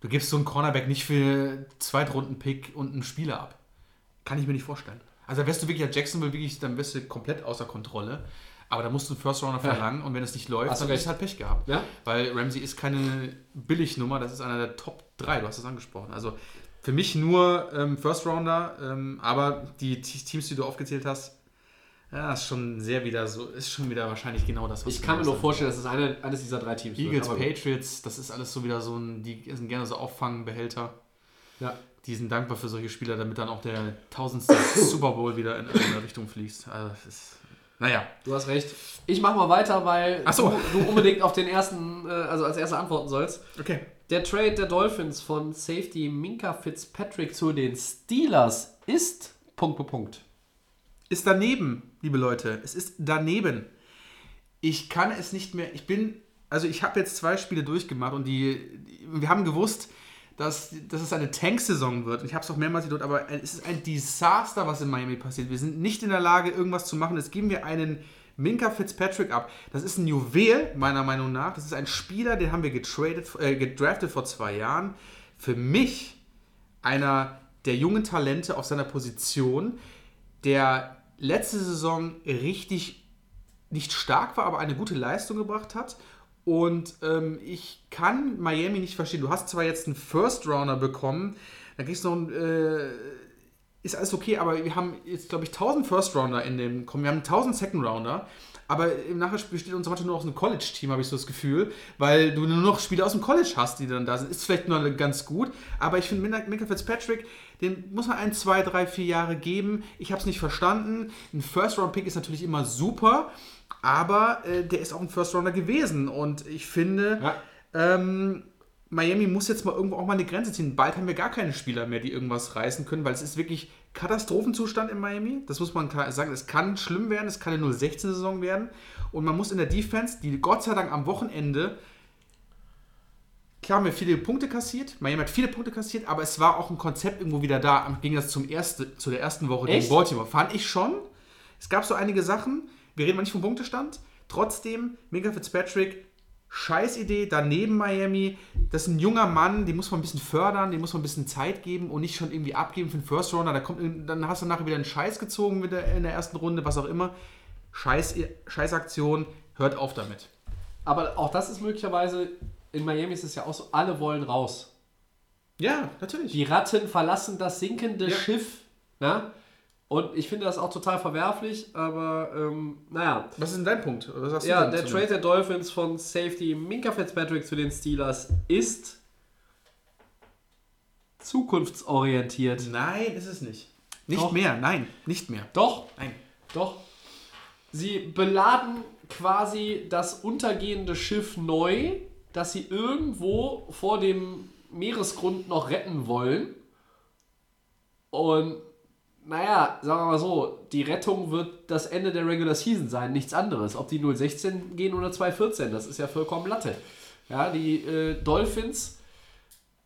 S4: Du gibst so einen Cornerback nicht für Zweitrunden-Pick und einen Spieler ab. Kann ich mir nicht vorstellen. Also wärst du wirklich als Jacksonville wirklich, dann wärst du komplett außer Kontrolle. Aber da musst du einen First Rounder
S3: Ja.
S4: verlangen und wenn es nicht läuft,
S3: Hast du
S4: dann ist halt Pech gehabt.
S3: Ja?
S4: Weil Ramsey ist keine Billignummer, das ist einer der Top 3, du hast es angesprochen. Also für mich nur ähm, First Rounder, ähm, aber die Teams, die du aufgezählt hast, ja, ist schon sehr wieder so, ist schon wieder wahrscheinlich genau das, was
S3: Ich kann mir nur vorstellen, dass es eine, eines dieser drei Teams
S4: Eagles,
S3: wird.
S4: Patriots, das ist alles so wieder so ein, die sind gerne so Auffangbehälter.
S3: Ja.
S4: Die sind dankbar für solche Spieler, damit dann auch der tausendste Super Bowl wieder in irgendeine Richtung fließt. Also das ist, naja,
S3: Du hast recht. Ich mach mal weiter, weil
S4: so.
S3: du, du unbedingt auf den ersten, äh, also als erster antworten sollst.
S4: okay.
S3: Der Trade der Dolphins von Safety Minka Fitzpatrick zu den Steelers ist Punkt für Punkt.
S4: ist daneben, liebe Leute. Es ist daneben. Ich kann es nicht mehr. Ich bin. Also, ich habe jetzt zwei Spiele durchgemacht und die. die wir haben gewusst, dass, dass es eine Tank-Saison wird. Ich habe es auch mehrmals gedrückt, aber es ist ein Desaster, was in Miami passiert. Wir sind nicht in der Lage, irgendwas zu machen. Jetzt geben wir einen Minka Fitzpatrick ab. Das ist ein Juwel, meiner Meinung nach. Das ist ein Spieler, den haben wir getradet, äh, gedraftet vor zwei Jahren. Für mich einer der jungen Talente auf seiner Position, der letzte Saison richtig nicht stark war, aber eine gute Leistung gebracht hat. Und ähm, ich kann Miami nicht verstehen. Du hast zwar jetzt einen First Rounder bekommen, dann kriegst du noch einen, äh, ist alles okay, aber wir haben jetzt, glaube ich, 1000 First Rounder in dem, kommen. wir haben 1000 Second Rounder. Aber im Nachhinein besteht unser Mannschaft nur aus einem College-Team, habe ich so das Gefühl, weil du nur noch Spieler aus dem College hast, die dann da sind. Ist vielleicht nur ganz gut, aber ich finde Minka Fitzpatrick, den muss man ein, zwei, drei, vier Jahre geben. Ich habe es nicht verstanden. Ein First-Round-Pick ist natürlich immer super, aber äh, der ist auch ein First-Rounder gewesen und ich finde,
S3: Ja.
S4: ähm, Miami muss jetzt mal irgendwo auch mal eine Grenze ziehen. Bald haben wir gar keine Spieler mehr, die irgendwas reißen können, weil es ist wirklich Katastrophenzustand in Miami. Das muss man klar sagen. Es kann schlimm werden, es kann eine 016-Saison werden. Und man muss in der Defense, die Gott sei Dank am Wochenende, klar haben wir viele Punkte kassiert. Miami hat viele Punkte kassiert, aber es war auch ein Konzept irgendwo wieder da. Im Gegensatz zum erste, zu der ersten Woche
S3: Echt?
S4: gegen Baltimore. Fand ich schon. Es gab so einige Sachen. Wir reden mal nicht vom Punktestand. Trotzdem, Minka Fitzpatrick, scheiß Idee, daneben Miami. Das ist ein junger Mann, den muss man ein bisschen fördern, dem muss man ein bisschen Zeit geben und nicht schon irgendwie abgeben für den First Runner. Da kommt, dann hast du nachher wieder einen Scheiß gezogen in der ersten Runde, was auch immer. Scheiß, Aktion, hört auf damit.
S3: Aber auch das ist möglicherweise, in Miami ist es ja auch so, alle wollen raus.
S4: Ja, natürlich.
S3: Die Ratten verlassen das sinkende
S4: Ja.
S3: Schiff. Ja? Und ich finde das auch total verwerflich, aber ähm, naja.
S4: was ist denn dein Punkt?
S3: Ja, der Trade der Dolphins von Safety Minka Fitzpatrick zu den Steelers ist zukunftsorientiert.
S4: Nein, ist es nicht. Nicht
S3: Doch.
S4: mehr, nein, nicht mehr.
S3: Doch,
S4: Nein.
S3: doch. Sie beladen quasi das untergehende Schiff neu, das sie irgendwo vor dem Meeresgrund noch retten wollen. Und naja, sagen wir mal so, die Rettung wird das Ende der Regular Season sein, nichts anderes. Ob die 016 gehen oder 214, das ist ja vollkommen Latte. Ja, die äh, Dolphins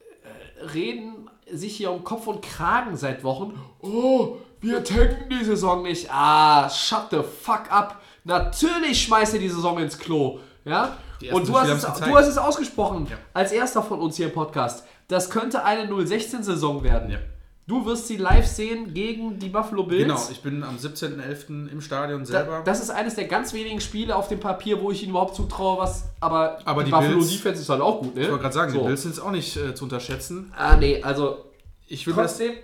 S3: äh, reden sich hier um Kopf und Kragen seit Wochen. Oh, wir tanken die Saison nicht. Ah, shut the fuck up. Natürlich schmeißt ihr die Saison ins Klo. Ja? Und du hast, es, du hast es ausgesprochen,
S4: Ja.
S3: als erster von uns hier im Podcast. Das könnte eine 016-Saison werden.
S4: Ja.
S3: Du wirst sie live sehen gegen die Buffalo Bills.
S4: Genau, ich bin am 17.11. im Stadion selber.
S3: Da, das ist eines der ganz wenigen Spiele auf dem Papier, wo ich ihnen überhaupt zutraue, was. Aber,
S4: Aber die
S3: Buffalo
S4: Bills-
S3: Defense ist halt auch gut, ne?
S4: ich wollte gerade sagen,
S3: so.
S4: die Bills sind auch nicht äh, zu unterschätzen.
S3: Ah, nee, also.
S4: Ich will das,
S3: Trotzdem.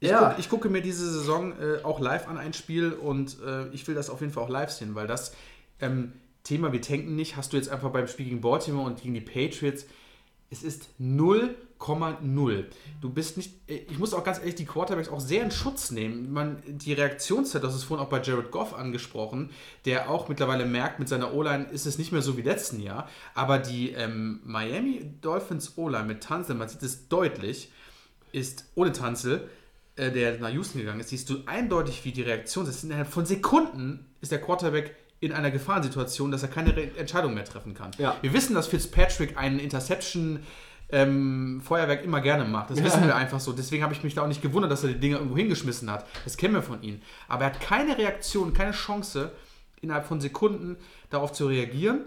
S4: Ich,
S3: ja.
S4: guck, ich gucke mir diese Saison äh, auch live an ein Spiel und äh, ich will das auf jeden Fall auch live sehen, weil das ähm, Thema, wir tanken nicht, hast du jetzt einfach beim Spiel gegen Baltimore und gegen die Patriots. Es ist 0,0. Du bist nicht, äh, ich muss auch ganz ehrlich die Quarterbacks auch sehr in Schutz nehmen. Man, die Reaktionszeit, das ist vorhin auch bei Jared Goff angesprochen, der auch mittlerweile merkt, mit seiner O-Line ist es nicht mehr so wie letzten Jahr, aber die ähm, Miami Dolphins O-Line mit Tanzel, man sieht es deutlich, ist ohne Tanzel, äh, der nach Houston gegangen ist, siehst du eindeutig, wie die Reaktion ist. Innerhalb von Sekunden ist der Quarterback in einer Gefahrensituation, dass er keine Re Entscheidung mehr treffen kann.
S3: Ja.
S4: Wir wissen, dass Fitzpatrick einen Interception ähm, Feuerwerk immer gerne macht. Das wissen wir einfach so. Deswegen habe ich mich da auch nicht gewundert, dass er die Dinger irgendwo hingeschmissen hat. Das kennen wir von ihm. Aber er hat keine Reaktion, keine Chance, innerhalb von Sekunden darauf zu reagieren.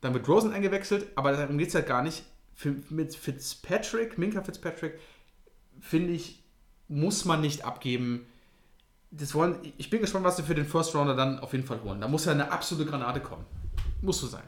S4: Dann wird Rosen eingewechselt, aber darum geht es halt gar nicht. Für, mit Fitzpatrick, Minka Fitzpatrick, finde ich, muss man nicht abgeben. Das wollen, ich bin gespannt, was sie für den First Rounder dann auf jeden Fall holen. Da muss ja eine absolute Granate kommen. Muss so sein.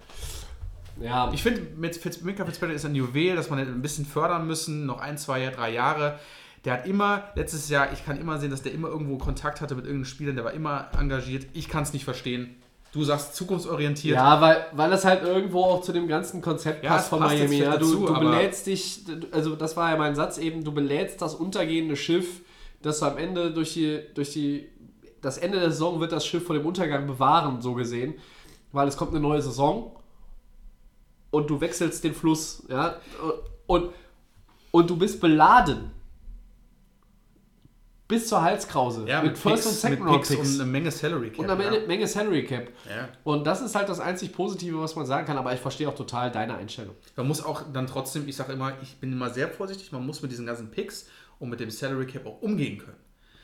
S3: Ja,
S4: Ich finde, mit Fitz, Minka Fitzpatrick ist ein Juwel, dass man ein bisschen fördern müssen, noch ein, zwei, drei Jahre. Der hat immer, letztes Jahr, ich kann immer sehen, dass der immer irgendwo Kontakt hatte mit irgendeinem Spieler, der war immer engagiert. Ich kann es nicht verstehen. Du sagst zukunftsorientiert.
S3: Ja, weil, weil das halt irgendwo auch zu dem ganzen Konzept
S4: Ja,
S3: passt von Miami. Ja, du,
S4: dazu,
S3: du belädst dich, also das war ja mein Satz eben, du belädst das untergehende Schiff, das du am Ende durch die, durch die, das Ende der Saison wird das Schiff vor dem Untergang bewahren, so gesehen, weil es kommt eine neue Saison und du wechselst den Fluss, ja, und, und du bist beladen. Bis zur Halskrause.
S4: Ja,
S3: mit,
S4: mit,
S3: First
S4: Picks,
S3: und Second
S4: mit Picks
S3: Picks.
S4: und eine Menge Salary Cap.
S3: Und eine
S4: ja.
S3: Menge, Menge Salary Cap.
S4: Ja.
S3: Und das ist halt das einzig Positive, was man sagen kann, aber ich verstehe auch total deine Einstellung.
S4: Man muss auch dann trotzdem, ich sage immer, ich bin immer sehr vorsichtig, man muss mit diesen ganzen Picks und mit dem Salary Cap auch umgehen können.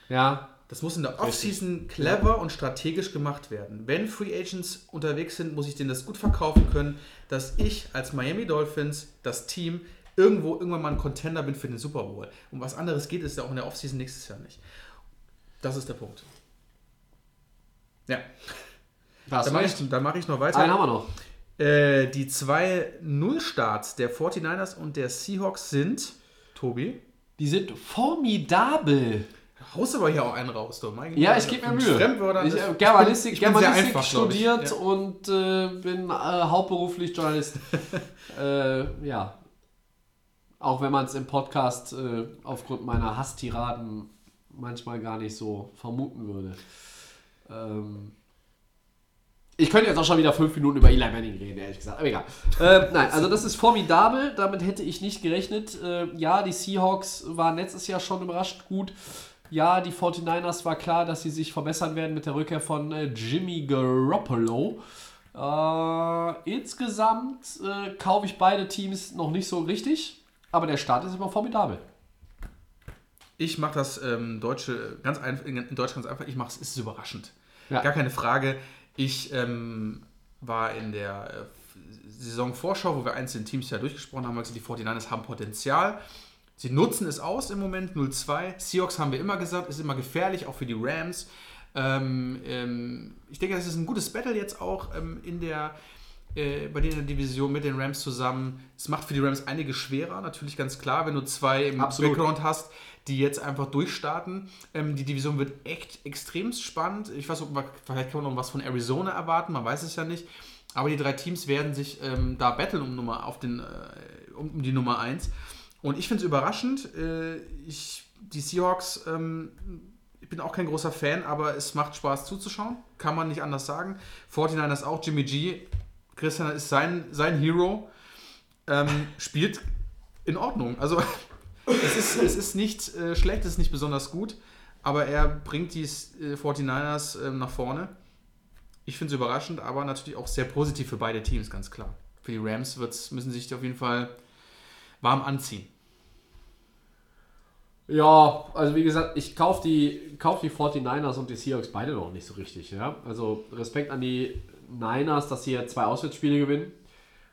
S3: Ja,
S4: Das muss in der Offseason clever und strategisch gemacht werden. Wenn Free Agents unterwegs sind, muss ich denen das gut verkaufen können, dass ich als Miami Dolphins, das Team, irgendwo irgendwann mal ein Contender bin für den Super Bowl. Um was anderes geht es ja auch in der Offseason nächstes Jahr nicht. Das ist der Punkt. Ja,
S3: das
S4: dann mache ich, dann mach ich noch weiter.
S3: Einen haben wir noch.
S4: Äh, die zwei Nullstarts der 49ers und der Seahawks sind, Tobi,
S3: Die sind formidabel.
S4: Haust aber hier auch einen raus, du. Mein
S3: Ja,
S4: Gott,
S3: ich gebe mir Mühe.
S4: Fremdwörtern.
S3: Ich habe Germanistik,
S4: ich bin sehr
S3: Germanistik
S4: einfach, ich.
S3: studiert
S4: Ja.
S3: und äh, bin äh, hauptberuflich Journalist. äh, ja. Auch wenn man es im Podcast äh, aufgrund meiner Hasstiraden manchmal gar nicht so vermuten würde. Ähm, Ich könnte jetzt auch schon wieder fünf Minuten über Eli Manning reden, ehrlich gesagt. Aber egal. äh, nein, also das ist formidabel. Damit hätte ich nicht gerechnet. Äh, ja, die Seahawks waren letztes Jahr schon überraschend gut. Ja, die 49ers war klar, dass sie sich verbessern werden mit der Rückkehr von äh, Jimmy Garoppolo. Äh, insgesamt äh, kaufe ich beide Teams noch nicht so richtig. Aber der Start ist immer formidabel.
S4: Ich mache das ähm, Deutsche ganz einfach, in Deutsch ganz einfach. Ich mache es, ist überraschend.
S3: Ja.
S4: Gar keine Frage. Ich ähm, war in der äh, Saisonvorschau, wo wir einzelne Teams ja durchgesprochen haben, also die 49ers haben Potenzial. Sie nutzen es aus im Moment 0-2. Seahawks haben wir immer gesagt, ist immer gefährlich, auch für die Rams. Ähm, ähm, ich denke, das ist ein gutes Battle jetzt auch ähm, in der, äh, bei der Division mit den Rams zusammen. Es macht für die Rams einige schwerer, natürlich ganz klar, wenn du zwei im
S3: Absolut.
S4: Background hast, die jetzt einfach durchstarten. Ähm, die Division wird echt extrem spannend. Ich weiß, ob man, vielleicht kann man noch was von Arizona erwarten, man weiß es ja nicht. Aber die drei Teams werden sich ähm, da battlen um, Nummer, auf den, äh, um, um die Nummer 1. Und ich finde es überraschend. Äh, ich, die Seahawks, ähm, ich bin auch kein großer Fan, aber es macht Spaß zuzuschauen. Kann man nicht anders sagen. 49ers auch, Jimmy G. Christian ist sein, sein Hero. Ähm, spielt in Ordnung. Also es ist, es ist nicht äh, schlecht, es ist nicht besonders gut, aber er bringt die äh, 49ers äh, nach vorne. Ich finde es überraschend, aber natürlich auch sehr positiv für beide Teams, ganz klar. Für die Rams wird's, müssen sich auf jeden Fall warm anziehen.
S3: Ja, also wie gesagt, ich kaufe die, kauf die 49ers und die Seahawks beide noch nicht so richtig. Ja? Also Respekt an die Niners, dass sie ja zwei Auswärtsspiele gewinnen.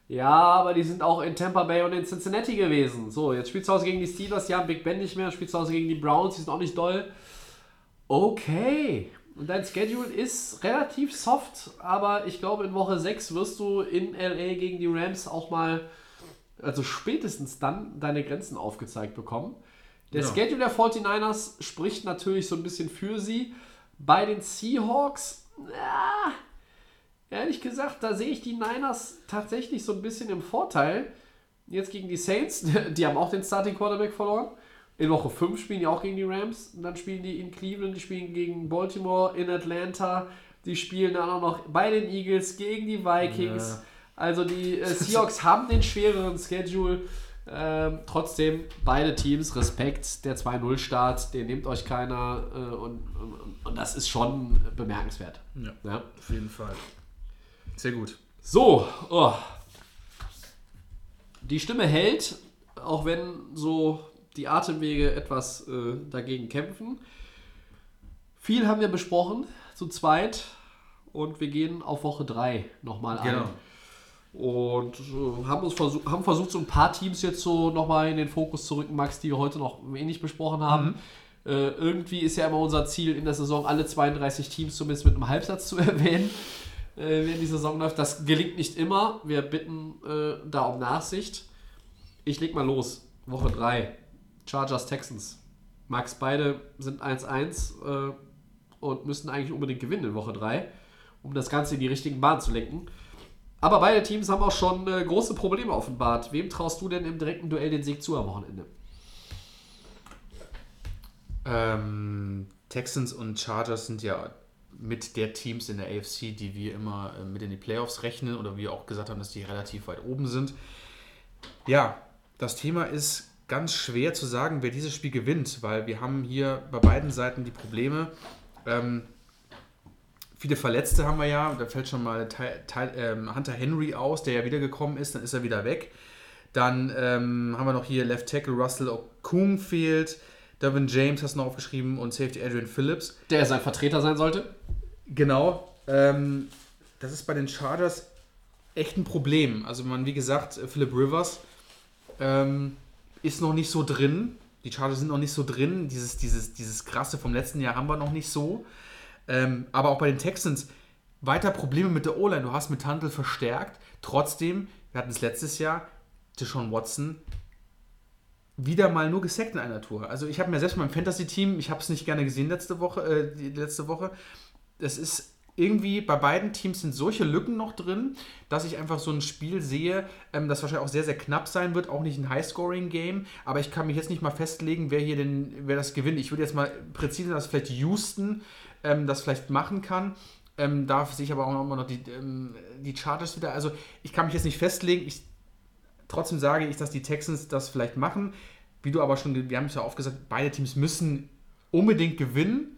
S3: Ja, aber die sind auch in Tampa Bay und in Cincinnati gewesen. So, jetzt spielt zu Hause gegen die Steelers, ja, Big Ben nicht mehr, spielt zu Hause gegen die Browns, die sind auch nicht doll. Okay. Und dein Schedule ist relativ soft, aber ich glaube, in Woche 6 wirst du in LA gegen die Rams auch mal, also spätestens dann, deine Grenzen aufgezeigt bekommen. Der
S4: Ja.
S3: Schedule der 49ers spricht natürlich so ein bisschen für sie. Bei den Seahawks, ja, ehrlich gesagt, da sehe ich die Niners tatsächlich so ein bisschen im Vorteil. Jetzt gegen die Saints, die haben auch den Starting Quarterback verloren. In Woche 5 spielen die auch gegen die Rams. Und dann spielen die in Cleveland, die spielen gegen Baltimore, in Atlanta. Die spielen dann auch noch bei den Eagles gegen die Vikings.
S4: Ja.
S3: Also die äh, Seahawks haben den schwereren Schedule. Ähm, trotzdem, beide Teams, Respekt, der 2-0-Start, den nimmt euch keiner äh, und, und, und das ist schon bemerkenswert.
S4: Ja,
S3: Ja.
S4: auf jeden Fall. Sehr gut.
S3: So, oh. die Stimme hält, auch wenn so die Atemwege etwas äh, dagegen kämpfen. Viel haben wir besprochen, zu zweit, und wir gehen auf Woche 3 nochmal ein. Und äh, haben, uns versuch, haben versucht, so ein paar Teams jetzt so nochmal in den Fokus zu rücken, Max, die wir heute noch wenig besprochen haben. Äh, irgendwie ist ja immer unser Ziel in der Saison, alle 32 Teams zumindest mit einem Halbsatz zu erwähnen, äh, wenn die Saison läuft. Das gelingt nicht immer. Wir bitten äh, da um Nachsicht. Ich leg mal los. Woche 3. Chargers Texans. Max, beide sind 1-1 äh, und müssen eigentlich unbedingt gewinnen in Woche 3, um das Ganze in die richtigen Bahnen zu lenken. Aber beide Teams haben auch schon äh, große Probleme offenbart. Wem traust du denn im direkten Duell den Sieg zu am Wochenende?
S4: Ähm, Texans und Chargers sind ja mit der Teams in der AFC, die wir immer äh, mit in die Playoffs rechnen oder wir auch gesagt haben, dass die relativ weit oben sind. Ja, das Thema ist ganz schwer zu sagen, wer dieses Spiel gewinnt, weil wir haben hier bei beiden Seiten die Probleme. Ähm, viele Verletzte haben wir ja, da fällt schon mal Teil, Teil, ähm, Hunter Henry aus, der ja wiedergekommen ist, dann ist er wieder weg. Dann ähm, haben wir noch hier Left Tackle Russell Okung fehlt, Devin James hast du noch aufgeschrieben und Safety Adrian Phillips.
S3: Der sein Vertreter sein sollte?
S4: Genau. Ähm, das ist bei den Chargers echt ein Problem. Also man, wie gesagt, Philip Rivers ähm, ist noch nicht so drin. Die Chargers sind noch nicht so drin. Dieses, dieses, dieses krasse vom letzten Jahr haben wir noch nicht so. Ähm, aber auch bei den Texans weiter Probleme mit der O-Line. Du hast mit Tantel verstärkt. Trotzdem, wir hatten es letztes Jahr, Deshaun Watson wieder mal nur gesackt in einer Tour. Also ich habe mir selbst mein Fantasy-Team, ich habe es nicht gerne gesehen letzte Woche, äh, die letzte Woche. Das ist irgendwie, bei beiden Teams sind solche Lücken noch drin, dass ich einfach so ein Spiel sehe, ähm, das wahrscheinlich auch sehr, sehr knapp sein wird, auch nicht ein High-Scoring-Game, aber ich kann mich jetzt nicht mal festlegen, wer hier denn, wer das gewinnt. Ich würde jetzt mal präzise, dass vielleicht Houston ähm, das vielleicht machen kann. Ähm, da sehe ich aber auch immer noch die, ähm, die Chargers wieder. Also ich kann mich jetzt nicht festlegen. Ich, trotzdem sage ich, dass die Texans das vielleicht machen. Wie du aber schon, wir haben es ja oft gesagt, beide Teams müssen unbedingt gewinnen.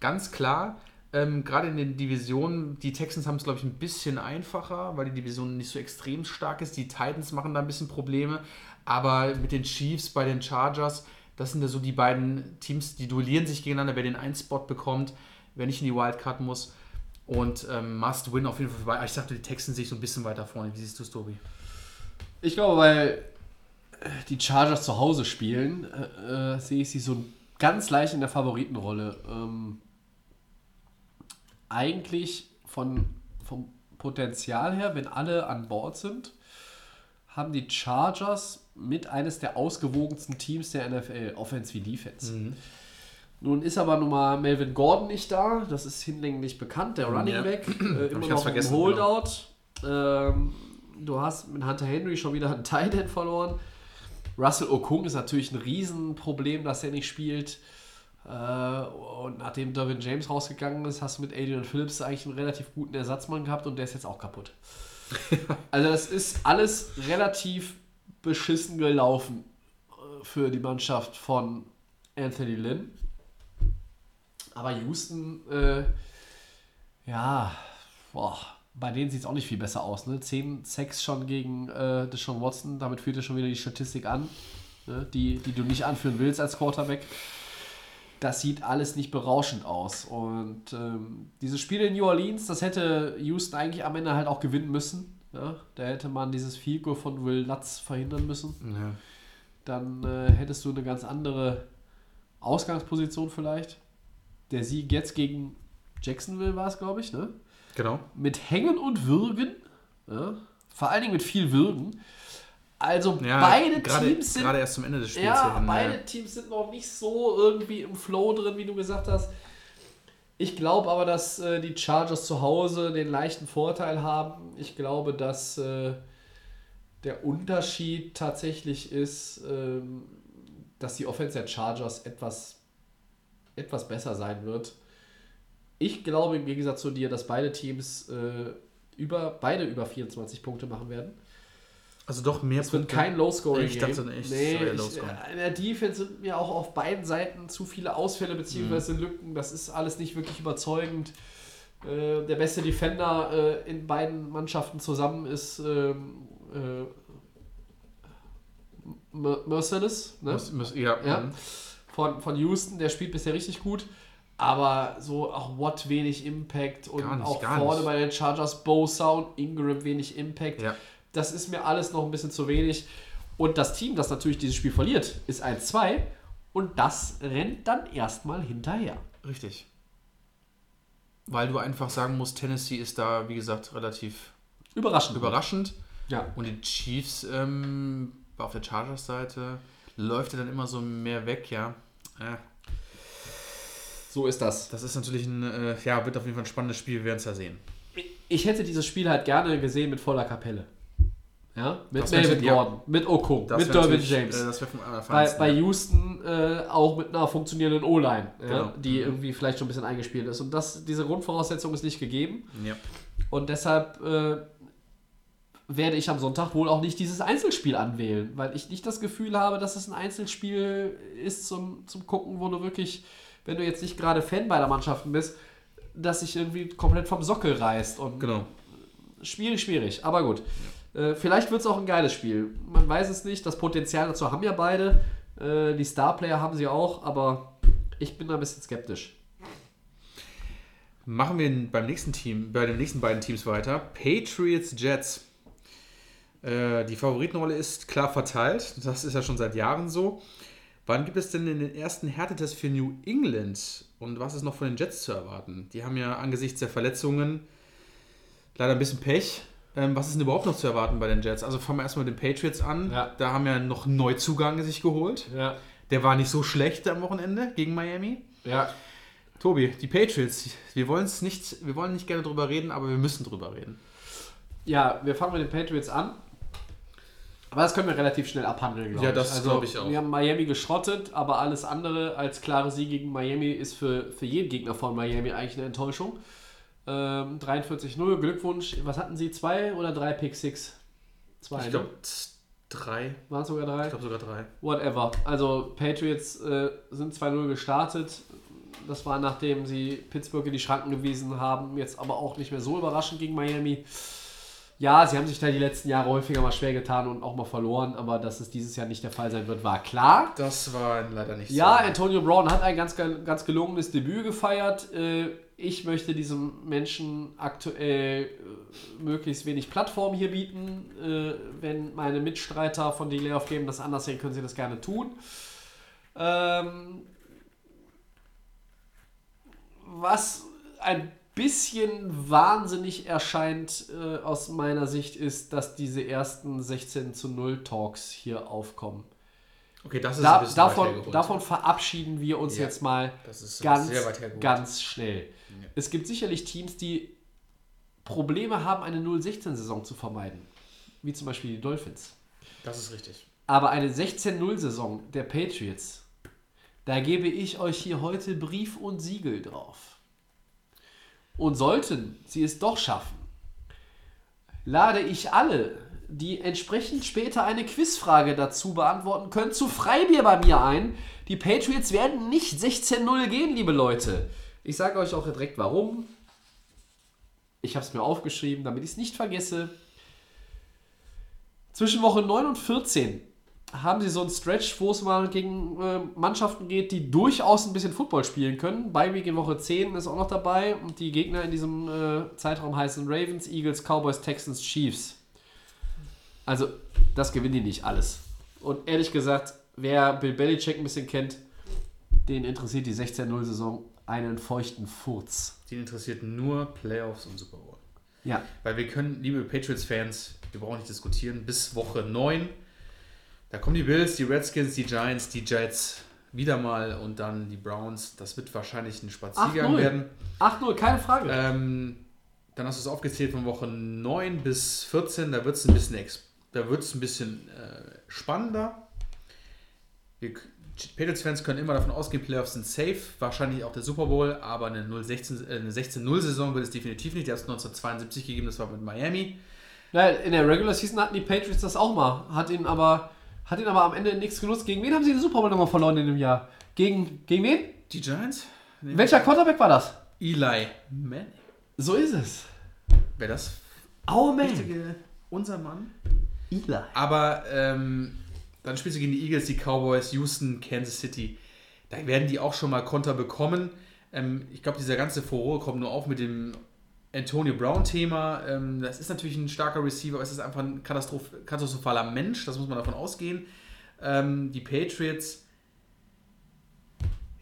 S4: Ganz klar. Ähm, Gerade in den Divisionen, die Texans haben es, glaube ich, ein bisschen einfacher, weil die Division nicht so extrem stark ist. Die Titans machen da ein bisschen Probleme. Aber mit den Chiefs, bei den Chargers, das sind ja so die beiden Teams, die duellieren sich gegeneinander, wer den einen Spot bekommt, wer nicht in die Wildcard muss. Und ähm, Must Win auf jeden Fall vorbei. Ich dachte, die Texans sich so ein bisschen weiter vorne. Wie siehst du es, Tobi?
S3: Ich glaube, weil äh, die Chargers zu Hause spielen, äh, äh, sehe ich sie so ganz leicht in der Favoritenrolle. Ähm, eigentlich von, vom Potenzial her, wenn alle an Bord sind, haben die Chargers mit eines der ausgewogensten Teams der NFL, Offense wie Defense. Nun ist aber nun mal Melvin Gordon nicht da, das ist hinlänglich bekannt, der Running
S4: Ja.
S3: Back, äh, immer noch im Holdout. Ähm, du hast mit Hunter Henry schon wieder einen Tight End verloren. Russell Okung ist natürlich ein Riesenproblem, dass er nicht spielt. Äh, und nachdem Dervin James rausgegangen ist, hast du mit Adrian Phillips eigentlich einen relativ guten Ersatzmann gehabt und der ist jetzt auch kaputt. also das ist alles relativ beschissen gelaufen äh, für die Mannschaft von Anthony Lynn. Aber Houston, äh, ja, boah, bei denen sieht es auch nicht viel besser aus. Ne? 10 Sacks schon gegen äh, Deshaun Watson, damit führt er schon wieder die Statistik an, ne? die, die du nicht anführen willst als Quarterback. Das sieht alles nicht berauschend aus. Und ähm, dieses Spiel in New Orleans, das hätte Houston eigentlich am Ende halt auch gewinnen müssen. Ja? Da hätte man dieses Goal von Will Lutz verhindern müssen.
S4: Ja.
S3: Dann äh, hättest du eine ganz andere Ausgangsposition vielleicht. Der Sieg jetzt gegen Jacksonville war es, glaube ich, ne?
S4: Genau.
S3: Mit Hängen und Würgen. Ja? Vor allen Dingen mit viel Würgen. Also
S4: Ja,
S3: beide
S4: gerade,
S3: Teams sind
S4: Gerade erst zum Ende des Spiels.
S3: ja,
S4: hin,
S3: beide
S4: äh,
S3: Teams sind noch nicht so irgendwie im Flow drin, wie du gesagt hast. Ich glaube aber, dass äh, die Chargers zu Hause den leichten Vorteil haben. Ich glaube, dass äh, der Unterschied tatsächlich ist, ähm, dass die Offense der Chargers etwas, etwas besser sein wird. Ich glaube im Gegensatz zu dir, dass beide Teams äh, über, beide über 24 Punkte machen werden.
S4: Also doch mehr
S3: Es wird kein Low-Scoring.
S4: Ich dachte echt,
S3: nee, ich,
S4: Low-Scoring.
S3: äh, in der Defense sind mir auch auf beiden Seiten zu viele Ausfälle bzw.
S4: Mhm.
S3: Lücken. Das ist alles nicht wirklich überzeugend. Äh, der beste Defender äh, in beiden Mannschaften zusammen ist ähm, äh, M- Mercedes, ne?
S4: Ja,
S3: Ja. Von, von Houston. Der spielt bisher richtig gut. Aber so auch Watt wenig Impact und
S4: nicht,
S3: auch vorne
S4: nicht.
S3: bei den Chargers Bosa und Ingram wenig Impact.
S4: Ja.
S3: Das ist mir alles noch ein bisschen zu wenig. Und das Team, das natürlich dieses Spiel verliert, ist 1-2. Und das rennt dann erstmal hinterher.
S4: Richtig. Weil du einfach sagen musst, Tennessee ist da, wie gesagt, relativ
S3: Überraschend.
S4: überraschend.
S3: Ja.
S4: Und die Chiefs ähm, auf der Chargers-Seite läuft ja dann immer so mehr weg, ja. Äh,
S3: So ist das.
S4: das ist natürlich ein, äh, ja, wird auf jeden Fall ein spannendes Spiel, wir werden es ja sehen.
S3: Ich hätte dieses Spiel halt gerne gesehen mit voller Kapelle. Ja, mit Melvin
S4: natürlich- ja.
S3: Gordon, mit Okung,
S4: Das
S3: mit Derwin
S4: natürlich,
S3: James.
S4: Äh, das wäre vom
S3: bei, bei
S4: ja.
S3: Houston äh, auch mit einer funktionierenden O-Line, ja,
S4: Genau.
S3: die irgendwie vielleicht schon ein bisschen eingespielt ist. Und das, diese Grundvoraussetzung ist nicht gegeben.
S4: Ja.
S3: Und deshalb äh, werde ich am Sonntag wohl auch nicht dieses Einzelspiel anwählen, weil ich nicht das Gefühl habe, dass es ein Einzelspiel ist zum, zum Gucken, wo du wirklich, wenn du jetzt nicht gerade Fan beider Mannschaften bist, dass sich irgendwie komplett vom Sockel reißt. Und
S4: Genau.
S3: schwierig, schwierig. Aber gut. Äh, vielleicht wird es auch ein geiles Spiel. Man weiß es nicht. Das Potenzial dazu haben ja beide. Äh, die Starplayer haben sie auch, aber ich bin da ein bisschen skeptisch.
S4: Machen wir beim nächsten Team, bei den nächsten beiden Teams weiter. Patriots Jets. Äh, die Favoritenrolle ist klar verteilt. Das ist ja schon seit Jahren so. Wann gibt es denn den ersten Härtetest für New England? Und was ist noch von den Jets zu erwarten? Die haben ja angesichts der Verletzungen leider ein bisschen Pech. Ähm, was ist denn überhaupt noch zu erwarten bei den Jets? Also fangen wir erstmal mit den Patriots an.
S3: Ja.
S4: Da haben ja noch Neuzugang sich geholt.
S3: Ja.
S4: Der war nicht so schlecht am Wochenende gegen Miami.
S3: Ja.
S4: Tobi, die Patriots, wir wollen es nicht, wir wollen nicht gerne drüber reden, aber wir müssen drüber reden.
S3: Ja, wir fangen mit den Patriots an. Aber das können wir relativ schnell abhandeln, glaube
S4: Ja,
S3: ich.
S4: das glaube ich auch.
S3: Wir haben Miami geschrottet, aber alles andere als klare Sieg gegen Miami ist für, für jeden Gegner von Miami eigentlich eine Enttäuschung. Ähm, 43-0, Glückwunsch. Was hatten sie? Zwei oder drei Pick Six? Zwei,
S4: Ich
S3: ne?
S4: glaube, drei.
S3: Waren es sogar drei?
S4: Ich glaube sogar drei.
S3: Whatever. Also Patriots äh, sind 2-0 gestartet. Das war nachdem sie Pittsburgh in die Schranken gewiesen haben. Jetzt aber auch nicht mehr so überraschend gegen Miami. Ja, sie haben sich da die letzten Jahre häufiger mal schwer getan und auch mal verloren, aber dass es dieses Jahr nicht der Fall sein wird, war klar.
S4: Das war leider nicht
S3: Ja,
S4: so.
S3: Antonio Brown hat ein ganz, ganz gelungenes Debüt gefeiert. Äh, Ich möchte diesem Menschen aktuell äh, möglichst wenig Plattform hier bieten. Äh, Wenn meine Mitstreiter von Delay of Game das anders sehen, können sie das gerne tun. Ähm, was ein bisschen wahnsinnig erscheint äh, aus meiner Sicht ist, dass diese ersten 16 zu 0 Talks hier aufkommen.
S4: Okay, das ist
S3: Da,
S4: ein bisschen
S3: davon, davon verabschieden wir uns
S4: Ja,
S3: jetzt mal ganz, ganz schnell. Es gibt sicherlich Teams, die Probleme haben, eine 0-16-Saison zu vermeiden. Wie zum Beispiel die Dolphins.
S4: Das ist richtig.
S3: Aber eine 16-0-Saison der Patriots, da gebe ich euch hier heute Brief und Siegel drauf. Und sollten sie es doch schaffen, lade ich alle, die entsprechend später eine Quizfrage dazu beantworten können, zu Freibier bei mir ein. Die Patriots werden nicht 16-0 gehen, liebe Leute. Ich sage euch auch direkt warum. Ich habe es mir aufgeschrieben, damit ich es nicht vergesse. Zwischen Woche 9 und 14 haben sie so einen Stretch, wo es mal gegen äh, Mannschaften geht, die durchaus ein bisschen Football spielen können. Bei Week in Woche 10 ist auch noch dabei und die Gegner in diesem äh, Zeitraum heißen Ravens, Eagles, Cowboys, Texans, Chiefs. Also, das gewinnen die nicht alles. Und ehrlich gesagt, wer Bill Belichick ein bisschen kennt, den interessiert die 16-0-Saison einen feuchten Furz.
S4: Den interessiert nur Playoffs und Super Bowl.
S3: Ja,
S4: Weil wir können, liebe Patriots-Fans, wir brauchen nicht diskutieren, bis Woche 9, da kommen die Bills, die Redskins, die Giants, die Jets wieder mal und dann die Browns. Das wird wahrscheinlich ein Spaziergang
S3: 8-0.
S4: werden.
S3: 8-0, keine Frage.
S4: Ähm, dann hast du es aufgezählt von Woche 9 bis 14, da wird es ein bisschen, da wird's ein bisschen äh, spannender. Wir, Patriots-Fans können immer davon ausgehen, Playoffs sind safe, wahrscheinlich auch der Super Bowl, aber eine 0-16 äh, 16-0-Saison wird es definitiv nicht. Die hat es 1972 gegeben, das war mit Miami.
S3: Ja, in der Regular Season hatten die Patriots das auch mal. Hat ihn aber, hat ihn aber am Ende nichts genutzt. Gegen wen haben sie den Super Bowl nochmal verloren in dem Jahr? Gegen, gegen wen?
S4: Die Giants? Nee.
S3: Welcher Quarterback war das?
S4: Eli Manning.
S3: So ist es.
S4: Wäre das
S3: Oh man.
S4: richtige, unser Mann?
S3: Eli.
S4: Aber ähm, dann spielst du gegen die Eagles, die Cowboys, Houston, Kansas City. Da werden die auch schon mal Konter bekommen. Ähm, ich glaube, dieser ganze Furore kommt nur auf mit dem Antonio Brown-Thema. Ähm, das ist natürlich ein starker Receiver, aber es ist einfach ein Katastroph katastrophaler Mensch, das muss man davon ausgehen. Ähm, die Patriots,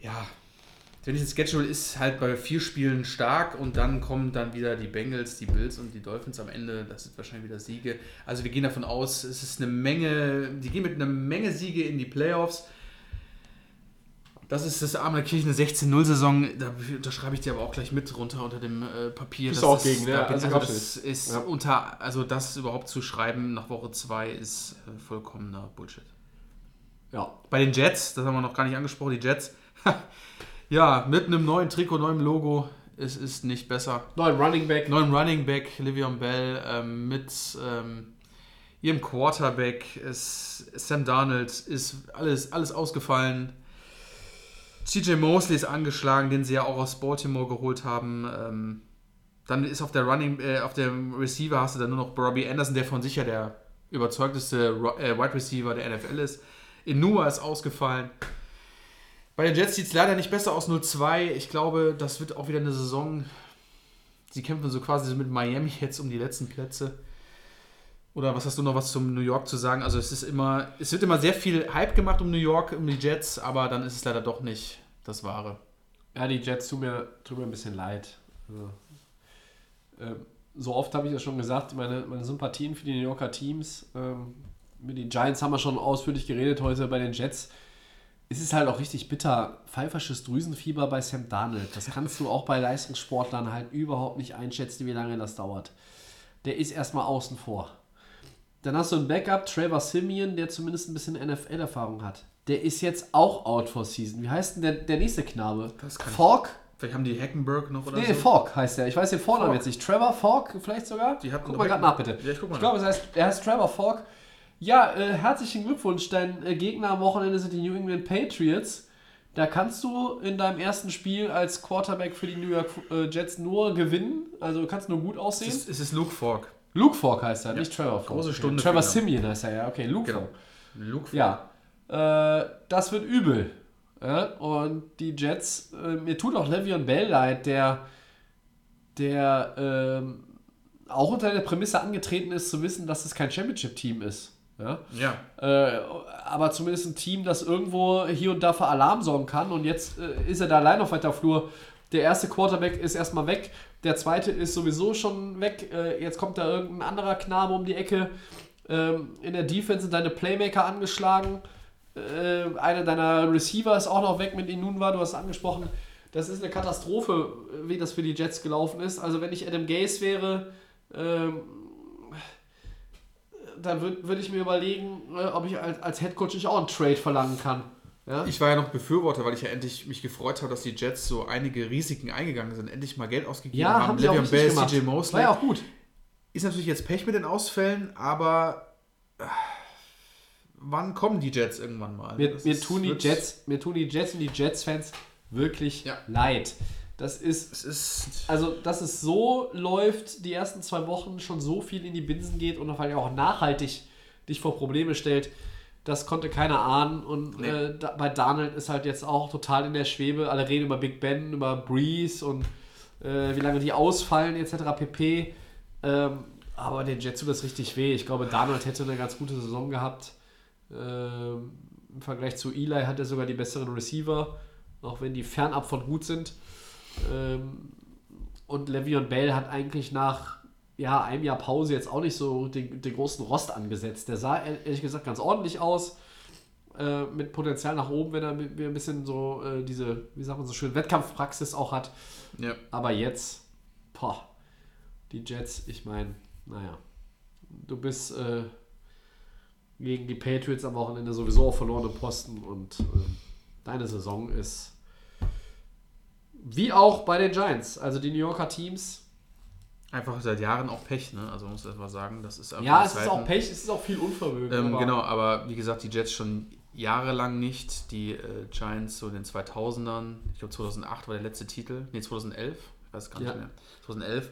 S4: ja, ich das Schedule ist halt bei vier Spielen stark und dann kommen dann wieder die Bengals, die Bills und die Dolphins am Ende. Das sind wahrscheinlich wieder Siege. Also wir gehen davon aus, es ist eine Menge, die gehen mit einer Menge Siege in die Playoffs. Das ist das arme Kirche eine 16-0-Saison. Da, da schreibe ich dir aber auch gleich mit runter unter dem äh, Papier.
S3: Bist
S4: Das
S3: auch
S4: ist,
S3: gegen, ne?
S4: da
S3: Also
S4: also das ist
S3: Ja.
S4: unter, also das überhaupt zu schreiben nach Woche 2 ist äh, vollkommener Bullshit.
S3: Ja.
S4: Bei den Jets, das haben wir noch gar nicht angesprochen, die Jets. ja, mit einem neuen Trikot, neuem Logo. Es ist nicht besser.
S3: Neuen Running Back.
S4: Neuen Running Back, Livion Bell, ähm, mit ähm, ihrem Quarterback, ist Sam Darnold, ist alles, alles ausgefallen. CJ Mosley ist angeschlagen, den sie ja auch aus Baltimore geholt haben. Ähm, dann ist auf der Running, äh, auf dem Receiver hast du dann nur noch Robbie Anderson, der von sich ja der überzeugteste äh, Wide Receiver der NFL ist. Inua ist ausgefallen. Bei den Jets sieht es leider nicht besser aus, 0-2. Ich glaube, das wird auch wieder eine Saison. Sie kämpfen so quasi mit Miami jetzt um die letzten Plätze. Oder was hast du noch was zum New York zu sagen? Also es ist immer, es wird immer sehr viel Hype gemacht um New York, um die Jets, aber dann ist es leider doch nicht das Wahre.
S3: Ja, die Jets tun mir, tun mir ein bisschen leid. Also, ähm, so oft habe ich ja schon gesagt, meine, meine Sympathien für die New Yorker Teams. Ähm, mit den Giants haben wir schon ausführlich geredet heute bei den Jets. Es ist halt auch richtig bitter. Pfeifersches Drüsenfieber bei Sam Darnold. Das kannst du auch bei Leistungssportlern halt überhaupt nicht einschätzen, wie lange das dauert. Der ist erstmal außen vor. Dann hast du einen Backup, Trevor Simeon, der zumindest ein bisschen NFL-Erfahrung hat. Der ist jetzt auch out for season. Wie heißt denn der, der nächste Knabe? Falk?
S4: Vielleicht haben die Hackenberg noch oder
S3: Nee,
S4: so.
S3: Falk heißt er. Ich weiß den Vornamen jetzt nicht. Trevor Falk vielleicht sogar?
S4: Die
S3: guck mal gerade nach, bitte.
S4: Ja, ich guck mal
S3: ich glaube, es heißt, er heißt Trevor Falk. Ja, äh, herzlichen Glückwunsch. Dein äh, Gegner am Wochenende sind die New England Patriots. Da kannst du in deinem ersten Spiel als Quarterback für die New York äh, Jets nur gewinnen. Also du kannst nur gut aussehen.
S4: Es ist, es ist Luke Falk.
S3: Luke Falk heißt er, nicht Trevor Falk.
S4: Große Stunde
S3: Ja, Trevor. Simeon heißt er, ja. Okay, Luke
S4: Genau.
S3: Falk.
S4: Luke Falk.
S3: Ja, äh, das wird übel. Ja? Und die Jets, äh, mir tut auch Le'Veon Bell leid, der, der ähm, auch unter der Prämisse angetreten ist, zu wissen, dass es kein Championship-Team ist. Ja?
S4: Ja.
S3: Äh, aber zumindest ein Team, das irgendwo hier und da für Alarm sorgen kann. Und jetzt äh, ist er da allein auf weiter Flur. Der erste Quarterback ist erstmal weg. Der zweite ist sowieso schon weg. Äh, jetzt kommt da irgendein anderer Knabe um die Ecke. Ähm, in der Defense sind deine Playmaker angeschlagen. Äh, einer deiner Receiver ist auch noch weg mit Inunwa, du hast es angesprochen. Das ist eine Katastrophe, wie das für die Jets gelaufen ist. Also wenn ich Adam Gase wäre, ähm, dann würde würd ich mir überlegen, äh, ob ich als, als Headcoach nicht auch einen Trade verlangen kann. Ja?
S4: Ich war ja noch Befürworter, weil ich ja endlich mich gefreut habe, dass die Jets so einige Risiken eingegangen sind, endlich mal Geld ausgegeben
S3: ja, haben auch
S4: Le'Veon Bell. CJ Mosley.
S3: War ja auch gut.
S4: Ist natürlich jetzt Pech mit den Ausfällen, aber äh, wann kommen die Jets irgendwann mal?
S3: Mir, mir, tun die Jets, mir tun die Jets und die Jets-Fans wirklich
S4: Ja.
S3: leid. Das ist
S4: Es ist.
S3: Also, dass es so läuft, die ersten zwei Wochen schon so viel in die Binsen geht und vor allem auch nachhaltig dich vor Probleme stellt, das konnte keiner ahnen. Und
S4: Nee.
S3: äh, da, bei Darnold ist halt jetzt auch total in der Schwebe. Alle reden über Big Ben, über Breeze und äh, wie lange die ausfallen, etc. pp. Ähm, aber den Jets tut das richtig weh. Ich glaube, Darnold hätte eine ganz gute Saison gehabt. Ähm, Im Vergleich zu Eli hat er sogar die besseren Receiver, auch wenn die fernab von gut sind. Ähm, und Le'Veon Bell hat eigentlich nach ja, einem Jahr Pause jetzt auch nicht so den, den großen Rost angesetzt. Der sah ehrlich gesagt ganz ordentlich aus. Äh, mit Potenzial nach oben, wenn er ein bisschen so äh, diese, wie sagt man so schön, Wettkampfpraxis auch hat.
S4: Ja.
S3: Aber jetzt, boah, die Jets, ich meine, naja, du bist äh, gegen die Patriots am Wochenende sowieso auf verlorenen Posten und ähm, deine Saison ist wie auch bei den Giants, also die New Yorker Teams.
S4: Einfach seit Jahren auch Pech, ne? Also man muss einfach sagen, das ist einfach
S3: Ja, es ist
S4: Zeiten.
S3: auch Pech, es ist auch viel Unvermögen.
S4: Ähm,
S3: aber-
S4: genau, aber wie gesagt, die Jets schon jahrelang nicht. Die äh, Giants so in den 2000ern, ich glaube 2008 war der letzte Titel, nee 2011, ich weiß gar nicht
S3: Ja.
S4: mehr, 2011.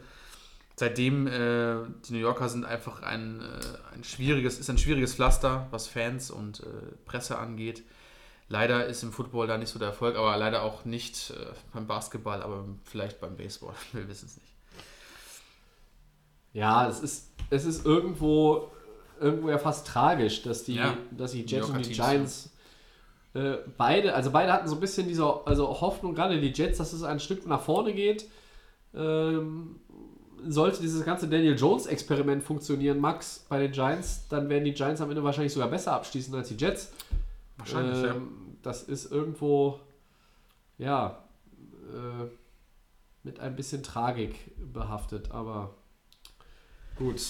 S4: Seitdem, äh, die New Yorker sind einfach ein, äh, ein schwieriges, ist ein schwieriges Pflaster, was Fans und äh, Presse angeht. Leider ist im Football da nicht so der Erfolg, aber leider auch nicht äh, beim Basketball, aber vielleicht beim Baseball. Wir wissen es nicht.
S3: Ja, es ist, es ist irgendwo, irgendwo ja fast tragisch, dass die,
S4: Ja.
S3: dass die Jets
S4: Yorker
S3: und die Giants äh, beide, also beide hatten so ein bisschen diese also Hoffnung, gerade die Jets, dass es ein Stück nach vorne geht. Ähm, sollte dieses ganze Daniel Jones-Experiment funktionieren, Max, bei den Giants, dann werden die Giants am Ende wahrscheinlich sogar besser abschließen als die Jets.
S4: Wahrscheinlich, ja.
S3: ähm, Das ist irgendwo, ja, äh, mit ein bisschen Tragik behaftet, aber gut.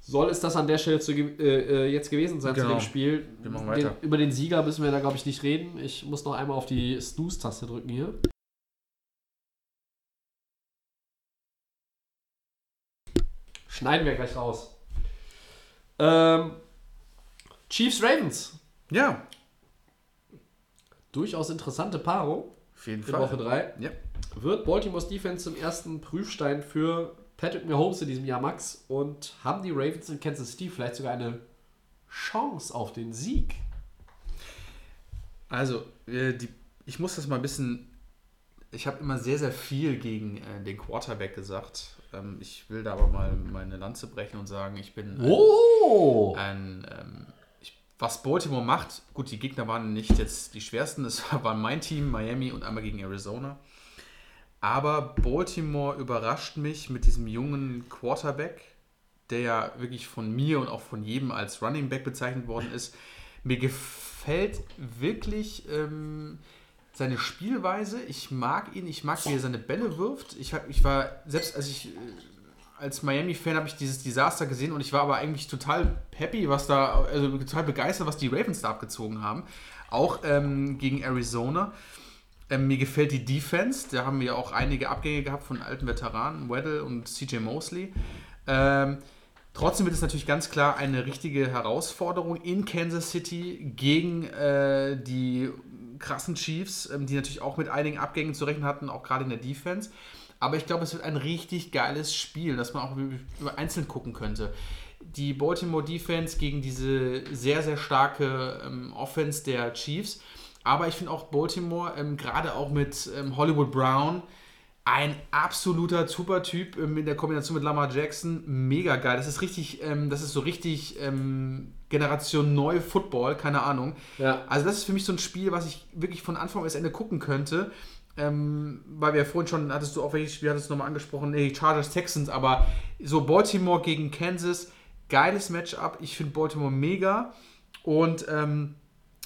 S3: Soll es das an der Stelle zu, äh, äh, jetzt gewesen sein zu
S4: Genau.
S3: dem Spiel?
S4: Wir machen
S3: Den,
S4: weiter.
S3: über den Sieger müssen wir da, glaube ich, nicht reden. Ich muss noch einmal auf die Snooze-Taste drücken hier. Schneiden wir gleich raus. Ähm, Chiefs Ravens.
S4: Ja,
S3: Durchaus interessante Paarung
S4: auf jeden
S3: in
S4: Fall.
S3: Woche 3.
S4: Ja.
S3: Wird Baltimore's Defense zum ersten Prüfstein für Patrick Mahomes in diesem Jahr, Max? Und haben die Ravens in Kansas City vielleicht sogar eine Chance auf den Sieg?
S4: Also, äh, die, ich muss das mal ein bisschen. Ich habe immer sehr, sehr viel gegen äh, den Quarterback gesagt. Ähm, ich will da aber mal meine Lanze brechen und sagen, ich bin ein,
S3: Oh!
S4: ein ähm, ich, was Baltimore macht. Gut, die Gegner waren nicht jetzt die schwersten. Es war mein Team, Miami und einmal gegen Arizona. Aber Baltimore überrascht mich mit diesem jungen Quarterback, der ja wirklich von mir und auch von jedem als Running Back bezeichnet worden ist. Mir gefällt wirklich ähm, seine Spielweise. Ich mag ihn, ich mag, wie er seine Bälle wirft. Ich, hab, ich war, selbst als ich äh, als Miami-Fan habe ich dieses Desaster gesehen und ich war aber eigentlich total happy, was da, also total begeistert, was die Ravens da abgezogen haben. Auch ähm, gegen Arizona. Ähm, mir gefällt die Defense. Da haben wir auch einige Abgänge gehabt von alten Veteranen, Weddle und CJ Mosley. Ähm, trotzdem wird es natürlich ganz klar eine richtige Herausforderung in Kansas City gegen äh, die krassen Chiefs, ähm, die natürlich auch mit einigen Abgängen zu rechnen hatten, auch gerade in der Defense. Aber ich glaube, es wird ein richtig geiles Spiel, das man auch über einzeln gucken könnte. Die Baltimore Defense gegen diese sehr, sehr starke ähm, Offense der Chiefs. Aber ich finde auch Baltimore, ähm, gerade auch mit ähm, Hollywood Brown, ein absoluter Supertyp ähm, in der Kombination mit Lamar Jackson. Mega geil. Das ist richtig, ähm, das ist so richtig ähm, Generation Neu Football, keine Ahnung.
S3: Ja.
S4: Also das ist für mich so ein Spiel, was ich wirklich von Anfang bis Ende gucken könnte. Ähm, weil wir ja vorhin schon, hattest du auch welches Spiel, hattest du nochmal angesprochen, nee, Chargers Texans, aber so Baltimore gegen Kansas, geiles Matchup. Ich finde Baltimore mega. Und ähm,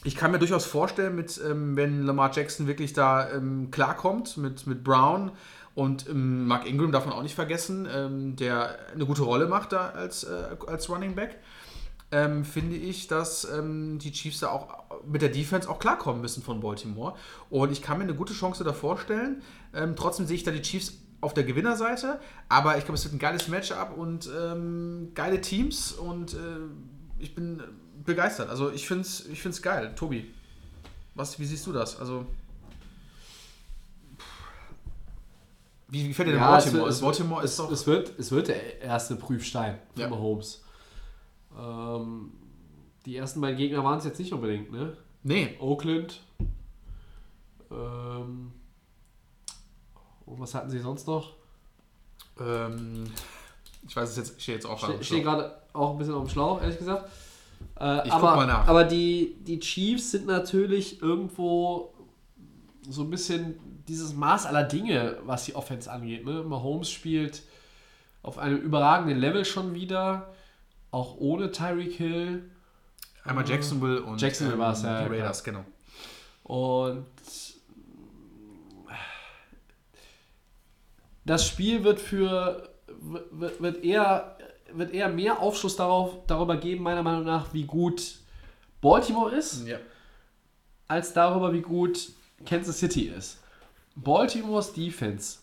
S4: ich kann mir durchaus vorstellen, mit, ähm, wenn Lamar Jackson wirklich da ähm, klarkommt mit, mit Brown und ähm, Mark Ingram darf man auch nicht vergessen, ähm, der eine gute Rolle macht da als, äh, als Running Back, ähm, finde ich, dass ähm, die Chiefs da auch mit der Defense auch klarkommen müssen von Baltimore. Und ich kann mir eine gute Chance da vorstellen. trotzdem sehe ich da die Chiefs auf der Gewinnerseite, aber ich glaube, es wird ein geiles Matchup und geile Teams und äh, ich bin begeistert. Also ich finde es ich find's geil. Tobi, was, wie siehst du das? Also. Wie, wie gefällt dir denn
S3: Ja, es
S4: Baltimore?
S3: wird-
S4: Ist Baltimore
S3: es,
S4: doch.
S3: es, wird, es wird der erste Prüfstein für
S4: Ja.
S3: Mahomes. Ähm, die ersten beiden Gegner waren es jetzt nicht unbedingt, ne?
S4: nee,
S3: Oakland. Ähm, und was hatten sie sonst noch?
S4: ähm, ich weiß es jetzt, ich stehe jetzt auch gerade.
S3: stehe gerade auch ein bisschen auf dem Schlauch, ehrlich gesagt. Äh,
S4: Ich
S3: aber,
S4: guck mal nach.
S3: aber die, die Chiefs sind natürlich irgendwo so ein bisschen dieses Maß aller Dinge, was die Offense angeht. Ne? Mahomes spielt auf einem überragenden Level schon wieder, auch ohne Tyreek Hill.
S4: Einmal Jacksonville und
S3: Jacksonville war's, ja,
S4: die Raiders, genau.
S3: Und das Spiel wird für wird, wird eher wird eher mehr Aufschluss darauf, darüber geben, meiner Meinung nach, wie gut Baltimore ist,
S4: Ja.
S3: als darüber, wie gut Kansas City ist. Baltimores Defense,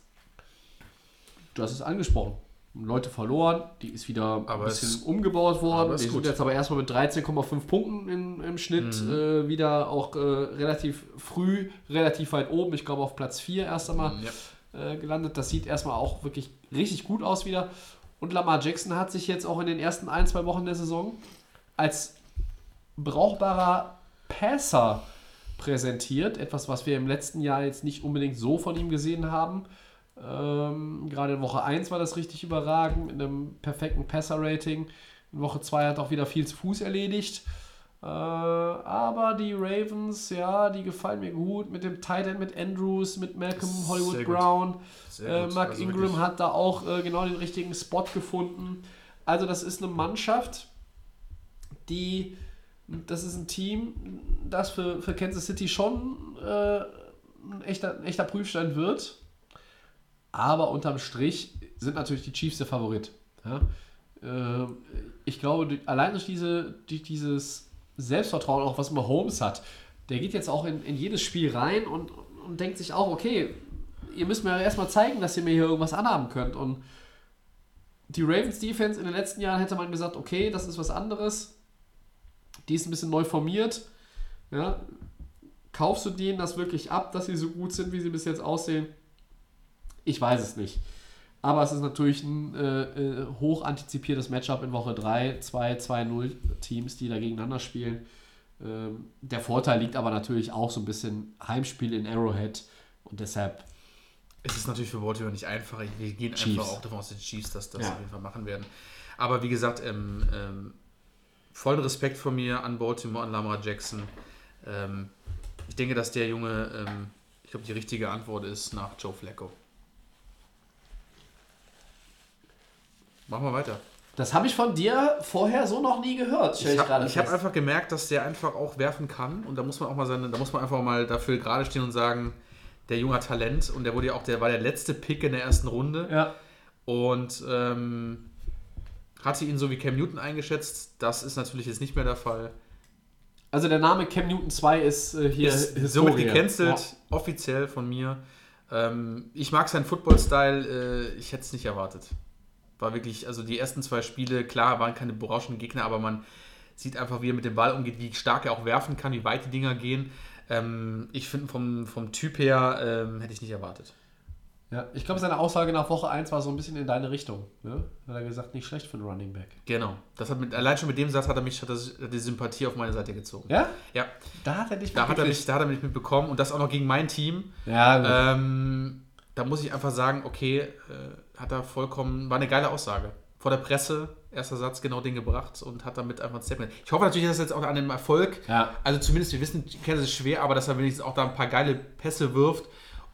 S3: du hast es angesprochen, Leute verloren, die ist wieder ein
S4: Aber
S3: bisschen
S4: es-
S3: umgebaut worden.
S4: ist
S3: Die sind jetzt aber erstmal mit 13,5 Punkten im, im Schnitt äh, wieder auch äh, relativ früh, relativ weit oben. Ich glaube auf Platz 4 erst einmal
S4: Ja.
S3: äh, gelandet. Das sieht erstmal auch wirklich richtig gut aus wieder. Und Lamar Jackson hat sich jetzt auch in den ersten ein, zwei Wochen der Saison als brauchbarer Passer präsentiert. Etwas, was wir im letzten Jahr jetzt nicht unbedingt so von ihm gesehen haben. Ähm, gerade in Woche 1 war das richtig überragend mit einem perfekten Passer-Rating. In Woche 2 hat auch wieder viel zu Fuß erledigt. Äh, aber die Ravens, ja, die gefallen mir gut. Mit dem Tight End, mit Andrews, mit Malcolm Hollywood
S4: Sehr.
S3: Brown. Äh. Mark
S4: Also
S3: Ingram
S4: wirklich-
S3: hat da auch äh, genau den richtigen Spot gefunden. Also das ist eine Mannschaft, die, das ist ein Team, das für, für Kansas City schon äh, ein, echter, ein echter Prüfstein wird. Aber unterm Strich sind natürlich die Chiefs der Favorit. Ja? Äh, ich glaube, allein durch, diese, durch dieses Selbstvertrauen, auch was Mahomes hat, der geht jetzt auch in, in jedes Spiel rein und, und denkt sich auch, okay, ihr müsst mir ja erstmal zeigen, dass ihr mir hier irgendwas anhaben könnt. Und die Ravens Defense in den letzten Jahren hätte man gesagt, okay, das ist was anderes. Die ist ein bisschen neu formiert. Ja. Kaufst du denen das wirklich ab, dass sie so gut sind, wie sie bis jetzt aussehen? Ich weiß es nicht. Aber es ist natürlich ein äh, äh, hoch antizipiertes Matchup in Woche 3. Zwei 2-0 Teams, die da gegeneinander spielen. Ähm, der Vorteil liegt aber natürlich auch so ein bisschen Heimspiel in Arrowhead. Und deshalb
S4: Es ist natürlich für Baltimore nicht einfach. Wir gehen
S3: Chiefs.
S4: einfach auch davon aus, dass Chiefs das, das
S3: Ja.
S4: auf jeden Fall machen werden. Aber wie gesagt, ähm, ähm, vollen Respekt von mir an Baltimore, an Lamar Jackson. Ähm, ich denke, dass der Junge, ähm, ich glaube, die richtige Antwort ist nach Joe Flacco. Machen wir weiter.
S3: Das habe ich von dir vorher so noch nie gehört.
S4: Ich habe hab einfach gemerkt, dass der einfach auch werfen kann und da muss man auch mal seine, da muss man einfach mal dafür gerade stehen und sagen, der Junge Talent und der wurde ja auch, der war der letzte Pick in der ersten Runde.
S3: Ja.
S4: Und ähm, hatte ihn so wie Cam Newton eingeschätzt. Das ist natürlich jetzt nicht mehr der Fall.
S3: Also der Name Cam Newton 2 ist äh, hier
S4: ist
S3: Historie.
S4: somit gecancelt,
S3: Ja.
S4: offiziell von mir. Ähm, ich mag seinen Football-Style, äh, ich hätte es nicht erwartet. War wirklich, also die ersten zwei Spiele, klar, waren keine berauschenden Gegner, aber man sieht einfach, wie er mit dem Ball umgeht, wie stark er auch werfen kann, wie weit die Dinger gehen. Ähm, ich finde, vom, vom Typ her ähm, hätte ich nicht erwartet.
S3: Ja, ich glaube, seine Aussage nach Woche 1 war so ein bisschen in deine Richtung. Ne? Hat er gesagt, nicht schlecht für einen Running Back.
S4: Genau. Das hat mit, allein schon mit dem Satz hat er mich hat er die Sympathie auf meine Seite gezogen.
S3: Ja?
S4: Ja,
S3: Da hat er dich
S4: da hat er, mich, da hat er mich mitbekommen und das auch noch gegen mein Team.
S3: Ja, gut.
S4: Ähm, da muss ich einfach sagen, okay, äh, hat er vollkommen, war eine geile Aussage. Vor der Presse, erster Satz, genau den gebracht und hat damit einfach ein Statement. Ich hoffe natürlich, dass er jetzt auch an dem Erfolg,
S3: Ja.
S4: also zumindest, wir wissen, Kansas ist schwer, aber dass er wenigstens auch da ein paar geile Pässe wirft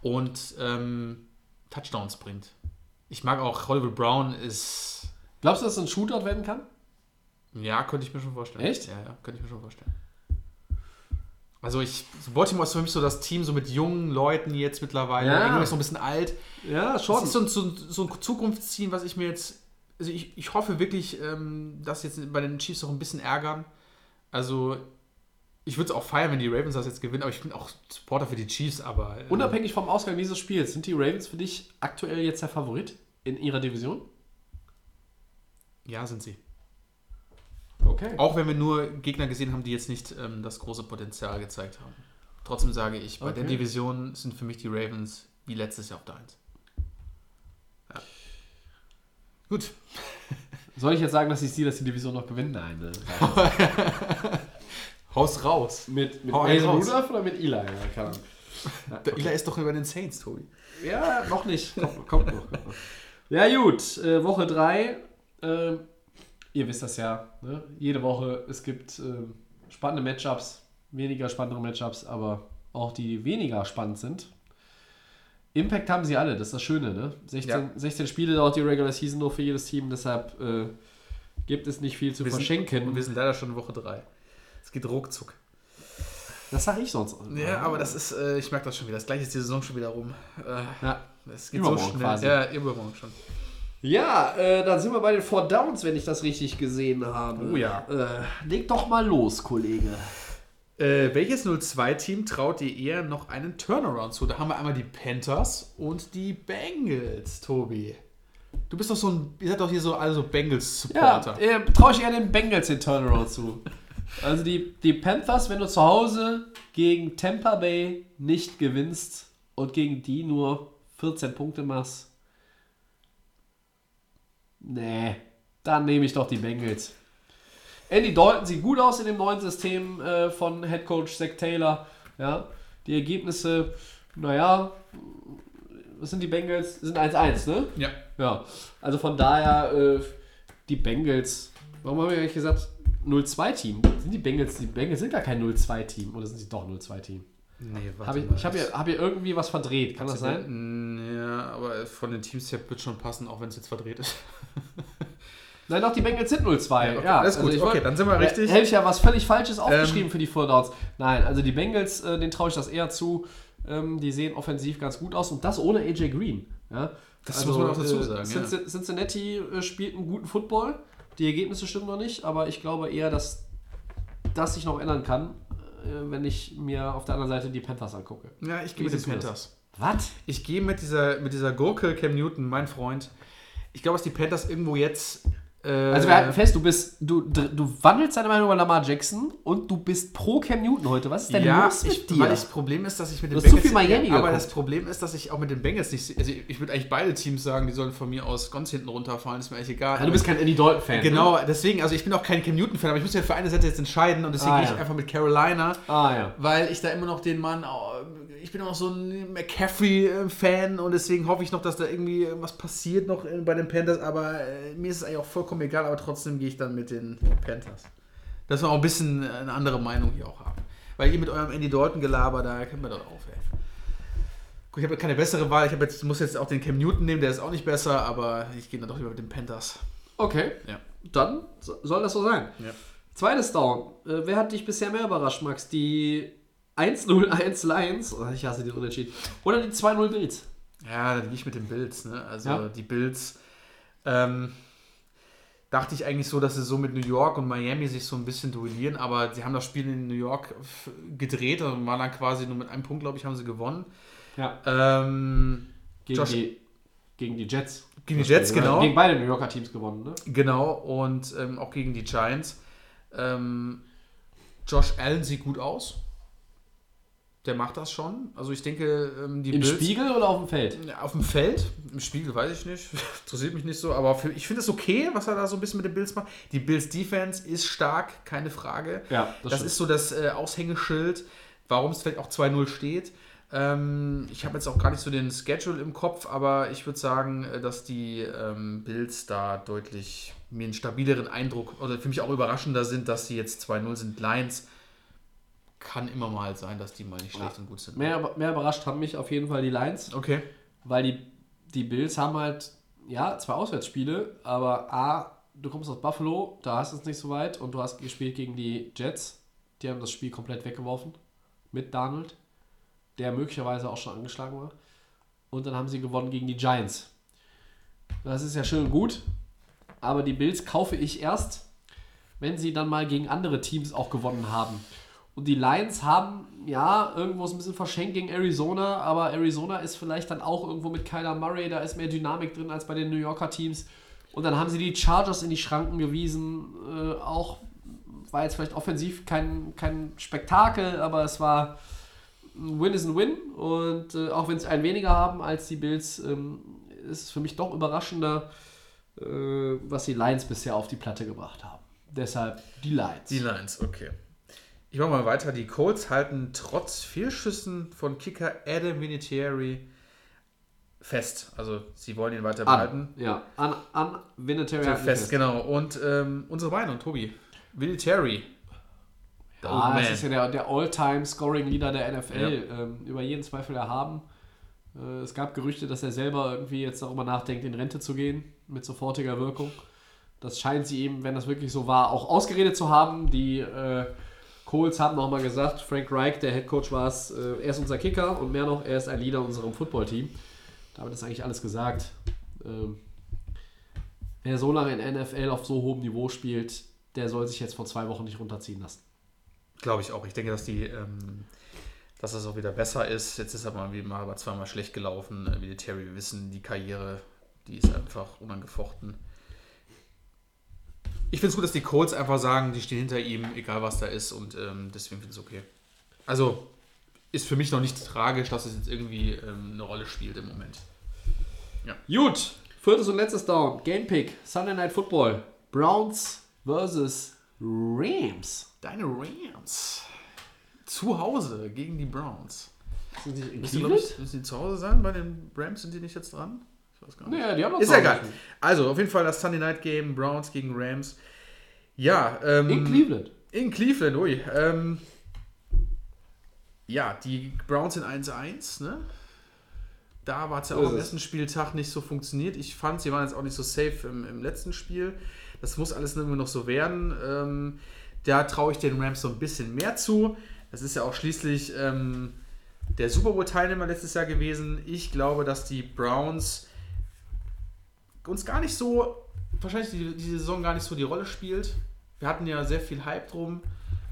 S4: und ähm, Touchdowns bringt. Ich mag auch Hollywood Brown ist,
S3: Glaubst du, dass es ein Shootout werden kann?
S4: ja, könnte ich mir schon vorstellen.
S3: Echt?
S4: Ja, ja, könnte ich mir schon vorstellen. Also ich, Baltimore ist für mich so das Team so mit jungen Leuten jetzt mittlerweile.
S3: Ja.
S4: England ist noch ein bisschen alt.
S3: Ja,
S4: Das ist so ein, so, ein, so ein Zukunftsziel, was ich mir jetzt. Also ich, ich hoffe wirklich, ähm, dass jetzt bei den Chiefs auch ein bisschen ärgern. Also ich würde es auch feiern, wenn die Ravens das jetzt gewinnen, aber ich bin auch Supporter für die Chiefs, aber. äh,
S3: Unabhängig vom Ausgang dieses Spiels, sind die Ravens für dich aktuell jetzt der Favorit in ihrer Division?
S4: Ja, sind sie.
S3: Okay.
S4: Auch wenn wir nur Gegner gesehen haben, die jetzt nicht ähm, das große Potenzial gezeigt haben. Trotzdem sage ich, bei der
S3: Okay.
S4: Division sind für mich die Ravens wie letztes Jahr auf der 1. Ja. Gut.
S3: Soll ich jetzt sagen, dass die Steelers die Division noch gewinnen? Nein. Ne?
S4: Haus raus.
S3: mit mit Mason
S4: raus.
S3: Rudolph oder mit Eli? Ja, keine Ahnung.
S4: Der Ila ist doch über den Saints, Tobi.
S3: Ja, noch nicht. Kommt, kommt noch. Kommt noch. Ja, gut. Äh, Woche 3. Äh, ihr wisst das ja. Ne? Jede Woche. Es gibt äh, spannende Matchups. Weniger spannende Matchups, aber auch die, die weniger spannend sind. Impact haben sie alle. Das ist das Schöne. Ne? 16,
S4: Ja.
S3: 16 Spiele dauert die Regular Season nur für jedes Team. Deshalb äh, gibt es nicht viel zu
S4: Wir sind,
S3: verschenken.
S4: und wir sind leider schon in Woche 3. Es geht ruckzuck.
S3: das sage ich sonst.
S4: Ja, aber das ist, äh, ich merke das schon wieder. Das gleiche ist die Saison schon wieder rum. Äh,
S3: Ja.
S4: es geht
S3: Übermorgen
S4: so schnell.
S3: quasi.
S4: Ja, übermorgen schon.
S3: Ja, äh, dann sind wir bei den Four Downs, wenn ich das richtig gesehen habe.
S4: Oh ja.
S3: Äh, leg doch mal los, Kollege.
S4: Äh, welches 02-Team traut dir eher noch einen Turnaround zu? Da haben wir einmal die Panthers und die Bengals, Tobi. Du bist doch so ein, ihr seid doch hier so alle so
S3: Ja,
S4: Bengals-Supporter.
S3: äh, traue ich eher den Bengals den Turnaround zu. Also die, die Panthers, wenn du zu Hause gegen Tampa Bay nicht gewinnst und gegen die nur 14 Punkte machst, nee, dann nehme ich doch die Bengals. Andy Dalton sieht gut aus in dem neuen System äh, von Head Coach Zach Taylor. Ja, die Ergebnisse, naja, was sind die Bengals? Sind 1-1, ne?
S4: ja.
S3: Ja, also von daher, äh, die Bengals, warum haben wir eigentlich gesagt 0-2-Team? Sind die Bengals, die Bengals sind gar kein 0-2-Team oder sind sie doch 0-2-Team?
S4: Nee, warte
S3: Hab ich
S4: mal.
S3: ich habe hier, hab hier irgendwie was verdreht, kann das sein?
S4: Ja, aber von den Teams her wird schon passen, auch wenn es jetzt verdreht ist.
S3: Nein, doch, die Bengals sind 0-2. Ja,
S4: okay, alles gut.
S3: ich
S4: Okay, dann sind wir richtig.
S3: Hätte ich ja was völlig Falsches
S4: Ähm,
S3: aufgeschrieben für die Full Downs. Nein, also die Bengals, äh, denen traue ich das eher zu. Ähm, die sehen offensiv ganz gut aus und das ohne AJ Green. Ja?
S4: Das muss man auch dazu sagen,
S3: Cincinnati, Cincinnati äh, spielt einen guten Football. Die Ergebnisse stimmen noch nicht, aber ich glaube eher, dass das sich noch ändern kann, äh, wenn ich mir auf der anderen Seite die Panthers angucke.
S4: Ja, ich gehe mit den? Panthers.
S3: Was?
S4: Ich gehe mit dieser, mit dieser Gurke Cam Newton, mein Freund. Ich glaube, dass die Panthers irgendwo jetzt. Äh,
S3: Also wir halten fest, du bist, du, du wandelst deine Meinung über Lamar Jackson und du bist pro Cam Newton heute. Was ist denn
S4: ja,
S3: los mit
S4: ich,
S3: dir?
S4: weil das Problem ist, dass ich mit den
S3: Du hast zu viel Miami
S4: aber
S3: geguckt.
S4: das Problem ist, dass ich auch mit den Bengals nicht, also ich, würde eigentlich beide Teams sagen, die sollen von mir aus ganz hinten runterfallen, ist mir eigentlich egal.
S3: ja, du bist kein Andy Dalton-Fan.
S4: genau, deswegen, also ich bin auch kein Cam Newton Fan, aber ich muss ja für eine Seite jetzt entscheiden und deswegen
S3: Ah,
S4: gehe ich
S3: ja.
S4: einfach mit Carolina,
S3: Ne? Ah ja.
S4: weil ich da immer noch den Mann, oh, ich bin auch so ein McCaffrey-Fan und deswegen hoffe ich noch, dass da irgendwie was passiert noch bei den Panthers, aber äh, mir ist es eigentlich auch vollkommen egal, aber trotzdem gehe ich dann mit den Panthers. Dass wir auch ein bisschen eine andere Meinung hier auch haben. Weil ihr mit eurem Andy Dalton gelaber, da kennt man doch auf, ey. Gut, ich habe keine bessere Wahl. Ich jetzt, muss jetzt auch den Cam Newton nehmen, der ist auch nicht besser, aber ich gehe dann doch lieber mit den Panthers.
S3: Okay,
S4: Ja.
S3: dann so- soll das so sein.
S4: Ja.
S3: Zweites Down. Äh, wer hat dich bisher mehr überrascht, Max? Die 1-0-1 Lions, oh, ich hasse die Unentschieden, oder die 2-0 Bills?
S4: Ja, dann gehe ich mit den Bills. Ne? Also
S3: Ja.
S4: die Bills. Ähm, dachte ich eigentlich so, dass sie so mit New York und Miami sich so ein bisschen duellieren, aber sie haben das Spiel in New York gedreht und waren dann quasi nur mit einem Punkt, glaube ich, haben sie gewonnen.
S3: Ja.
S4: Ähm,
S3: Gegen,
S4: Josh-
S3: die, gegen die Jets.
S4: Gegen die Jets,
S3: Spiel,
S4: genau.
S3: Gegen beide New Yorker Teams gewonnen, ne?
S4: genau, und ähm, auch gegen die Giants. Ähm, Josh Allen sieht gut aus. Der macht das schon. Also ich denke, ähm, die
S3: Im
S4: Bills-
S3: Spiegel oder auf dem Feld?
S4: Auf dem Feld, im Spiegel weiß ich nicht, interessiert mich nicht so, aber für, ich finde es okay, was er da so ein bisschen mit den Bills macht. Die Bills Defense ist stark, keine Frage.
S3: Ja, das
S4: das ist so das äh, Aushängeschild, warum es vielleicht auch 2-0 steht. Ähm, ich habe jetzt auch gar nicht so den Schedule im Kopf, aber ich würde sagen, äh, dass die ähm, Bills da deutlich mir einen stabileren Eindruck oder für mich auch überraschender sind, dass sie jetzt 2-0 sind. Lions kann immer mal sein, dass die mal nicht schlecht und gut sind.
S3: Mehr, mehr überrascht haben mich auf jeden Fall die Lions,
S4: Okay.
S3: weil die, die Bills haben halt, ja, zwei Auswärtsspiele, aber A, du kommst aus Buffalo, da hast du es nicht so weit und du hast gespielt gegen die Jets, die haben das Spiel komplett weggeworfen mit Donald, der möglicherweise auch schon angeschlagen war. Und dann haben sie gewonnen gegen die Giants. Das ist ja schön und gut, aber die Bills kaufe ich erst, wenn sie dann mal gegen andere Teams auch gewonnen haben. Und die Lions haben, ja, irgendwo ein bisschen verschenkt gegen Arizona, aber Arizona ist vielleicht dann auch irgendwo mit Kyler Murray, da ist mehr Dynamik drin als bei den New Yorker Teams. Und dann haben sie die Chargers in die Schranken gewiesen. Äh, auch war jetzt vielleicht offensiv kein, kein Spektakel, aber es war ein Win ist ein Win. Und äh, auch wenn sie ein weniger haben als die Bills, ähm, ist es für mich doch überraschender, äh, was die Lions bisher auf die Platte gebracht haben. Deshalb die Lions.
S4: Die Lions, okay. Ich mache mal weiter. Die Colts halten trotz Fehlschüssen von Kicker Adam Vinatieri fest. Also sie wollen ihn weiter behalten.
S3: An, ja, an, an Vinatieri
S4: Fest,
S3: fest.
S4: genau. Und ähm, unsere Meinung, Tobi. Vinatieri.
S3: Ah,
S4: old
S3: das
S4: man.
S3: ist ja der, der All-Time-Scoring-Leader der NFL.
S4: Ja.
S3: Ähm, über jeden Zweifel erhaben. Äh, es gab Gerüchte, dass er selber irgendwie jetzt darüber nachdenkt, in Rente zu gehen, mit sofortiger Wirkung. Das scheint sie eben, wenn das wirklich so war, auch ausgeredet zu haben. Die äh, Colts haben nochmal gesagt, Frank Reich, der Head Coach war es, äh, er ist unser Kicker und mehr noch, er ist ein Leader in unserem Football-Team. Damit ist eigentlich alles gesagt. Ähm, wer so lange in NFL auf so hohem Niveau spielt, der soll sich jetzt vor zwei Wochen nicht runterziehen lassen.
S4: Glaube ich auch. Ich denke, dass die, ähm, dass das auch wieder besser ist. Jetzt ist er mal wie mal aber zweimal schlecht gelaufen. Äh, Vinatieri, wir wissen, die Karriere, die ist einfach unangefochten. Ich finde es gut, dass die Colts einfach sagen, die stehen hinter ihm, egal was da ist, und ähm, deswegen finde ich es okay. Also ist für mich noch nicht tragisch, dass es jetzt irgendwie ähm, eine Rolle spielt im Moment.
S3: Gut, viertes und letztes Down. Game Pick, Sunday Night Football. Browns versus Rams.
S4: Deine Rams zu Hause gegen die Browns.
S3: Sind die
S4: Müssen ich, müssen die zu Hause sein? Bei den Rams sind die nicht jetzt dran? Ich weiß gar nicht.
S3: Naja, die haben
S4: Ist egal. Also, auf jeden Fall das Sunday Night Game, Browns gegen Rams. Ja, ähm,
S3: In Cleveland.
S4: In Cleveland, ui. Ähm, ja, die Browns sind 1-1, ne? Da war es ja auch am ersten Spieltag nicht so funktioniert. Ich fand, sie waren jetzt auch nicht so safe im, im letzten Spiel. Das muss alles irgendwie noch so werden. Ähm, da traue ich den Rams so ein bisschen mehr zu. Das ist ja auch schließlich ähm, der Super Bowl-Teilnehmer letztes Jahr gewesen. Ich glaube, dass die Browns uns gar nicht so, wahrscheinlich die, die Saison gar nicht so die Rolle spielt. Wir hatten ja sehr viel Hype drum.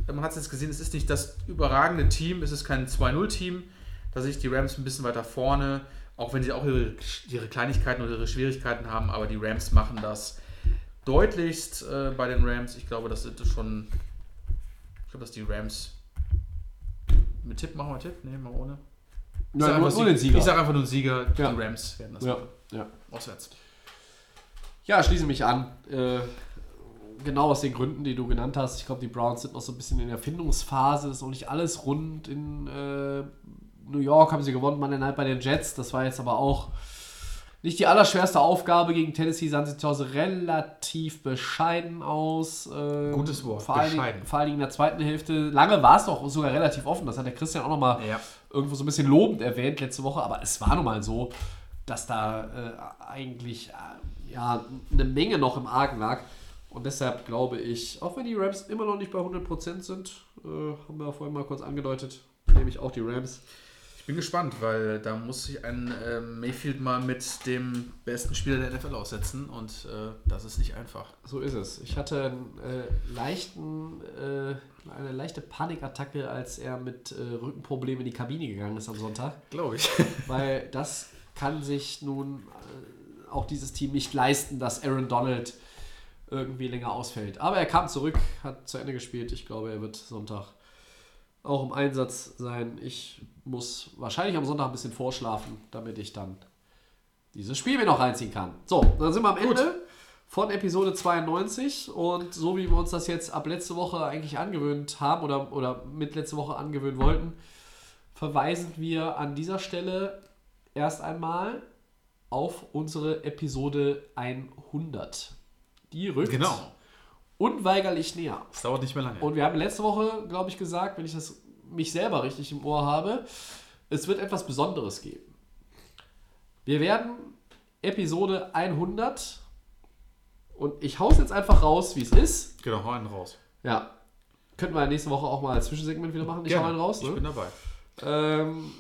S4: Man hat es jetzt gesehen, es ist nicht das überragende Team, es ist kein 2-0-Team. Da sehe ich die Rams ein bisschen weiter vorne, auch wenn sie auch ihre, ihre Kleinigkeiten oder ihre Schwierigkeiten haben, aber die Rams machen das deutlichst äh, bei den Rams. Ich glaube, das sind schon. Ich glaube, dass die Rams. Mit Tipp machen wir Tipp? Nee, mal ohne. Ich
S3: Ja,
S4: sag
S3: nur,
S4: einfach
S3: nur Sieger.
S4: Ich sage einfach nur Sieger.
S3: Ja.
S4: Die Rams werden das
S3: ja,
S4: machen.
S3: ja.
S4: auswärts.
S3: Ja, schließe mich an. Äh, genau aus den Gründen, die du genannt hast. Ich glaube, die Browns sind noch so ein bisschen in der Findungsphase. Ist noch nicht alles rund. In äh, New York haben sie gewonnen, Monday Night bei den Jets. Das war jetzt aber auch nicht die allerschwerste Aufgabe. Gegen Tennessee sahen sie zu Hause relativ bescheiden aus. Äh,
S4: Gutes Wort,
S3: Vor allen, Dingen, vor allen Dingen in der zweiten Hälfte. Lange war es doch sogar relativ offen. Das hat der Christian auch nochmal
S4: Ja.
S3: irgendwo so ein bisschen lobend erwähnt letzte Woche. Aber es war nun mal so, dass da äh, eigentlich äh, ja, eine Menge noch im Argen lag. Und deshalb glaube ich, auch wenn die Rams immer noch nicht bei 100% sind, äh, haben wir vorhin mal kurz angedeutet, nehme ich auch die Rams.
S4: bin gespannt, weil da muss sich ein äh, Mayfield mal mit dem besten Spieler der NFL aussetzen und äh, das ist nicht einfach.
S3: So ist es. Ich hatte einen, äh, leichten, äh, eine leichte Panikattacke, als er mit äh, Rückenproblemen in die Kabine gegangen ist am Sonntag.
S4: Glaube ich.
S3: Weil das kann sich nun auch dieses Team nicht leisten, dass Aaron Donald irgendwie länger ausfällt. Aber er kam zurück, hat zu Ende gespielt. Ich glaube, er wird Sonntag auch im Einsatz sein. Ich muss wahrscheinlich am Sonntag ein bisschen vorschlafen, damit ich dann dieses Spiel mir noch reinziehen kann. So, dann sind wir am Ende von Episode 92 und so wie wir uns das jetzt ab letzte Woche eigentlich angewöhnt haben oder, oder mit letzte Woche angewöhnen wollten, verweisen wir an dieser Stelle erst einmal auf unsere Episode 100. Die rückt
S4: Genau.
S3: unweigerlich näher.
S4: Das dauert nicht mehr lange.
S3: Und wir haben letzte Woche, glaube ich, gesagt, wenn ich das mich selber richtig im Ohr habe, es wird etwas Besonderes geben. Wir werden Episode 100 und ich hau's jetzt einfach raus, wie es ist.
S4: genau, hau einen raus.
S3: Ja. Könnten wir nächste Woche auch mal als Zwischensegment wieder machen. Ich hau
S4: Gerne.
S3: einen raus.
S4: Ich
S3: Ne?
S4: bin dabei.
S3: Ähm,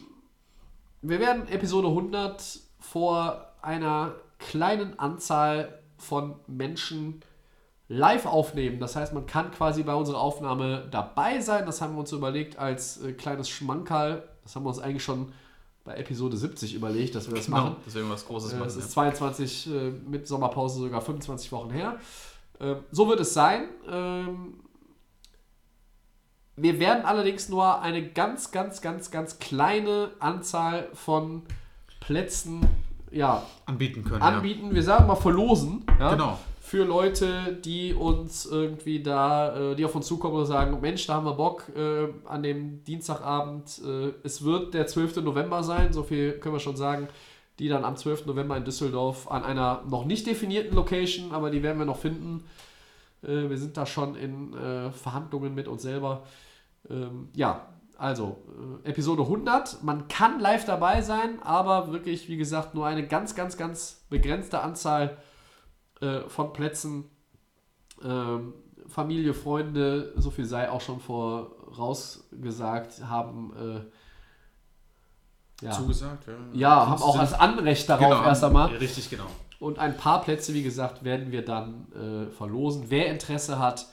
S3: wir werden Episode 100 vor einer kleinen Anzahl von Menschen live aufnehmen. Das heißt, man kann quasi bei unserer Aufnahme dabei sein. Das haben wir uns überlegt als äh, kleines Schmankerl. Das haben wir uns eigentlich schon bei Episode 70 überlegt, dass wir das machen.
S4: Genau, deswegen was Großes
S3: Äh,
S4: machen.
S3: Es ist
S4: ja.
S3: 22 äh, mit Sommerpause sogar 25 Wochen her. Ähm, so wird es sein. Ähm, wir werden allerdings nur eine ganz, ganz, ganz, ganz kleine Anzahl von Plätzen ja,
S4: Anbieten können.
S3: anbieten. Wir sagen mal verlosen. Ja,
S4: Genau.
S3: Für Leute, die uns irgendwie da, äh, die auf uns zukommen und sagen, Mensch, da haben wir Bock äh, an dem Dienstagabend. Äh, es wird der 12. November sein, so viel können wir schon sagen. Die dann am 12. November in Düsseldorf an einer noch nicht definierten Location, aber die werden wir noch finden. Äh, wir sind da schon in äh, Verhandlungen mit uns selber. Ähm, ja, also äh, Episode 100. Man kann live dabei sein, aber wirklich, wie gesagt, nur eine ganz, ganz, ganz begrenzte Anzahl äh, von Plätzen. Ähm, Familie, Freunde, so viel sei auch schon vorausgesagt, haben äh, ja,
S4: Zugesagt, ja.
S3: ja, haben auch das Anrecht darauf
S4: Genau,
S3: erst einmal.
S4: Richtig, genau.
S3: Und ein paar Plätze, wie gesagt, werden wir dann äh, verlosen. Wer Interesse hat,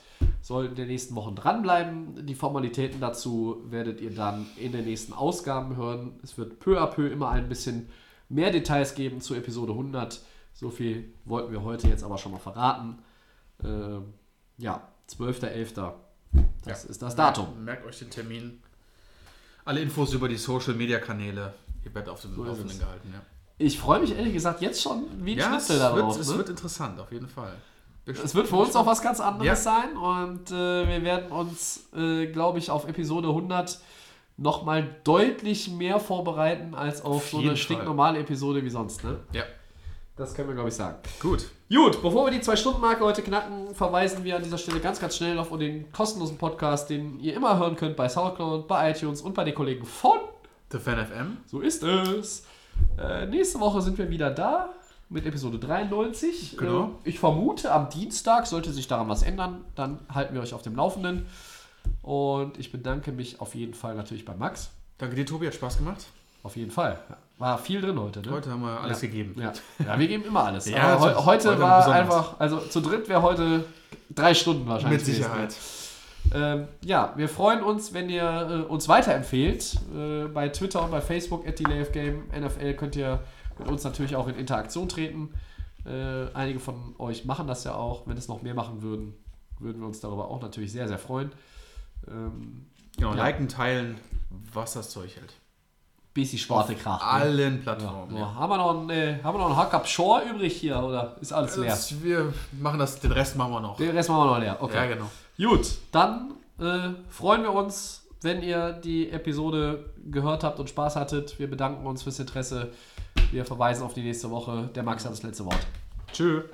S3: soll in den nächsten Wochen dranbleiben. Die Formalitäten dazu werdet ihr dann in den nächsten Ausgaben hören. Es wird peu à peu immer ein bisschen mehr Details geben zu Episode 100. So viel wollten wir heute jetzt aber schon mal verraten. Ähm, ja, 12.11. Das ist das Datum.
S4: Merkt euch den Termin. Alle Infos über die Social Media Kanäle. Ihr werdet auf dem
S3: ist
S4: Laufenden
S3: es.
S4: gehalten. Ja,
S3: Ich freue mich ehrlich gesagt jetzt schon wie ein
S4: ja es,
S3: Schnitzel darauf.
S4: wird, es
S3: ne?
S4: wird interessant, auf jeden Fall.
S3: Es wird für uns auch was ganz anderes
S4: Ja.
S3: sein und äh, wir werden uns, äh, glaube ich, auf Episode 100 nochmal deutlich mehr vorbereiten als auf,
S4: Auf
S3: so eine stinknormale Episode wie sonst. Ne?
S4: Ja,
S3: Das können wir, glaube ich, sagen.
S4: gut.
S3: Gut, bevor wir die Zwei-Stunden-Marke heute knacken, verweisen wir an dieser Stelle ganz, ganz schnell auf den kostenlosen Podcast, den ihr immer hören könnt bei Soundcloud, bei iTunes und bei den Kollegen von
S4: The Fan FM.
S3: So ist es. Äh, nächste Woche sind wir wieder da mit Episode 93.
S4: Genau.
S3: Äh, ich vermute, am Dienstag sollte sich daran was ändern. Dann halten wir euch auf dem Laufenden. Und ich bedanke mich auf jeden Fall natürlich bei Max.
S4: Danke dir, Tobi, hat Spaß gemacht.
S3: Auf jeden Fall. War viel drin heute. Ne?
S4: Heute haben wir alles
S3: Ja.
S4: gegeben.
S3: Ja. ja, wir geben immer alles.
S4: Ja,
S3: heu heute,
S4: Heute
S3: war
S4: besonders.
S3: einfach, also zu dritt wäre heute drei Stunden wahrscheinlich.
S4: Mit. Sicherheit.
S3: Ähm, ja, wir freuen uns, wenn ihr äh, uns weiterempfehlt. Äh, bei Twitter und bei Facebook at Game NFL könnt ihr mit uns natürlich auch in Interaktion treten. Äh, einige von euch machen das ja auch. Wenn es noch mehr machen würden, würden wir uns darüber auch natürlich sehr, sehr freuen. Ähm,
S4: Genau,
S3: Ja.
S4: liken, teilen, was das Zeug hält.
S3: bis die Sparte kracht. ne?
S4: Allen
S3: Ja.
S4: Plattformen.
S3: Ja. Haben wir noch einen, äh, haben wir noch einen Hookup Shore übrig hier oder ist alles leer?
S4: Das, wir machen das, den Rest machen wir noch.
S3: Den Rest machen wir noch leer. Okay.
S4: Ja, genau.
S3: Gut, dann äh, freuen wir uns, wenn ihr die Episode gehört habt und Spaß hattet. Wir bedanken uns fürs Interesse. Wir verweisen auf die nächste Woche. Der Max hat das letzte Wort.
S4: Tschüss.